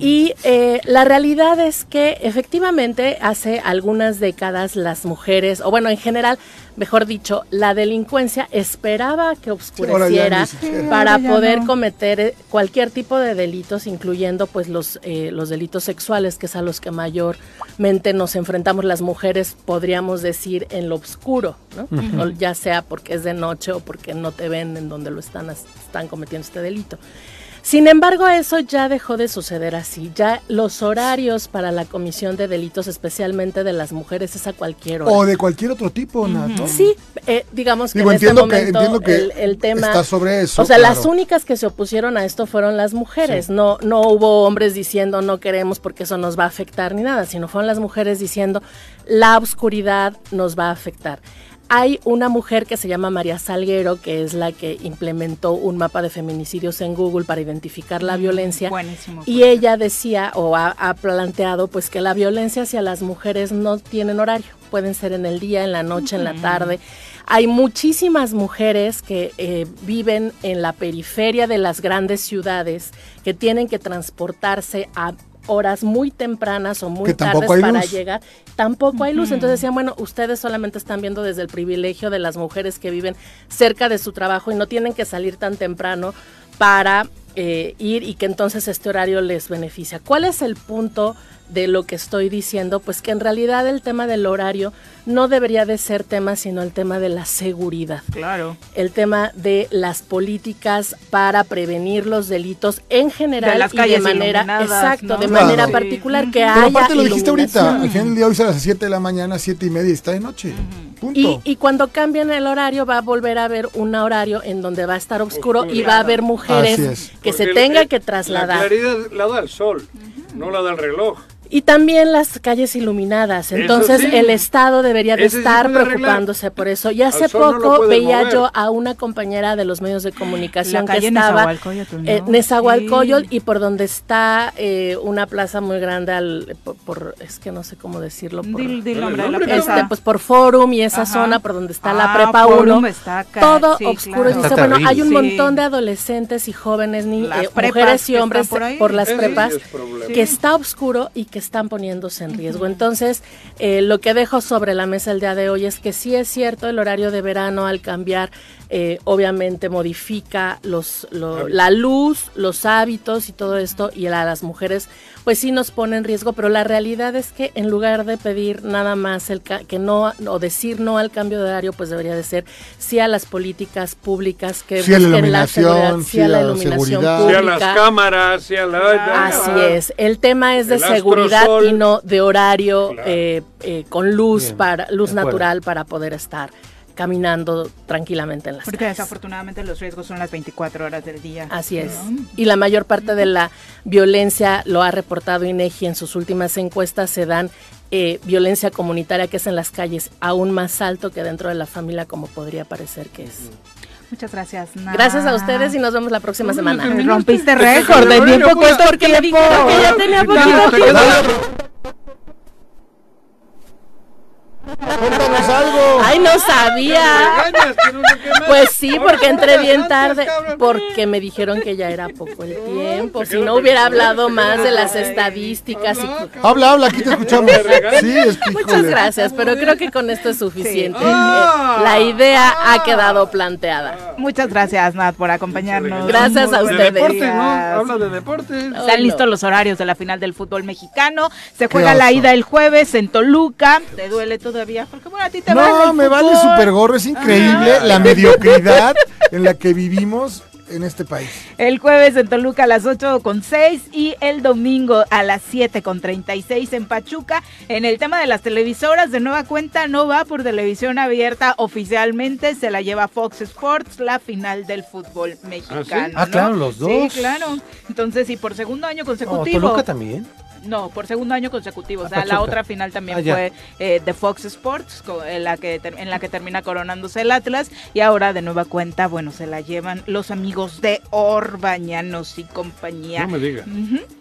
Y eh, la realidad es que efectivamente hace algunas décadas las mujeres, o bueno, en general, mejor dicho, la delincuencia esperaba que oscureciera para poder no. cometer eh, cualquier tipo de delitos, incluyendo pues los, eh, los delitos sexuales, que es a los que mayormente nos enfrentamos las mujeres, podríamos decir, en lo oscuro, ¿no? O ya sea porque es de noche o porque no te ven en donde lo están, están cometiendo este delito. Sin embargo, eso ya dejó de suceder así. Ya los horarios para la comisión de delitos, especialmente de las mujeres, es a cualquier hora. O de cualquier otro tipo, Nat, ¿no? Sí, eh, digamos que Digo, en este entiendo que- momento entiendo que el, el tema está sobre eso, O sea, las únicas que se opusieron a esto fueron las mujeres. No, no hubo hombres diciendo no queremos porque eso nos va a afectar ni nada, sino fueron las mujeres diciendo la oscuridad nos va a afectar. Hay una mujer que se llama María Salguero, que es la que implementó un mapa de feminicidios en Google para identificar la violencia. Buenísimo. Y ella decía o ha, ha planteado pues que la violencia hacia las mujeres no tienen horario, pueden ser en el día, en la noche, en la tarde. Hay muchísimas mujeres que eh, viven en la periferia de las grandes ciudades que tienen que transportarse a horas muy tempranas o muy tardes para luz. llegar. Tampoco hay luz. Entonces decían, bueno, ustedes solamente están viendo desde el privilegio de las mujeres que viven cerca de su trabajo y no tienen que salir tan temprano para eh, ir y que entonces este horario les beneficia. ¿Cuál es el punto de lo que estoy diciendo? Pues que en realidad el tema del horario no debería de ser tema, sino el tema de la seguridad. Claro. El tema de las políticas para prevenir los delitos en general De las y de manera exacto, ¿no? de Claro. manera Sí. particular que Pero haya aparte lo dijiste ahorita, al final del día hoy a las 7 de la mañana, 7 y media y está de noche. Punto. Y, y cuando cambien el horario va a volver a haber un horario en donde va a estar oscuro y va a haber mujeres es. que se tenga el- que La trasladar. claridad la da el sol, no la da el reloj. Y también las calles iluminadas. Entonces sí. el Estado debería de Ese estar preocupándose por eso. Y hace no poco veía mover. yo a una compañera de los medios de comunicación La que estaba Nezahualcóyotl, ¿no? eh, Sí. y por donde está eh, una plaza muy grande al, por, por- es que no sé cómo decirlo por, Dil, dil nombre nombre, este, pues por Forum y esa Ajá. zona por donde está la Ah, prepa Forum 1, está acá, todo sí, oscuro. claro. Y dice, Está bueno, hay un Sí. montón de adolescentes y jóvenes, ni, eh, mujeres y hombres por por las prepas que está oscuro y que están poniéndose en riesgo. Entonces, eh, lo que dejo sobre la mesa el día de hoy es que sí es cierto el horario de verano al cambiar eh, obviamente modifica los, lo- la luz, los hábitos y todo esto, y a las mujeres pues sí nos pone en riesgo, pero la realidad es que en lugar de pedir nada más el ca- que no o decir no al cambio de horario, pues debería de ser sí a las políticas públicas que Sí a la busquen la seguridad, iluminación, sí a la a la iluminación seguridad. Sí, a pública. las cámaras, sí a la... Así es. El tema es de seguridad astrosol. y no de horario eh, eh, con luz Bien, para luz natural para poder estar caminando tranquilamente en las Porque calles. desafortunadamente los riesgos son las 24 horas del día. Así es. ¿no? Y la mayor parte de la violencia, lo ha reportado INEGI en sus últimas encuestas, se dan eh, violencia comunitaria que es en las calles aún más alto que dentro de la familia, como podría parecer que es. Muchas gracias. Nat. Gracias a ustedes y nos vemos la próxima semana. Rompiste récord de bien poco porque me dijeron que ya tenía poquito tiempo. Cuéntanos algo. Ay, no sabía. Pues sí, porque entré bien tarde, porque me dijeron que ya era poco el tiempo. Si no hubiera hablado más de las estadísticas. y- Habla, habla, aquí te escuchamos. Sí, es que, Muchas gracias, pero creo que con esto es suficiente. Eh, La idea ha quedado planteada. Muchas gracias, Nat, por acompañarnos. Gracias a ustedes. buenos Deportes, ¿no? Habla de deportes. Están listos los horarios de la final del fútbol mexicano. Se juega la ida el jueves en Toluca. ¿Te duele todavía? Porque bueno, a ti te vale No, el me vale super gorro. Es increíble Ah. la mediocridad en la que vivimos en este país. El jueves en Toluca a las 8 con 6 y el domingo a las 7 con 36 en Pachuca. En el tema de las televisoras, de nueva cuenta no va por televisión abierta oficialmente, se la lleva Fox Sports, la final del fútbol mexicano. Ah, ¿no? claro, los dos. Sí, claro. Entonces, y por segundo año Oh, consecutivo. Toluca también. No, por segundo año consecutivo. O sea, la otra final también Ah, fue eh, de Fox Sports, co- en la, que en la que termina coronándose el Atlas. Y ahora de nueva cuenta, bueno, se la llevan los amigos de Orbañanos y compañía. No me diga.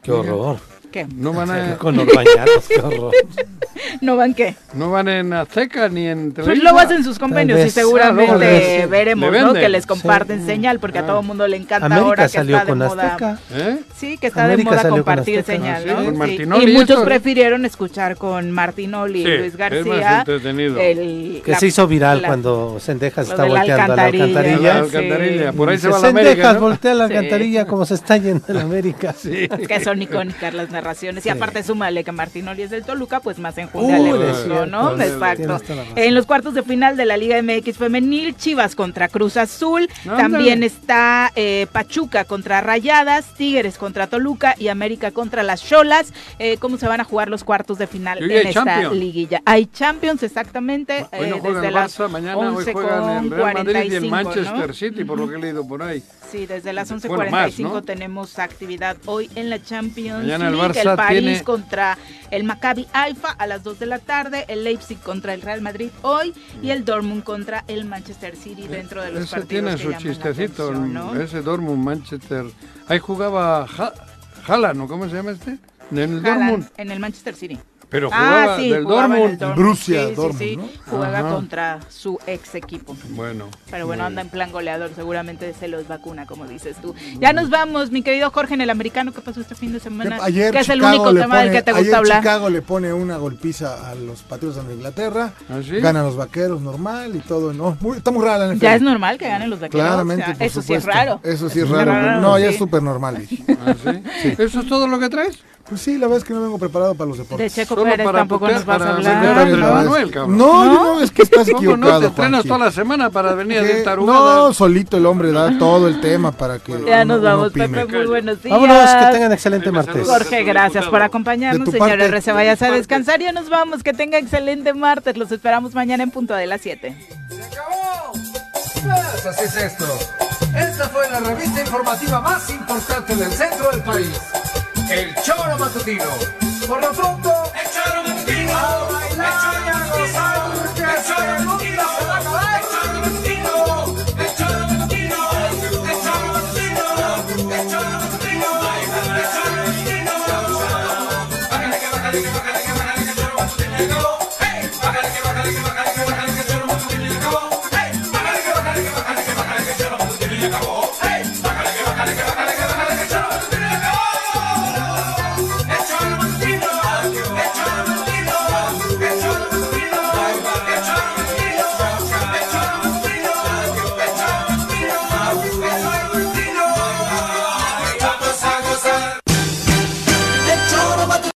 Qué horror. ¿Qué? No van a... Con los bañados, qué horror. ¿No van qué? No van en Azteca ni en Pues Televisa. luego hacen sus convenios y. Ah, seguramente les- veremos, le ¿no? Que les comparten Sí. señal porque a todo el mundo le encanta América ahora que salió está de con moda. Azteca. ¿Eh? Sí, que está América de moda con compartir Azteca. señal, Ah, sí, Sí. Y y muchos esto. prefirieron escuchar con Martinoli Sí, y Luis García. el- Que la- se hizo viral la- cuando Sendejas lo está de la volteando a la alcantarilla. La por ahí se va la América, voltea la Sí. alcantarilla como se está yendo la América. Que son icónicas las narraciones. Y Sí. aparte, súmale que Martinoli es del Toluca, pues más enjundia le cierto, ¿no? Exacto. En los cuartos de final de la Liga MX Femenil, Chivas contra Cruz Azul. Ándale. También está eh, Pachuca contra Rayadas, Tigres contra Toluca y América contra las Cholas. Eh, ¿Cómo se van a jugar los cuartos de final Y hoy en esta Champions. liguilla? Hay Champions, exactamente. Hoy no eh, juegan desde el las Barça, mañana hoy 11 juegan el Madrid y el 45, Manchester ¿no? City, por lo que he leído por ahí. Sí, desde las Bueno, 11.45 más, ¿no? tenemos actividad hoy en la Champions Mañana el League. Barça el París tiene- contra el Maccabi Haifa a las 2 de la tarde, el Leipzig contra el Real Madrid hoy y el Dortmund contra el Manchester City dentro de los Ese partidos tiene que su chistecito, atención, ¿no? ese Dortmund Manchester. Ahí jugaba Ha- Haaland, ¿no? ¿Cómo se llama este? En el Dortmund. en el Manchester City. Pero ah, jugaba sí, del jugaba en el Dortmund. Dortmund. Borussia sí, sí, Dortmund, sí, ¿no? Juega Ajá. contra su ex equipo. Bueno. Pero bueno, anda en plan goleador, seguramente se los vacuna, como dices tú. Ya nos vamos, mi querido Jorge, en el americano, ¿qué pasó este fin de semana? Ayer que es el único tema del pone- que te ayer gusta hablar. Chicago le pone una golpiza a los Patriotas de Inglaterra. ¿Ah, sí? Ganan los vaqueros normal y todo. No, muy, está muy rara la NFL. Ya es normal que ganen los vaqueros. Claramente, o sea, por eso sí es supuesto. raro. Eso sí es Eso raro. no, ya sí. es súper normal. ¿Ah, sí? ¿Eso es todo lo que traes? Pues sí, la verdad es que no vengo preparado para los De deportes. Checo Solo Pérez para tampoco nos vas a hablar. a No, Manuel, cabrón. No, yo no, es que estás ¿Cómo equivocado, no? Te entrenas Juanqui. toda la semana para venir a ¿Qué? tarugadas. No, solito el hombre da todo el tema para que Ya uno- nos vamos. Pepe, muy buenos días. Vámonos, que tengan excelente martes. Jorge, gracias por acompañarnos, De parte. Rece, vayas a descansar. Ya nos vamos. Que tenga excelente martes. Los esperamos mañana en punto de las 7. Pues así es esto. Esta fue la revista informativa más importante del centro del país. El Choro Matutino. Por lo pronto, el Choro Matutino. A bailar y a gozar, porque el Choro Matutino se va a acabar. El